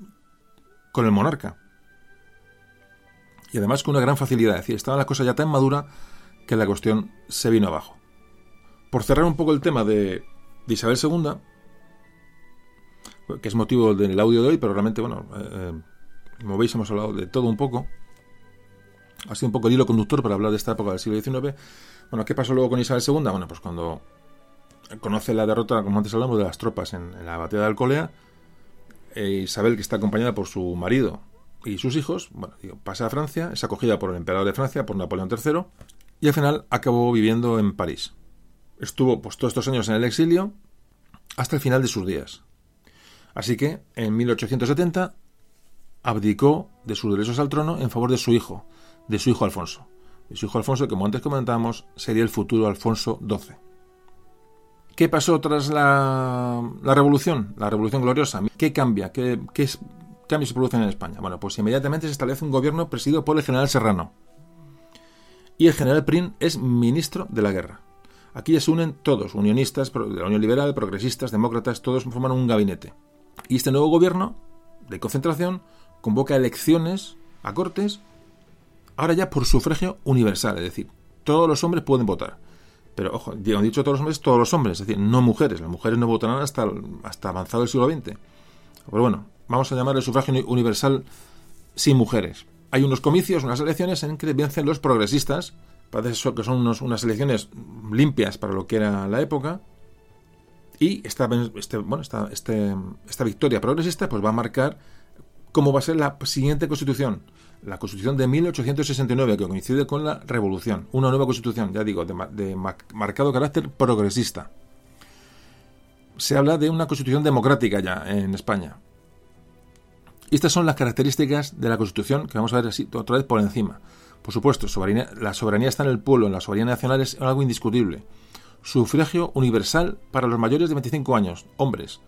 con el monarca. Y además con una gran facilidad. Es decir, estaba la cosa ya tan madura que la cuestión se vino abajo. Por cerrar un poco el tema de, Isabel II, que es motivo del audio de hoy, pero realmente, bueno, eh, eh, como veis, hemos hablado de todo un poco. Ha sido un poco el hilo conductor para hablar de esta época del siglo XIX. Bueno, ¿qué pasó luego con Isabel II? Bueno, pues cuando conoce la derrota, como antes hablamos, de las tropas en, la batalla de Alcolea. E Isabel, que está acompañada por su marido y sus hijos, bueno, pasa a Francia, es acogida por el emperador de Francia, por Napoleón III, y al final acabó viviendo en París. Estuvo pues, todos estos años en el exilio hasta el final de sus días. Así que, en 1870, abdicó de sus derechos al trono en favor de su hijo, de su hijo Alfonso. De su hijo Alfonso, que como antes comentábamos, sería el futuro Alfonso XII. ¿Qué pasó tras la, revolución? La revolución gloriosa. ¿Qué cambia? ¿Qué, qué cambios se producen en España? Bueno, pues inmediatamente se establece un gobierno presidido por el general Serrano. Y el general Prin es ministro de la guerra. Aquí ya se unen todos, unionistas, de la Unión Liberal, progresistas, demócratas, todos forman un gabinete. Y este nuevo gobierno de concentración convoca elecciones a cortes, ahora ya por sufragio universal, es decir, todos los hombres pueden votar. Pero, ojo, han dicho todos los hombres, todos los hombres, es decir, no mujeres. Las mujeres no votarán hasta, hasta avanzado el siglo XX. Pero bueno, vamos a llamar el sufragio universal sin mujeres. Hay unos comicios, unas elecciones en que vencen los progresistas, parece que son unos, unas elecciones limpias para lo que era la época, y esta, este, bueno, esta, este, esta victoria progresista pues va a marcar cómo va a ser la siguiente constitución. La constitución de 1869, que coincide con la revolución. Una nueva constitución, ya digo, de, marcado carácter progresista. Se habla de una constitución democrática ya en España. Estas son las características de la constitución que vamos a ver así otra vez por encima. Por supuesto, la soberanía está en el pueblo, en la soberanía nacional es algo indiscutible sufragio universal para los mayores de 25 años, hombres.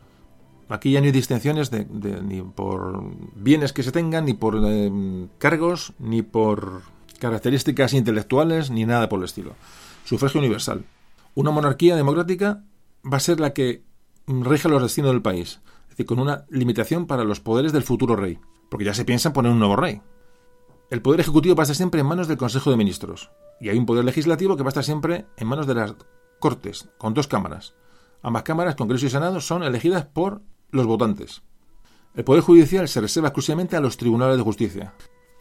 Aquí ya no hay distinciones de, ni por bienes que se tengan, ni por eh, cargos, ni por características intelectuales, ni nada por el estilo. Sufragio universal. Una monarquía democrática va a ser la que rige los destinos del país, es decir, con una limitación para los poderes del futuro rey, porque ya se piensa en poner un nuevo rey. El poder ejecutivo va a estar siempre en manos del Consejo de Ministros, y hay un poder legislativo que va a estar siempre en manos de las Cortes, con dos cámaras. Ambas cámaras, Congreso y Senado, son elegidas por los votantes. El Poder Judicial se reserva exclusivamente a los tribunales de justicia.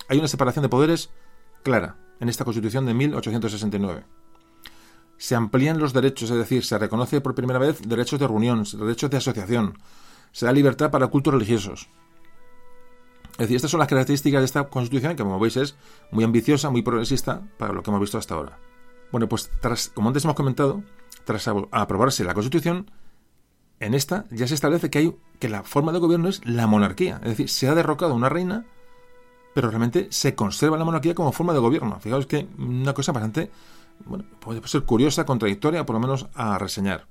Hay una separación de poderes clara en esta Constitución de 1869. Se amplían los derechos, es decir, se reconoce por primera vez derechos de reunión, derechos de asociación, se da libertad para cultos religiosos. Es decir, estas son las características de esta Constitución que, como veis, es muy ambiciosa, muy progresista para lo que hemos visto hasta ahora. Bueno, pues tras, como antes hemos comentado, tras aprobarse la Constitución, en esta ya se establece que hay que la forma de gobierno es la monarquía, es decir, se ha derrocado una reina, pero realmente se conserva la monarquía como forma de gobierno. Fijaos que una cosa bastante, bueno, puede ser curiosa, contradictoria, por lo menos a reseñar.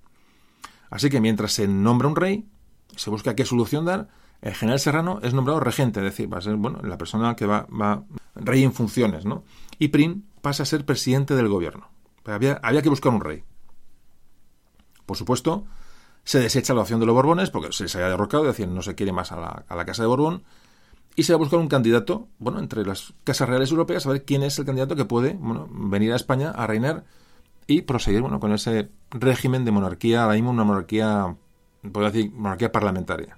Así que mientras se nombra un rey, se busca qué solución dar, el general Serrano es nombrado regente, es decir, va a ser bueno, la persona que va, rey en funciones, ¿no? Y Prim pasa a ser presidente del gobierno. Había, que buscar un rey. Por supuesto, se desecha la opción de los Borbones porque se les había derrocado, decir, no se quiere más a la, a la, Casa de Borbón, y se va a buscar un candidato, bueno, entre las casas reales europeas, a ver quién es el candidato que puede, bueno, venir a España a reinar y proseguir, bueno, con ese régimen de monarquía, ahora mismo una monarquía, puedo decir, monarquía parlamentaria.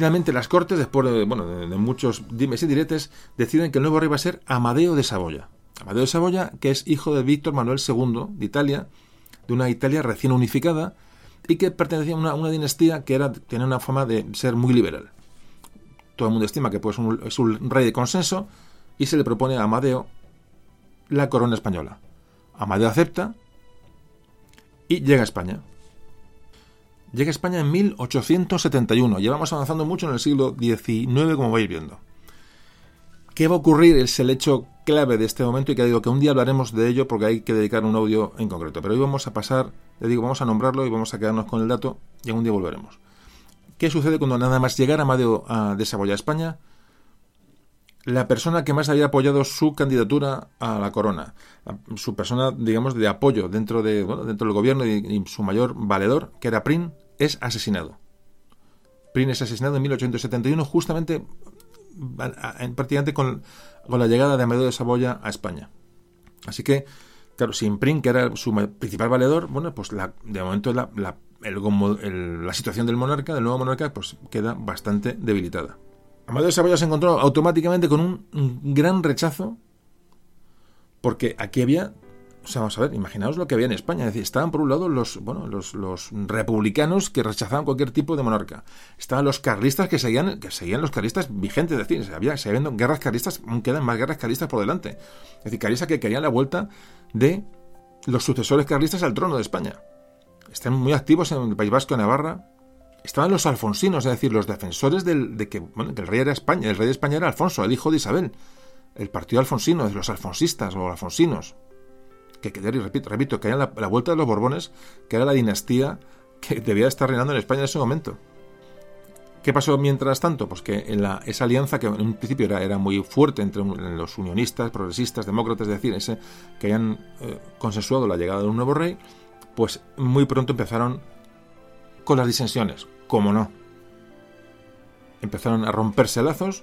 Finalmente las Cortes, después de, muchos dimes y diretes, deciden que el nuevo rey va a ser Amadeo de Saboya. Amadeo de Saboya, que es hijo de Víctor Manuel II de Italia, de una Italia recién unificada y que pertenecía a una, dinastía que era, tenía una fama de ser muy liberal. Todo el mundo estima que pues, es un rey de consenso y se le propone a Amadeo la corona española. Amadeo acepta y llega a España. Llega a España en 1871. Llevamos avanzando mucho en el siglo XIX, como vais viendo. ¿Qué va a ocurrir? Es el hecho clave de este momento y que digo que un día hablaremos de ello porque hay que dedicar un audio en concreto. Pero hoy vamos a pasar, le digo, vamos a nombrarlo y vamos a quedarnos con el dato y algún día volveremos. ¿Qué sucede cuando nada más llegar Amadeo a desarrollar España? La persona que más había apoyado su candidatura a la corona, su persona, digamos, de apoyo dentro, de, dentro del gobierno y, su mayor valedor, que era Prin, es asesinado. Prin es asesinado en 1871 justamente prácticamente con, con, la llegada de Amadeo de Saboya a España. Así que, claro, sin Prin, que era su principal valedor, bueno, pues la, de momento la, la situación del monarca, del nuevo monarca, pues queda bastante debilitada. Amadeo de Saboya se encontró automáticamente con un gran rechazo Porque aquí había o sea, vamos a ver, imaginaos lo que había en España. Es decir, estaban por un lado los, bueno, los, republicanos que rechazaban cualquier tipo de monarca. Estaban los carlistas que seguían, que seguían los carlistas vigentes. Es decir, había, se habían guerras carlistas, quedan más guerras carlistas por delante. Es decir, carlistas que querían la vuelta de los sucesores carlistas al trono de España. Están muy activos en el País Vasco, Navarra. Estaban los alfonsinos, es decir, los defensores del, de que, bueno, el rey era España. El rey de España era Alfonso, el hijo de Isabel. El partido alfonsino, de los alfonsistas o alfonsinos que, que repito, repito, que era la, vuelta de los Borbones, que era la dinastía que debía estar reinando en España en ese momento. ¿Qué pasó mientras tanto? Pues que en la, esa alianza, que en un principio era, era muy fuerte entre los unionistas, progresistas, demócratas, es decir, ese, que hayan eh, consensuado la llegada de un nuevo rey, pues muy pronto empezaron con las disensiones, como no. Empezaron a romperse lazos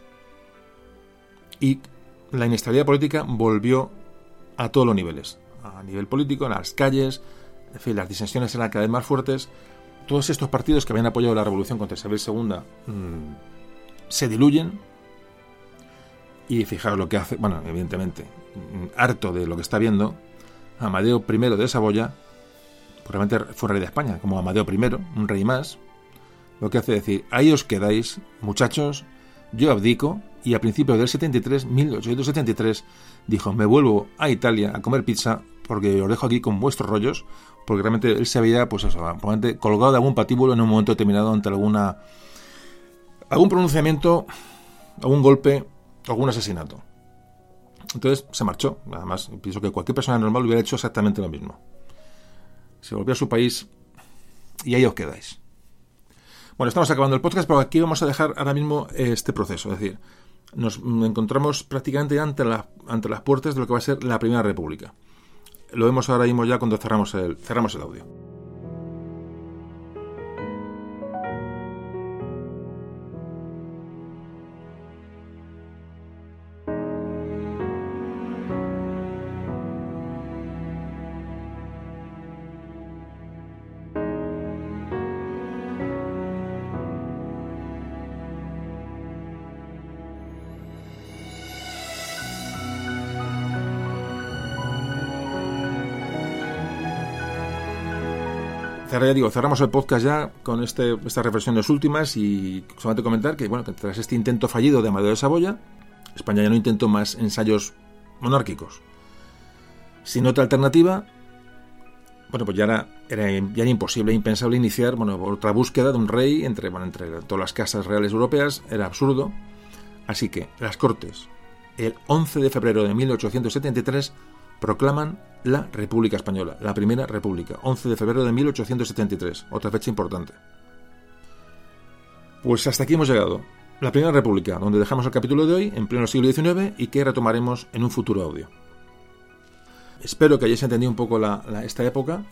y la inestabilidad política volvió a todos los niveles a nivel político, en las calles, en fin, las disensiones eran cada vez más fuertes. Todos estos partidos que habían apoyado la revolución contra Isabel II mm, se diluyen. Y fijaros lo que hace, bueno, evidentemente, mm, harto de lo que está viendo, Amadeo I de Saboya, probablemente fue rey de España, como Amadeo I, un rey más, lo que hace decir, ahí os quedáis, muchachos, yo abdico, y a principios del 73, 1873, dijo, me vuelvo a Italia a comer pizza porque os dejo aquí con vuestros rollos, porque realmente él se había, pues eso, probablemente colgado de algún patíbulo en un momento determinado ante alguna algún pronunciamiento, algún golpe, algún asesinato. Entonces se marchó, nada más. Pienso que cualquier persona normal hubiera hecho exactamente lo mismo. Se volvió a su país y ahí os quedáis. Bueno, estamos acabando el podcast, pero aquí vamos a dejar ahora mismo este proceso. Es decir, nos encontramos prácticamente ante, ante las puertas de lo que va a ser la Primera República. Lo vemos ahora mismo ya cuando cerramos el, cerramos el audio. Ya digo, cerramos el podcast ya con este, estas reflexiones últimas y solamente comentar que, bueno, tras este intento fallido de Amadeo de Saboya, España ya no intentó más ensayos monárquicos. Sin otra alternativa, bueno, pues ya era, era, ya era imposible, impensable iniciar, bueno, otra búsqueda de un rey entre, bueno, entre todas las casas reales europeas, era absurdo. Así que las Cortes, el 11 de febrero de 1873, proclaman la República Española, la Primera República, 11 de febrero de 1873, otra fecha importante. Pues hasta aquí hemos llegado. La Primera República, donde dejamos el capítulo de hoy, en pleno siglo XIX, y que retomaremos en un futuro audio. Espero que hayáis entendido un poco esta época,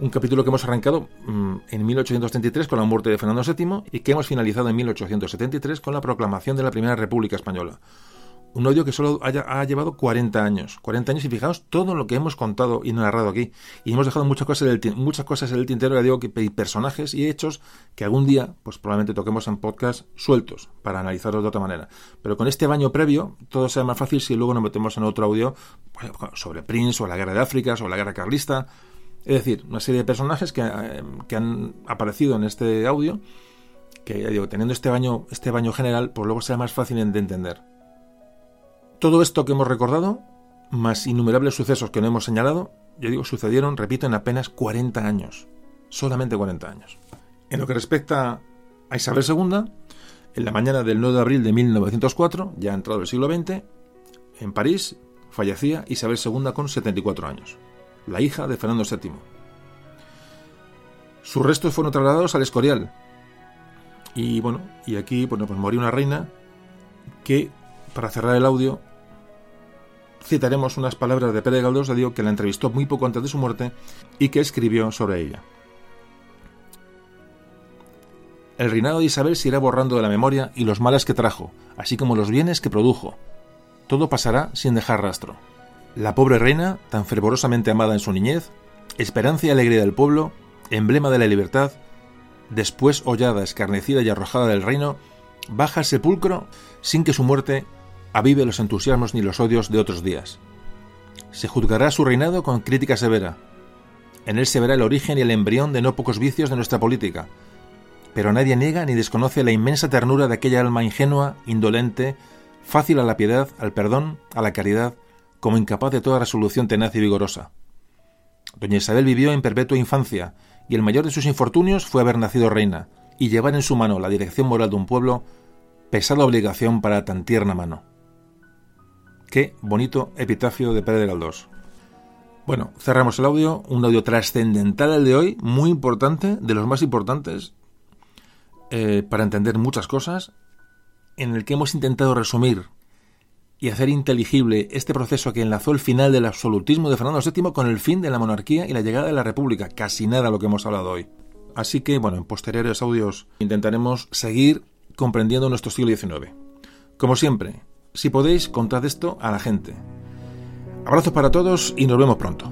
un capítulo que hemos arrancado mm, en 1833 con la muerte de Fernando VII y que hemos finalizado en 1873 con la proclamación de la Primera República Española un odio que solo haya, ha llevado 40 años. 40 años y fijaos todo lo que hemos contado y narrado aquí. Y hemos dejado muchas cosas, del, muchas cosas en el tintero, ya digo, que personajes y hechos que algún día, pues probablemente toquemos en podcast sueltos para analizarlos de otra manera. Pero con este baño previo, todo sea más fácil si luego nos metemos en otro audio pues, sobre Prince o la guerra de África o la guerra carlista. Es decir, una serie de personajes que, eh, que han aparecido en este audio que, ya digo, teniendo este baño, este baño general, pues luego será más fácil de entender. Todo esto que hemos recordado, más innumerables sucesos que no hemos señalado, yo digo, sucedieron, repito, en apenas 40 años. Solamente 40 años. En lo que respecta a Isabel II, en la mañana del 9 de abril de 1904, ya entrado el siglo XX, en París fallecía Isabel II con 74 años, la hija de Fernando VII. Sus restos fueron trasladados al Escorial. Y bueno, y aquí bueno, pues murió una reina que, para cerrar el audio, citaremos unas palabras de Pérez Galdós de Dios que la entrevistó muy poco antes de su muerte y que escribió sobre ella. El reinado de Isabel se irá borrando de la memoria y los males que trajo, así como los bienes que produjo. Todo pasará sin dejar rastro. La pobre reina, tan fervorosamente amada en su niñez, esperanza y alegría del pueblo, emblema de la libertad, después hollada, escarnecida y arrojada del reino, baja al sepulcro sin que su muerte avive los entusiasmos ni los odios de otros días. Se juzgará su reinado con crítica severa. En él se verá el origen y el embrión de no pocos vicios de nuestra política. Pero nadie niega ni desconoce la inmensa ternura de aquella alma ingenua, indolente, fácil a la piedad, al perdón, a la caridad, como incapaz de toda resolución tenaz y vigorosa. Doña Isabel vivió en perpetua infancia, y el mayor de sus infortunios fue haber nacido reina, y llevar en su mano la dirección moral de un pueblo, pesada obligación para tan tierna mano. Qué bonito epitafio de Pérez de Galdós. Bueno, cerramos el audio, un audio trascendental el de hoy, muy importante, de los más importantes, eh, para entender muchas cosas, en el que hemos intentado resumir y hacer inteligible este proceso que enlazó el final del absolutismo de Fernando VII con el fin de la monarquía y la llegada de la República. Casi nada lo que hemos hablado hoy. Así que, bueno, en posteriores audios intentaremos seguir comprendiendo nuestro siglo XIX. Como siempre, si podéis, contad esto a la gente. Abrazos para todos y nos vemos pronto.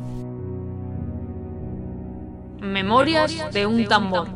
Memorias de un tambor.